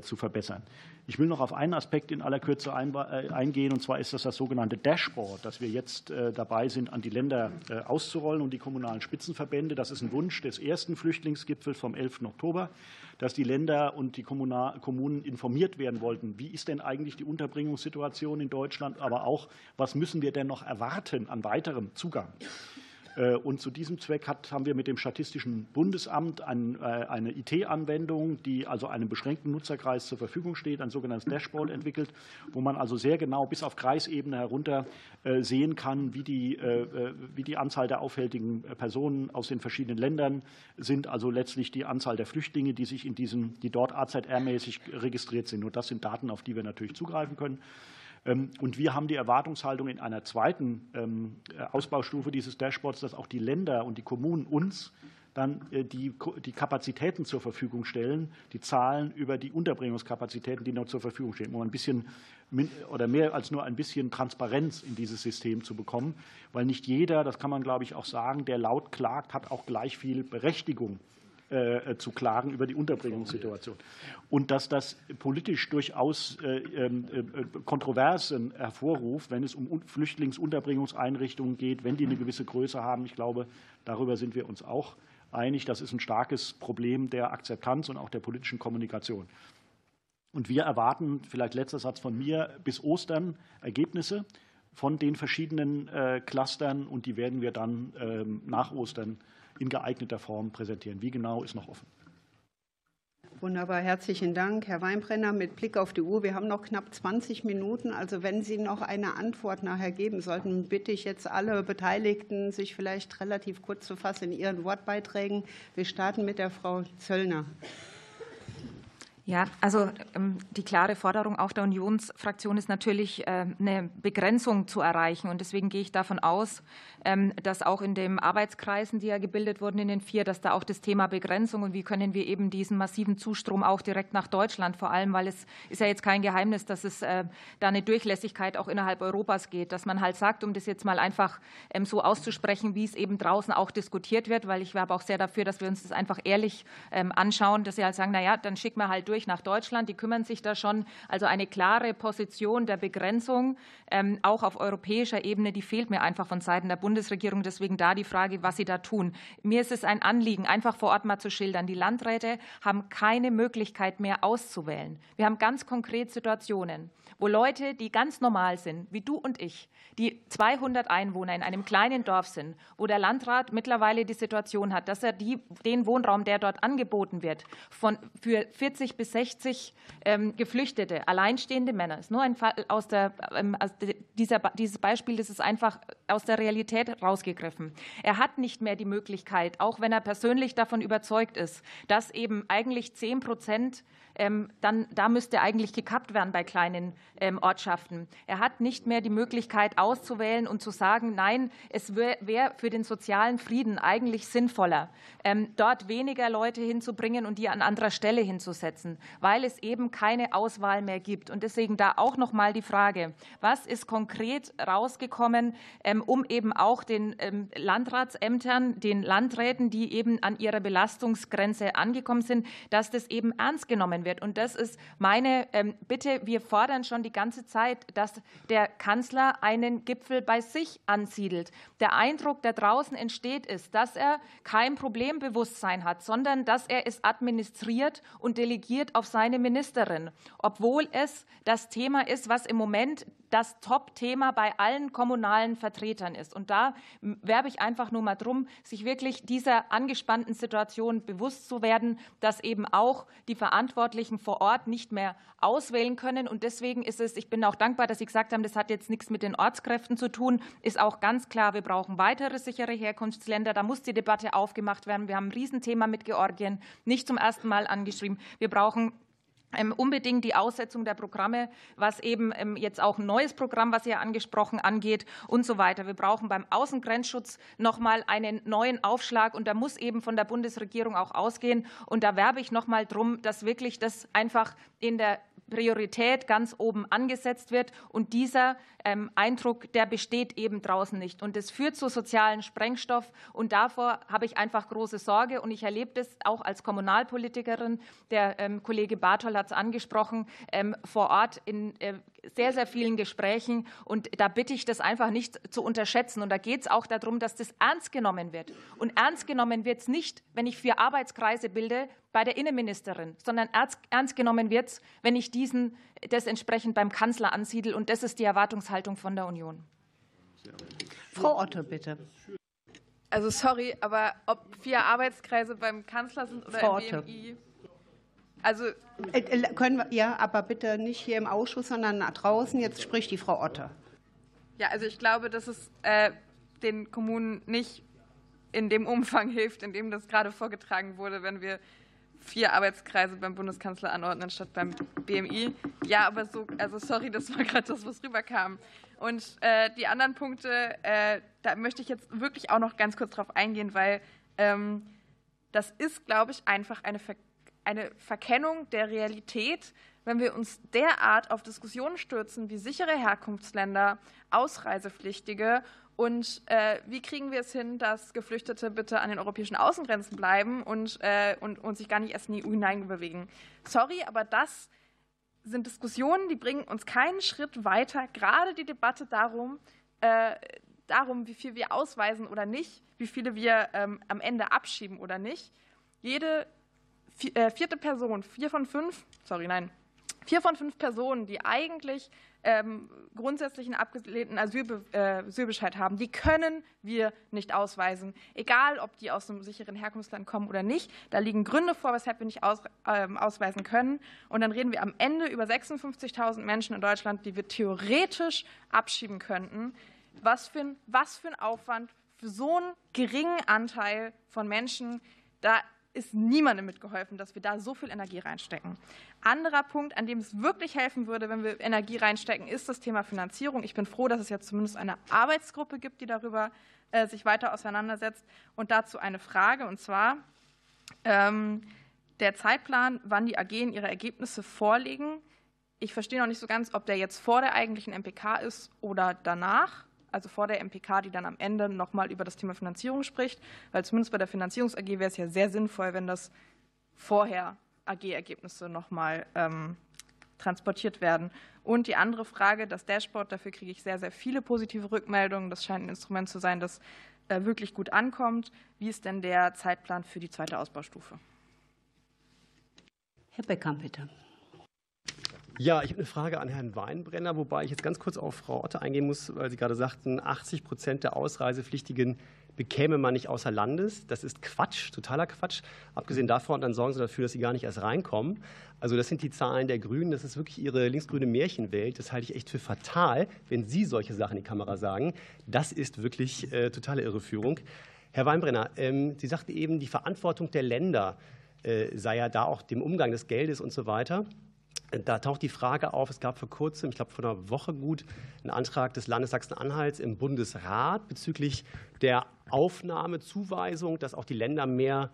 zu verbessern. Ich will noch auf einen Aspekt in aller Kürze äh, eingehen, und zwar ist das das sogenannte Dashboard, das wir jetzt äh, dabei sind, an die Länder äh, auszurollen und die kommunalen Spitzenverbände. Das ist ein Wunsch des ersten Flüchtlingsgipfels vom 11. Oktober, dass die Länder und die Kommunen informiert werden wollten. Wie ist denn eigentlich die Unterbringungssituation in Deutschland, aber auch, was müssen wir denn noch erwarten an weiterem Zugang? Äh, und zu diesem Zweck hat, haben wir mit dem Statistischen Bundesamt ein, äh, eine IT-Anwendung, die also einem beschränkten Nutzerkreis zur Verfügung steht, ein sogenanntes Dashboard entwickelt, wo man also sehr genau bis auf Kreisebene herunter äh, sehen kann, wie die, wie die Anzahl der auffälligen Personen aus den verschiedenen Ländern sind, also letztlich die Anzahl der Flüchtlinge, die sich in diesen, die dort AZR-mäßig registriert sind. Und das sind Daten, auf die wir natürlich zugreifen können. Ähm, und wir haben die Erwartungshaltung in einer zweiten ähm, äh, Ausbaustufe dieses Dashboards, dass auch die Länder und die Kommunen uns dann äh, die, die Kapazitäten zur Verfügung stellen, die Zahlen über die Unterbringungskapazitäten, die noch zur Verfügung stehen, um ein bisschen oder mehr als nur ein bisschen Transparenz in dieses System zu bekommen, weil nicht jeder, das kann man glaube ich auch sagen, der laut klagt, hat auch gleich viel Berechtigung äh, zu klagen über die Unterbringungssituation. Und dass das politisch durchaus äh, ähm, äh, Kontroversen hervorruft, wenn es um Flüchtlingsunterbringungseinrichtungen geht, wenn die eine gewisse Größe haben. Ich glaube, darüber sind wir uns auch einig. Das ist ein starkes Problem der Akzeptanz und auch der politischen Kommunikation. Und wir erwarten, vielleicht letzter Satz von mir, bis Ostern Ergebnisse von den verschiedenen Clustern und die werden wir dann ähm, nach Ostern in geeigneter Form präsentieren. Wie genau ist noch offen. Wunderbar, herzlichen Dank, Herr Weinbrenner. Mit Blick auf die Uhr, wir haben noch knapp 20 Minuten. Also wenn Sie noch eine Antwort nachher geben sollten, bitte ich jetzt alle Beteiligten, sich vielleicht relativ kurz zu fassen in Ihren Wortbeiträgen. Wir starten mit der Frau Zöllner. Ja, also ähm, die klare Forderung auch der Unionsfraktion ist natürlich, äh, eine Begrenzung zu erreichen. Und deswegen gehe ich davon aus, ähm, dass auch in den Arbeitskreisen, die ja gebildet wurden in den vier, dass da auch das Thema Begrenzung und wie können wir eben diesen massiven Zustrom auch direkt nach Deutschland, vor allem, weil es ist ja jetzt kein Geheimnis, dass es äh, da eine Durchlässigkeit auch innerhalb Europas geht, dass man halt sagt, um das jetzt mal einfach ähm, so auszusprechen, wie es eben draußen auch diskutiert wird, weil ich werbe auch sehr dafür, dass wir uns das einfach ehrlich anschauen, dass sie halt sagen, na ja, dann schicken wir halt durch nach Deutschland. Die kümmern sich da schon. Also eine klare Position der Begrenzung, ähm, auch auf europäischer Ebene, die fehlt mir einfach von Seiten der Bundesregierung. Deswegen da die Frage, was sie da tun. Mir ist es ein Anliegen, einfach vor Ort mal zu schildern. Die Landräte haben keine Möglichkeit mehr auszuwählen. Wir haben ganz konkret Situationen, wo Leute, die ganz normal sind, wie du und ich, die 200 Einwohner in einem kleinen Dorf sind, wo der Landrat mittlerweile die Situation hat, dass er die, den Wohnraum, der dort angeboten wird, von, für 40 bis 60 ähm, Geflüchtete, alleinstehende Männer, ist nur ein Fall aus der, ähm, aus dieser, dieses Beispiel, das ist einfach aus der Realität rausgegriffen. Er hat nicht mehr die Möglichkeit, auch wenn er persönlich davon überzeugt ist, dass eben eigentlich 10 Prozent dann da müsste eigentlich gekappt werden bei kleinen ähm, Ortschaften. Er hat nicht mehr die Möglichkeit auszuwählen und zu sagen, nein, es wäre für den sozialen Frieden eigentlich sinnvoller, ähm, dort weniger Leute hinzubringen und die an anderer Stelle hinzusetzen, weil es eben keine Auswahl mehr gibt. Und deswegen da auch noch mal die Frage, was ist konkret rausgekommen, um eben auch den Landratsämtern, den Landräten, die eben an ihrer Belastungsgrenze angekommen sind, dass das eben ernst genommen sein wird. Und das ist meine ähm, Bitte. Wir fordern schon die ganze Zeit, dass der Kanzler einen Gipfel bei sich ansiedelt. Der Eindruck, der draußen entsteht, ist, dass er kein Problembewusstsein hat, sondern dass er es administriert und delegiert auf seine Ministerin, obwohl es das Thema ist, was im Moment das Top-Thema bei allen kommunalen Vertretern ist. Und da werbe ich einfach nur mal drum, sich wirklich dieser angespannten Situation bewusst zu werden, dass eben auch die Verantwortlichen vor Ort nicht mehr auswählen können. Und deswegen ist es, ich bin auch dankbar, dass Sie gesagt haben, das hat jetzt nichts mit den Ortskräften zu tun, ist auch ganz klar, wir brauchen weitere sichere Herkunftsländer. Da muss die Debatte aufgemacht werden. Wir haben ein Riesenthema mit Georgien, nicht zum ersten Mal angeschrieben. Wir brauchen unbedingt die Aussetzung der Programme, was eben ähm, jetzt auch ein neues Programm, was ihr angesprochen, angeht und so weiter. Wir brauchen beim Außengrenzschutz noch mal einen neuen Aufschlag und da muss eben von der Bundesregierung auch ausgehen. Und da werbe ich noch mal drum, dass wirklich das einfach in der Priorität ganz oben angesetzt wird. Und dieser ähm, Eindruck, der besteht eben draußen nicht. Und es führt zu sozialen Sprengstoff. Und davor habe ich einfach große Sorge. Und ich erlebe das auch als Kommunalpolitikerin. Der ähm, Kollege Bartol hat es angesprochen, ähm, vor Ort in äh, sehr, sehr vielen Gesprächen. Und da bitte ich das einfach nicht zu unterschätzen. Und da geht es auch darum, dass das ernst genommen wird. Und ernst genommen wird es nicht, wenn ich vier Arbeitskreise bilde bei der Innenministerin, sondern ernst genommen wird es, wenn ich diesen das entsprechend beim Kanzler ansiedel. Und das ist die Erwartungshaltung von der Union. Frau Otto, bitte. Also sorry, aber ob vier Arbeitskreise beim Kanzler sind oder Frau im BMI, also äh, äh, können wir ja, aber bitte nicht hier im Ausschuss, sondern draußen. Jetzt spricht die Frau Otte. Ja, also ich glaube, dass es äh, den Kommunen nicht in dem Umfang hilft, in dem das gerade vorgetragen wurde, wenn wir vier Arbeitskreise beim Bundeskanzler anordnen statt beim BMI. Ja, aber so, also sorry, das war gerade das, was rüberkam. Und äh, die anderen Punkte, äh, da möchte ich jetzt wirklich auch noch ganz kurz drauf eingehen, weil ähm, das ist, glaube ich, einfach eine Ver eine Verkennung der Realität, wenn wir uns derart auf Diskussionen stürzen wie sichere Herkunftsländer, Ausreisepflichtige und äh, wie kriegen wir es hin, dass Geflüchtete bitte an den europäischen Außengrenzen bleiben und, äh, und, und sich gar nicht erst in die EU hineinbewegen. Sorry, aber das sind Diskussionen, die bringen uns keinen Schritt weiter. Gerade die Debatte darum, äh, darum, wie viel wir ausweisen oder nicht, wie viele wir ähm, am Ende abschieben oder nicht. Jede vierte Person, vier von fünf, sorry, nein, vier von fünf Personen, die eigentlich ähm, grundsätzlich einen abgelehnten äh, Asylbescheid haben, die können wir nicht ausweisen, egal ob die aus einem sicheren Herkunftsland kommen oder nicht. Da liegen Gründe vor, weshalb wir nicht aus, äh, ausweisen können. Und dann reden wir am Ende über 56.000 Menschen in Deutschland, die wir theoretisch abschieben könnten. Was für, ein, was für ein Aufwand für so einen geringen Anteil von Menschen. Da ist niemandem mitgeholfen, dass wir da so viel Energie reinstecken. Anderer Punkt, an dem es wirklich helfen würde, wenn wir Energie reinstecken, ist das Thema Finanzierung. Ich bin froh, dass es jetzt zumindest eine Arbeitsgruppe gibt, die darüber äh, sich weiter auseinandersetzt. Und dazu eine Frage, und zwar ähm, der Zeitplan, wann die AG ihre Ergebnisse vorlegen. Ich verstehe noch nicht so ganz, ob der jetzt vor der eigentlichen MPK ist oder danach also vor der MPK, die dann am Ende nochmal über das Thema Finanzierung spricht, weil zumindest bei der Finanzierungs AG wäre es ja sehr sinnvoll, wenn das vorher AG-Ergebnisse nochmal ähm, transportiert werden. Und die andere Frage, das Dashboard, dafür kriege ich sehr, sehr viele positive Rückmeldungen. Das scheint ein Instrument zu sein, das äh, wirklich gut ankommt. Wie ist denn der Zeitplan für die zweite Ausbaustufe? Herr Becker, bitte. Ja, ich habe eine Frage an Herrn Weinbrenner, wobei ich jetzt ganz kurz auf Frau Otte eingehen muss, weil Sie gerade sagten, 80 Prozent der Ausreisepflichtigen bekäme man nicht außer Landes. Das ist Quatsch, totaler Quatsch. Abgesehen davon, dann sorgen Sie dafür, dass sie gar nicht erst reinkommen. Also das sind die Zahlen der Grünen. Das ist wirklich Ihre linksgrüne Märchenwelt. Das halte ich echt für fatal, wenn Sie solche Sachen in die Kamera sagen. Das ist wirklich äh, totale Irreführung. Herr Weinbrenner, ähm, Sie sagten eben, die Verantwortung der Länder äh, sei ja da auch dem Umgang des Geldes und so weiter. Da taucht die Frage auf, es gab vor kurzem, ich glaube vor einer Woche gut, einen Antrag des Landes Sachsen-Anhalts im Bundesrat bezüglich der Aufnahme, Zuweisung, dass auch die Länder mehr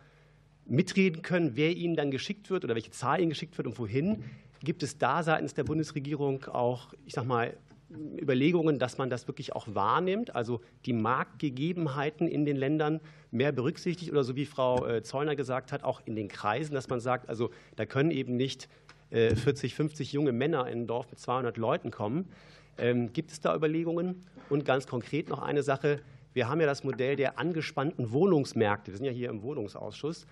mitreden können, wer ihnen dann geschickt wird oder welche Zahl ihnen geschickt wird und wohin. Gibt es da seitens der Bundesregierung auch, ich sag mal, Überlegungen, dass man das wirklich auch wahrnimmt, also die Marktgegebenheiten in den Ländern mehr berücksichtigt oder so wie Frau äh, Zollner gesagt hat, auch in den Kreisen, dass man sagt, also da können eben nicht 40, äh, 50 junge Männer in ein Dorf mit 200 Leuten kommen. Ähm, gibt es da Überlegungen? Und ganz konkret noch eine Sache. Wir haben ja das Modell der angespannten Wohnungsmärkte. Wir sind ja hier im Wohnungsausschuss.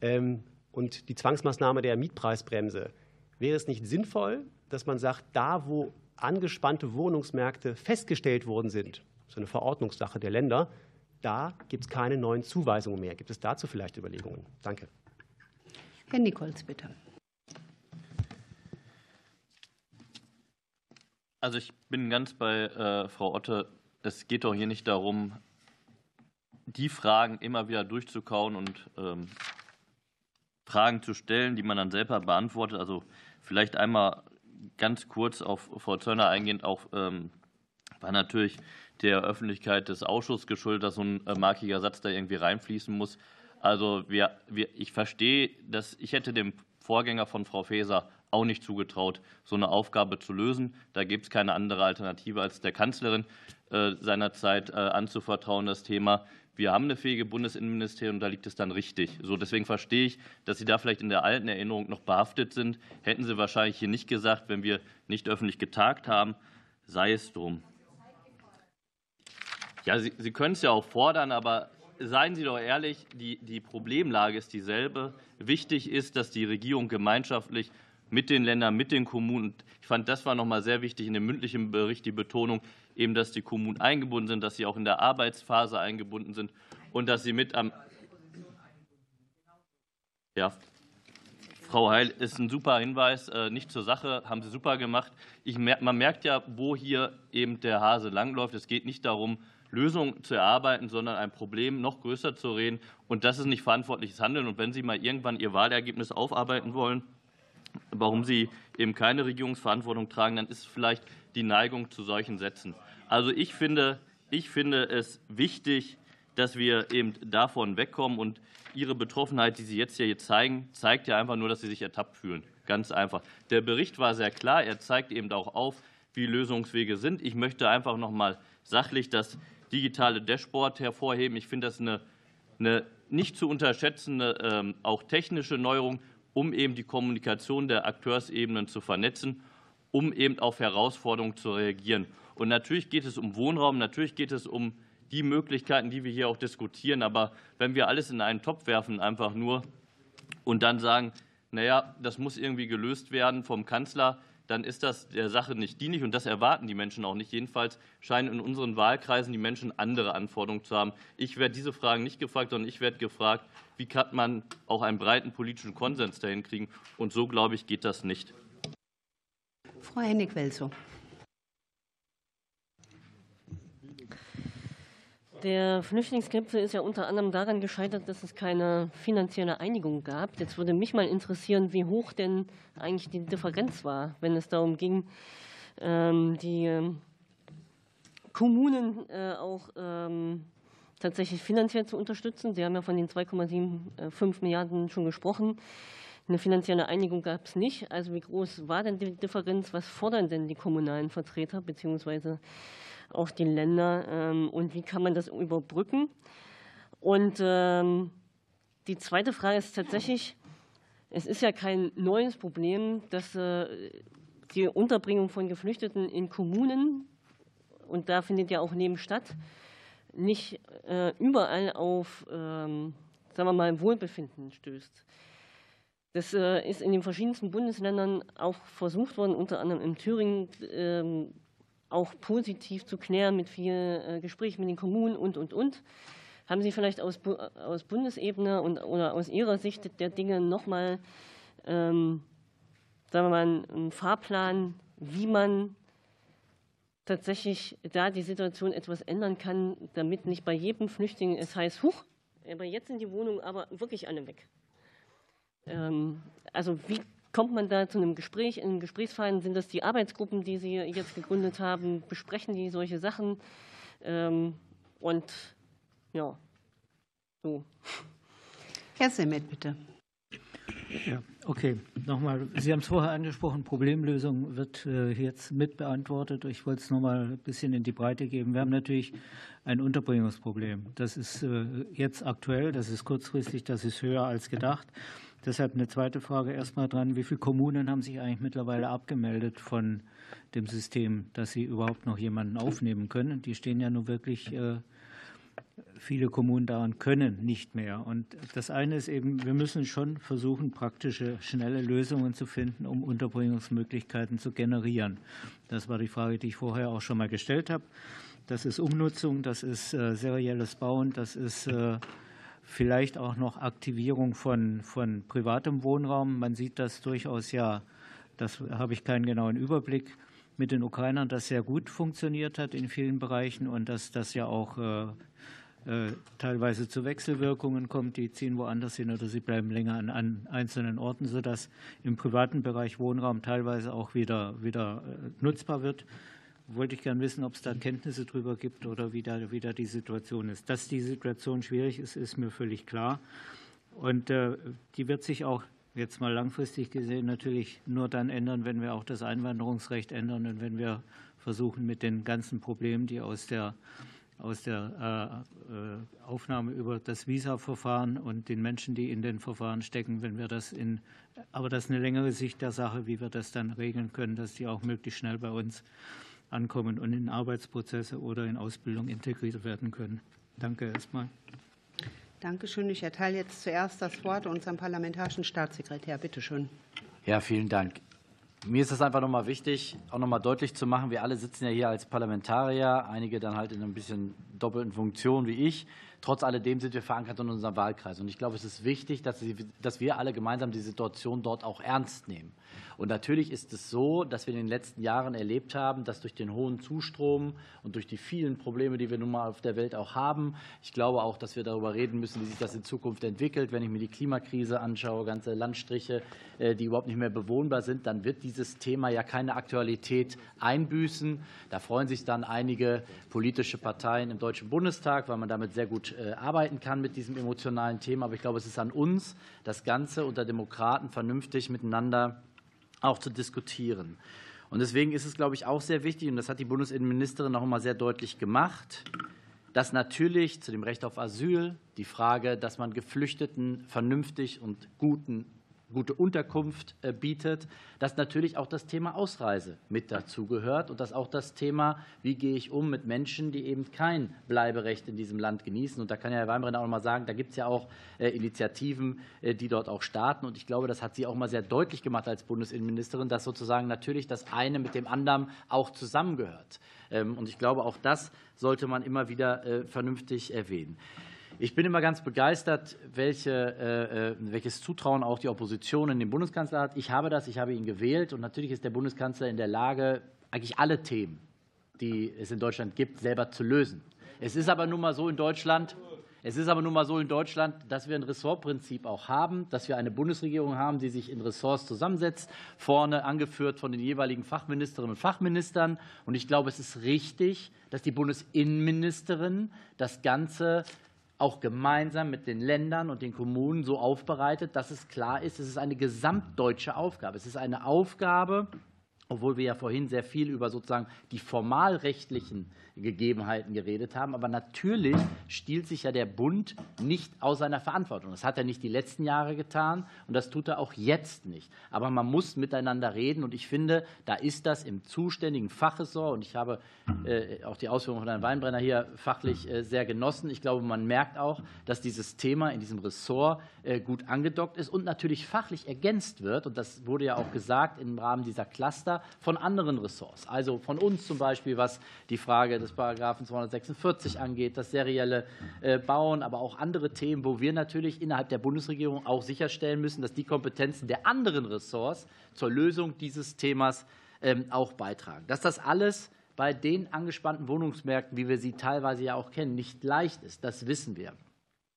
Ähm, und die Zwangsmaßnahme der Mietpreisbremse. Wäre es nicht sinnvoll, dass man sagt, da wo angespannte Wohnungsmärkte festgestellt worden sind, so eine Verordnungssache der Länder, da gibt es keine neuen Zuweisungen mehr. Gibt es dazu vielleicht Überlegungen? Danke. Herr Nichols, bitte. Also ich bin ganz bei äh, Frau Otte. Es geht doch hier nicht darum, die Fragen immer wieder durchzukauen und ähm, Fragen zu stellen, die man dann selber beantwortet. Also vielleicht einmal ganz kurz auf Frau Zörner eingehend, auch ähm, war natürlich der Öffentlichkeit des Ausschusses geschuldet, dass so ein äh, markiger Satz da irgendwie reinfließen muss. Also wir, wir, ich verstehe, dass ich hätte dem Vorgänger von Frau Faeser auch nicht zugetraut, so eine Aufgabe zu lösen. Da gibt es keine andere Alternative als der Kanzlerin äh, seinerzeit äh, anzuvertrauen, das Thema. Wir haben eine fähige Bundesinnenministerium, da liegt es dann richtig. So, deswegen verstehe ich, dass Sie da vielleicht in der alten Erinnerung noch behaftet sind. Hätten Sie wahrscheinlich hier nicht gesagt, wenn wir nicht öffentlich getagt haben, sei es drum. Ja, Sie, Sie können es ja auch fordern, aber seien Sie doch ehrlich, die, die Problemlage ist dieselbe. Wichtig ist, dass die Regierung gemeinschaftlich mit den Ländern, mit den Kommunen. Ich fand, das war noch mal sehr wichtig in dem mündlichen Bericht, die Betonung, eben, dass die Kommunen eingebunden sind, dass sie auch in der Arbeitsphase eingebunden sind und dass sie mit am. Ja, Frau Heil, ist ein super Hinweis, äh, nicht zur Sache, haben Sie super gemacht. Ich, man merkt ja, wo hier eben der Hase langläuft. Es geht nicht darum, Lösungen zu erarbeiten, sondern ein Problem noch größer zu reden. Und das ist nicht verantwortliches Handeln. Und wenn Sie mal irgendwann Ihr Wahlergebnis aufarbeiten wollen, warum Sie eben keine Regierungsverantwortung tragen, dann ist vielleicht die Neigung zu solchen Sätzen. Also ich finde, ich finde es wichtig, dass wir eben davon wegkommen. Und Ihre Betroffenheit, die Sie jetzt hier zeigen, zeigt ja einfach nur, dass Sie sich ertappt fühlen. Ganz einfach. Der Bericht war sehr klar. Er zeigt eben auch auf, wie Lösungswege sind. Ich möchte einfach noch mal sachlich das digitale Dashboard hervorheben. Ich finde das eine, eine nicht zu unterschätzende, ähm, auch technische Neuerung um eben die Kommunikation der Akteursebenen zu vernetzen, um eben auf Herausforderungen zu reagieren. Und natürlich geht es um Wohnraum, natürlich geht es um die Möglichkeiten, die wir hier auch diskutieren. Aber wenn wir alles in einen Topf werfen, einfach nur und dann sagen, naja, das muss irgendwie gelöst werden vom Kanzler, dann ist das der Sache nicht dienlich und das erwarten die Menschen auch nicht. Jedenfalls scheinen in unseren Wahlkreisen die Menschen andere Anforderungen zu haben. Ich werde diese Fragen nicht gefragt, sondern ich werde gefragt, wie kann man auch einen breiten politischen Konsens dahin kriegen? Und so, glaube ich, geht das nicht. Frau Hennig-Welzow. Der Flüchtlingsgipfel ist ja unter anderem daran gescheitert, dass es keine finanzielle Einigung gab. Jetzt würde mich mal interessieren, wie hoch denn eigentlich die Differenz war, wenn es darum ging, ähm, die ähm, Kommunen äh, auch ähm, tatsächlich finanziell zu unterstützen. Sie haben ja von den 2,75 Milliarden schon gesprochen. Eine finanzielle Einigung gab es nicht. Also wie groß war denn die Differenz? Was fordern denn die kommunalen Vertreter beziehungsweise auch die Länder ähm, und wie kann man das überbrücken? Und ähm, die zweite Frage ist tatsächlich, es ist ja kein neues Problem, dass äh, die Unterbringung von Geflüchteten in Kommunen, und da findet ja auch Leben statt, nicht äh, überall auf, ähm, sagen wir mal, Wohlbefinden stößt. Das äh, ist in den verschiedensten Bundesländern auch versucht worden, unter anderem in Thüringen auch positiv zu klären mit viel äh, Gesprächen mit den Kommunen und, und, und. Haben Sie vielleicht aus, aus Bundesebene und, oder aus Ihrer Sicht der Dinge nochmal, ähm, einen Fahrplan, wie man tatsächlich da die Situation etwas ändern kann, damit nicht bei jedem Flüchtling es heißt, huch, aber jetzt sind die Wohnungen aber wirklich alle weg. Ähm, also wie kommt man da zu einem Gespräch, in einem Gesprächsverein? Sind das die Arbeitsgruppen, die Sie jetzt gegründet haben? Besprechen die solche Sachen? Ähm, und ja, so. Herr Semmet, bitte. Ja, okay. Nochmal, Sie haben es vorher angesprochen, Problemlösung wird äh, jetzt mitbeantwortet. Ich wollte es nochmal ein bisschen in die Breite geben. Wir haben natürlich ein Unterbringungsproblem. Das ist äh, jetzt aktuell, das ist kurzfristig, das ist höher als gedacht. Deshalb eine zweite Frage erstmal dran. Wie viele Kommunen haben sich eigentlich mittlerweile abgemeldet von dem System, dass sie überhaupt noch jemanden aufnehmen können? Die stehen ja nun wirklich äh, viele Kommunen daran können nicht mehr. Und das eine ist eben, wir müssen schon versuchen, praktische, schnelle Lösungen zu finden, um Unterbringungsmöglichkeiten zu generieren. Das war die Frage, die ich vorher auch schon mal gestellt habe. Das ist Umnutzung, das ist äh, serielles Bauen, das ist äh, vielleicht auch noch Aktivierung von, von privatem Wohnraum. Man sieht das durchaus ja, das habe ich keinen genauen Überblick, mit den Ukrainern, das sehr gut funktioniert hat in vielen Bereichen und dass das ja auch äh, äh, teilweise zu Wechselwirkungen kommt. Die ziehen woanders hin oder sie bleiben länger an, an einzelnen Orten, sodass im privaten Bereich Wohnraum teilweise auch wieder, wieder äh, nutzbar wird. Wollte ich gerne wissen, ob es da Kenntnisse darüber gibt oder wie da, wie da die Situation ist. Dass die Situation schwierig ist, ist mir völlig klar. Und äh, die wird sich auch jetzt mal langfristig gesehen natürlich nur dann ändern, wenn wir auch das Einwanderungsrecht ändern und wenn wir versuchen, mit den ganzen Problemen, die aus der aus der äh, äh, Aufnahme über das Visa-Verfahren und den Menschen, die in den Verfahren stecken, wenn wir das in, aber das ist eine längere Sicht der Sache, wie wir das dann regeln können, dass die auch möglichst schnell bei uns ankommen und in Arbeitsprozesse oder in Ausbildung integriert werden können. Danke erstmal. Danke schön. Ich erteile jetzt zuerst das Wort unserem parlamentarischen Staatssekretär. Bitte schön. Ja, vielen Dank. Mir ist es einfach nochmal wichtig, auch nochmal deutlich zu machen, wir alle sitzen ja hier als Parlamentarier, einige dann halt in ein bisschen doppelten Funktion wie ich. Trotz alledem sind wir verankert in unserem Wahlkreis. Und ich glaube, es ist wichtig, dass wir alle gemeinsam die Situation dort auch ernst nehmen. Und natürlich ist es so, dass wir in den letzten Jahren erlebt haben, dass durch den hohen Zustrom und durch die vielen Probleme, die wir nun mal auf der Welt auch haben, ich glaube auch, dass wir darüber reden müssen, wie sich das in Zukunft entwickelt. Wenn ich mir die Klimakrise anschaue, ganze Landstriche, äh, die überhaupt nicht mehr bewohnbar sind, dann wird dieses Thema ja keine Aktualität einbüßen. Da freuen sich dann einige politische Parteien im Deutschen Bundestag, weil man damit sehr gut äh, arbeiten kann mit diesem emotionalen Thema. Aber ich glaube, es ist an uns, das Ganze unter Demokraten vernünftig miteinander auch zu diskutieren. Und deswegen ist es, glaube ich, auch sehr wichtig, und das hat die Bundesinnenministerin noch einmal sehr deutlich gemacht, dass natürlich zu dem Recht auf Asyl die Frage, dass man Geflüchteten vernünftig und guten gute Unterkunft äh, bietet, dass natürlich auch das Thema Ausreise mit dazugehört und dass auch das Thema, wie gehe ich um mit Menschen, die eben kein Bleiberecht in diesem Land genießen. Und da kann ja Herr Weinbrenner auch mal sagen, da gibt es ja auch äh, Initiativen, äh, die dort auch starten. Und ich glaube, das hat sie auch mal sehr deutlich gemacht als Bundesinnenministerin, dass sozusagen natürlich das eine mit dem anderen auch zusammengehört. Ähm, und ich glaube, auch das sollte man immer wieder vernünftig erwähnen. Ich bin immer ganz begeistert, welche, äh, äh, welches Zutrauen auch die Opposition in den Bundeskanzler hat. Ich habe das, ich habe ihn gewählt und natürlich ist der Bundeskanzler in der Lage, eigentlich alle Themen, die es in Deutschland gibt, selber zu lösen. Es ist aber nun mal so in Deutschland, es ist aber nun mal so in Deutschland, dass wir ein Ressortprinzip auch haben, dass wir eine Bundesregierung haben, die sich in Ressorts zusammensetzt, vorne angeführt von den jeweiligen Fachministerinnen und Fachministern. Und ich glaube, es ist richtig, dass die Bundesinnenministerin das Ganze auch gemeinsam mit den Ländern und den Kommunen so aufbereitet, dass es klar ist, es ist eine gesamtdeutsche Aufgabe. Es ist eine Aufgabe, obwohl wir ja vorhin sehr viel über sozusagen die formalrechtlichen Gegebenheiten geredet haben. Aber natürlich stiehlt sich ja der Bund nicht aus seiner Verantwortung. Das hat er nicht die letzten Jahre getan und das tut er auch jetzt nicht. Aber man muss miteinander reden und ich finde, da ist das im zuständigen Fachressort und ich habe äh, auch die Ausführungen von Herrn Weinbrenner hier fachlich äh, sehr genossen. Ich glaube, man merkt auch, dass dieses Thema in diesem Ressort äh, gut angedockt ist und natürlich fachlich ergänzt wird. Und das wurde ja auch gesagt im Rahmen dieser Cluster von anderen Ressorts. Also von uns zum Beispiel, was die Frage des Paragraphen 246 angeht, das serielle äh, Bauen, aber auch andere Themen, wo wir natürlich innerhalb der Bundesregierung auch sicherstellen müssen, dass die Kompetenzen der anderen Ressorts zur Lösung dieses Themas ähm, auch beitragen. Dass das alles bei den angespannten Wohnungsmärkten, wie wir sie teilweise ja auch kennen, nicht leicht ist, das wissen wir.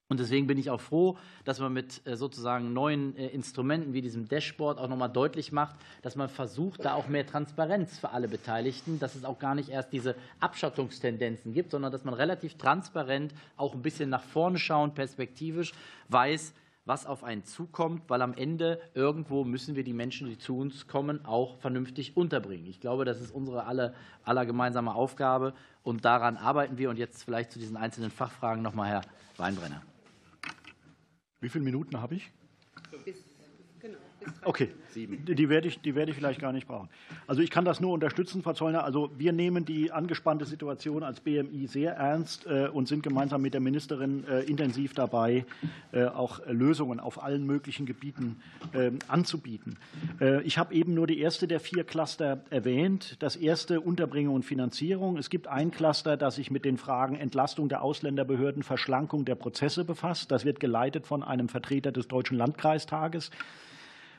Und deswegen bin ich auch froh, dass man mit äh, sozusagen neuen äh, Instrumenten wie diesem Dashboard auch nochmal deutlich macht, dass man versucht, da auch mehr Transparenz für alle Beteiligten, dass es auch gar nicht erst diese Abschottungstendenzen gibt, sondern dass man relativ transparent auch ein bisschen nach vorne schauen, perspektivisch weiß, was auf einen zukommt, weil am Ende irgendwo müssen wir die Menschen, die zu uns kommen, auch vernünftig unterbringen. Ich glaube, das ist unsere aller, aller gemeinsame Aufgabe und daran arbeiten wir. Und jetzt vielleicht zu diesen einzelnen Fachfragen nochmal Herr Weinbrenner. Wie viele Minuten habe ich? Bis. Okay, die werde, ich, die werde ich vielleicht gar nicht brauchen. Also ich kann das nur unterstützen, Frau Zollner. Also wir nehmen die angespannte Situation als BMI sehr ernst äh, und sind gemeinsam mit der Ministerin äh, intensiv dabei, äh, auch Lösungen auf allen möglichen Gebieten anzubieten. Ich habe eben nur die erste der vier Cluster erwähnt. Das erste Unterbringung und Finanzierung. Es gibt ein Cluster, das sich mit den Fragen Entlastung der Ausländerbehörden, Verschlankung der Prozesse befasst. Das wird geleitet von einem Vertreter des Deutschen Landkreistages.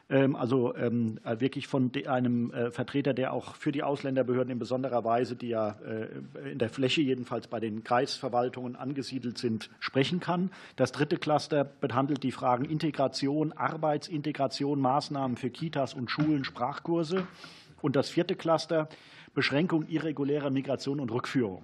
Ähm, also ähm, äh, wirklich von einem äh, Vertreter, der auch für die Ausländerbehörden in besonderer Weise, die ja äh, in der Fläche jedenfalls bei den Kreisverwaltungen angesiedelt sind, sprechen kann. Das dritte Cluster behandelt die Fragen Integration, Arbeitsintegration, Maßnahmen für Kitas und Schulen, Sprachkurse. Und das vierte Cluster Beschränkung irregulärer Migration und Rückführung.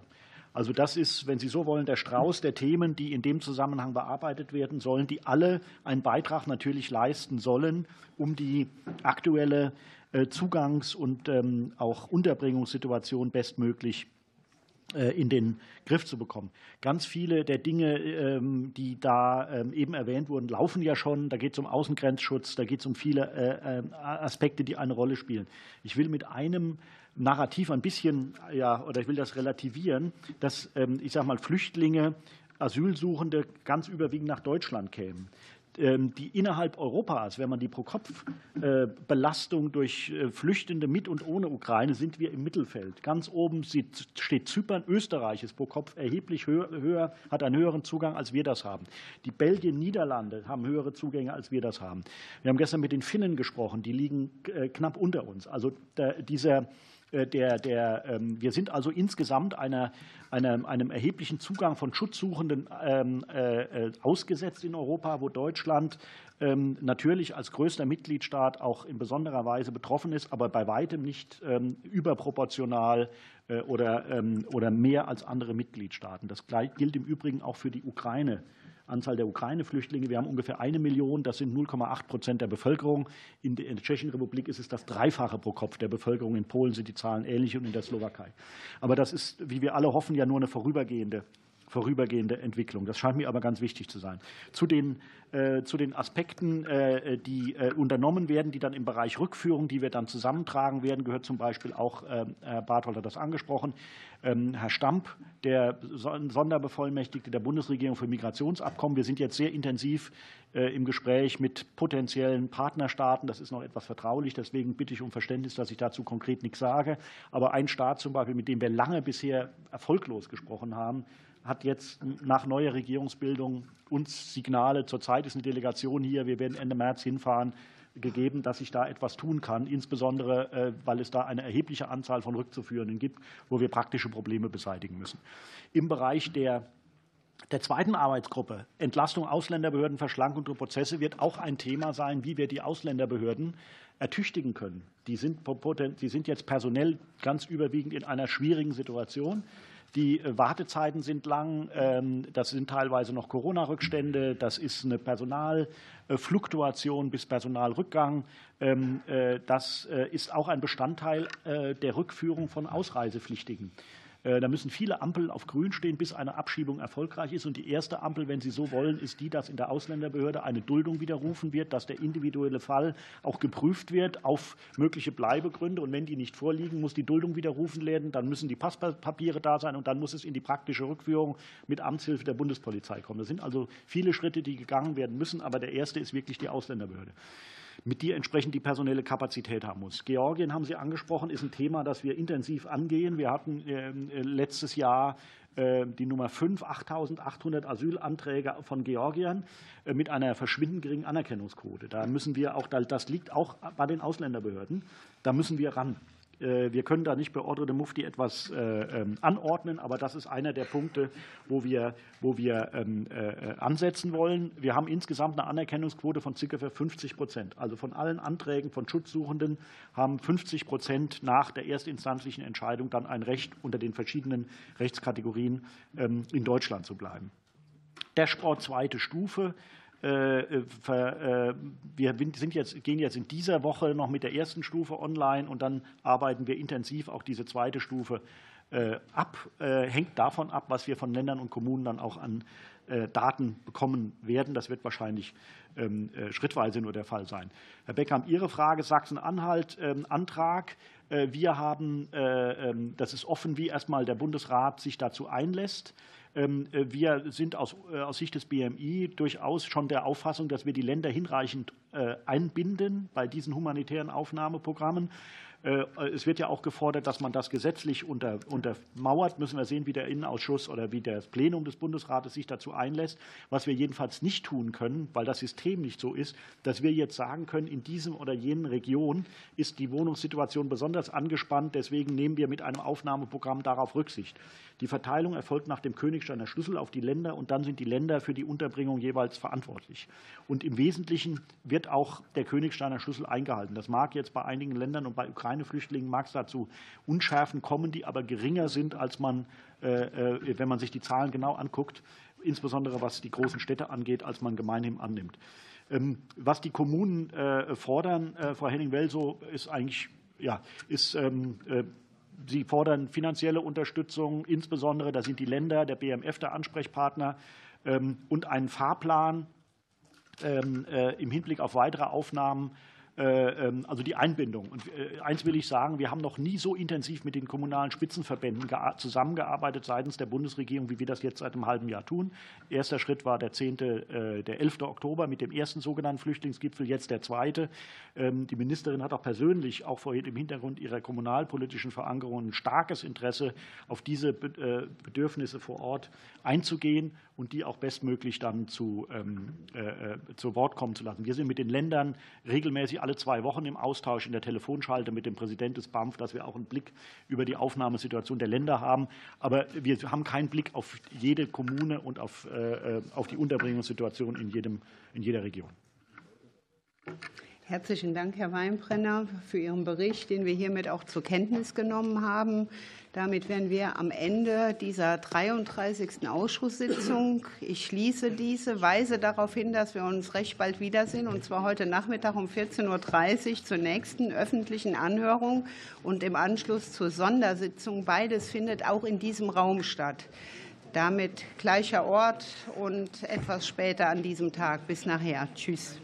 Also das ist, wenn Sie so wollen, der Strauß der Themen, die in dem Zusammenhang bearbeitet werden sollen, die alle einen Beitrag natürlich leisten sollen, um die aktuelle äh, Zugangs- und ähm, auch Unterbringungssituation bestmöglich äh, in den Griff zu bekommen. Ganz viele der Dinge, ähm, die da ähm, eben erwähnt wurden, laufen ja schon. Da geht es um Außengrenzschutz, da geht es um viele äh, Aspekte, die eine Rolle spielen. Ich will mit einem Narrativ ein bisschen, ja, oder ich will das relativieren, dass, ähm, ich sage mal, Flüchtlinge, Asylsuchende ganz überwiegend nach Deutschland kämen ähm, die innerhalb Europas, wenn man die Pro-Kopf-Belastung durch äh, Flüchtende mit und ohne Ukraine, sind wir im Mittelfeld. Ganz oben steht Zypern, Österreich ist pro Kopf erheblich höher, hat einen höheren Zugang, als wir das haben. Die Belgien, Niederlande haben höhere Zugänge, als wir das haben. Wir haben gestern mit den Finnen gesprochen, die liegen äh, knapp unter uns. Also dieser äh, der, der, ähm, wir sind also insgesamt einer, einer, einem erheblichen Zugang von Schutzsuchenden ähm, äh, äh, ausgesetzt in Europa, wo Deutschland ähm, natürlich als größter Mitgliedstaat auch in besonderer Weise betroffen ist, aber bei weitem nicht überproportional oder, oder mehr als andere Mitgliedstaaten. Das gilt im Übrigen auch für die Ukraine. Anzahl der Ukraine-Flüchtlinge. Wir haben ungefähr eine Million, das sind 0,8 Prozent der Bevölkerung. In der Tschechischen Republik ist es das Dreifache pro Kopf der Bevölkerung. In Polen sind die Zahlen ähnlich und in der Slowakei. Aber das ist, wie wir alle hoffen, ja nur eine vorübergehende vorübergehende Entwicklung. Das scheint mir aber ganz wichtig zu sein. Zu den, äh, zu den Aspekten, äh, die äh, unternommen werden, die dann im Bereich Rückführung, die wir dann zusammentragen werden, gehört zum Beispiel auch, äh, Herr Barthold hat das angesprochen, ähm, Herr Stamp, der Sonderbevollmächtigte der Bundesregierung für Migrationsabkommen. Wir sind jetzt sehr intensiv äh, im Gespräch mit potenziellen Partnerstaaten. Das ist noch etwas vertraulich, deswegen bitte ich um Verständnis, dass ich dazu konkret nichts sage. Aber ein Staat zum Beispiel, mit dem wir lange bisher erfolglos gesprochen haben, hat jetzt nach neuer Regierungsbildung uns Signale, zurzeit ist eine Delegation hier, wir werden Ende März hinfahren, gegeben, dass sich da etwas tun kann, insbesondere äh, weil es da eine erhebliche Anzahl von Rückzuführenden gibt, wo wir praktische Probleme beseitigen müssen. Im Bereich der der zweiten Arbeitsgruppe, Entlastung Ausländerbehörden, Verschlankung der Prozesse, wird auch ein Thema sein, wie wir die Ausländerbehörden ertüchtigen können. Die sind, die sind jetzt personell ganz überwiegend in einer schwierigen Situation. Die äh, Wartezeiten sind lang. Ähm, das sind teilweise noch Corona-Rückstände. Das ist eine Personalfluktuation bis Personalrückgang. Ähm, äh, das äh, ist auch ein Bestandteil der Rückführung von Ausreisepflichtigen. Äh, da müssen viele Ampeln auf grün stehen, bis eine Abschiebung erfolgreich ist. Und die erste Ampel, wenn Sie so wollen, ist die, dass in der Ausländerbehörde eine Duldung widerrufen wird, dass der individuelle Fall auch geprüft wird auf mögliche Bleibegründe. Und wenn die nicht vorliegen, muss die Duldung widerrufen werden. Dann müssen die Passpapiere da sein und dann muss es in die praktische Rückführung mit Amtshilfe der Bundespolizei kommen. Das sind also viele Schritte, die gegangen werden müssen. Aber der erste ist wirklich die Ausländerbehörde mit die entsprechend die personelle Kapazität haben muss. Georgien haben Sie angesprochen, ist ein Thema, das wir intensiv angehen. Wir hatten ähm, äh, letztes Jahr äh, die Nummer 5, 8.800 Asylanträge von Georgiern äh, mit einer verschwindend geringen Anerkennungsquote. Da müssen wir auch, das liegt auch bei den Ausländerbehörden, da müssen wir ran. Äh, wir können da nicht bei Ordre de Mufti etwas äh, ähm, anordnen, aber das ist einer der Punkte, wo wir, wo wir ähm, äh, ansetzen wollen. Wir haben insgesamt eine Anerkennungsquote von ca. 50 Prozent. Also von allen Anträgen von Schutzsuchenden haben 50 Prozent nach der erstinstanzlichen Entscheidung dann ein Recht, unter den verschiedenen Rechtskategorien ähm, in Deutschland zu bleiben. Dashboard zweite Stufe. Äh, äh, wir sind jetzt, gehen jetzt in dieser Woche noch mit der ersten Stufe online und dann arbeiten wir intensiv auch diese zweite Stufe äh, ab. Hängt davon ab, was wir von Ländern und Kommunen dann auch an Daten bekommen werden. Das wird wahrscheinlich ähm, schrittweise nur der Fall sein. Herr Beckhamp, Ihre Frage Sachsen-Anhalt, ähm, Antrag. Wir haben, ähm, das ist offen, wie erstmal der Bundesrat sich dazu einlässt. Wir sind aus, aus, Sicht des BMI durchaus schon der Auffassung, dass wir die Länder hinreichend einbinden bei diesen humanitären Aufnahmeprogrammen. Äh, es wird ja auch gefordert, dass man das gesetzlich unter, untermauert. Müssen wir sehen, wie der Innenausschuss oder wie das Plenum des Bundesrates sich dazu einlässt. Was wir jedenfalls nicht tun können, weil das System nicht so ist, dass wir jetzt sagen können, in diesem oder jenen Region ist die Wohnungssituation besonders angespannt. Deswegen nehmen wir mit einem Aufnahmeprogramm darauf Rücksicht. Die Verteilung erfolgt nach dem Königsteiner Schlüssel auf die Länder und dann sind die Länder für die Unterbringung jeweils verantwortlich. Und im Wesentlichen wird auch der Königsteiner Schlüssel eingehalten. Das mag jetzt bei einigen Ländern und bei Ukraine-Flüchtlingen mag es dazu Unschärfen kommen, die aber geringer sind, als man, äh, äh, wenn man sich die Zahlen genau anguckt, insbesondere was die großen Städte angeht, als man gemeinhin annimmt. Ähm, was die Kommunen äh, fordern, Frau Henning-Welsow, ist eigentlich ja, ist ähm, Sie fordern finanzielle Unterstützung, insbesondere, da sind die Länder, der BMF der Ansprechpartner, ähm, und einen Fahrplan im Hinblick auf weitere Aufnahmen also die Einbindung. Und äh, eins will ich sagen, wir haben noch nie so intensiv mit den kommunalen Spitzenverbänden zusammengearbeitet seitens der Bundesregierung, wie wir das jetzt seit einem halben Jahr tun. Erster Schritt war der 10., äh, der 11. Oktober mit dem ersten sogenannten Flüchtlingsgipfel, jetzt der zweite. Ähm, die Ministerin hat auch persönlich, auch vor dem Hintergrund ihrer kommunalpolitischen Verankerung, ein starkes Interesse, auf diese Bedürfnisse vor Ort einzugehen und die auch bestmöglich dann zu, ähm, äh, zu Wort kommen zu lassen. Wir sind mit den Ländern regelmäßig alle zwei Wochen im Austausch in der Telefonschalte mit dem Präsidenten des BAMF, dass wir auch einen Blick über die Aufnahmesituation der Länder haben. Aber wir haben keinen Blick auf jede Kommune und auf, äh, äh, auf die Unterbringungssituation in, jedem, in jeder Region. Herzlichen Dank, Herr Weinbrenner, für Ihren Bericht, den wir hiermit auch zur Kenntnis genommen haben. Damit wären wir am Ende dieser 33. Ausschusssitzung. Ich schließe diese, weise darauf hin, dass wir uns recht bald wiedersehen, und zwar heute Nachmittag um 14.30 Uhr zur nächsten öffentlichen Anhörung und im Anschluss zur Sondersitzung. Beides findet auch in diesem Raum statt. Damit gleicher Ort und etwas später an diesem Tag. Bis nachher. Tschüss.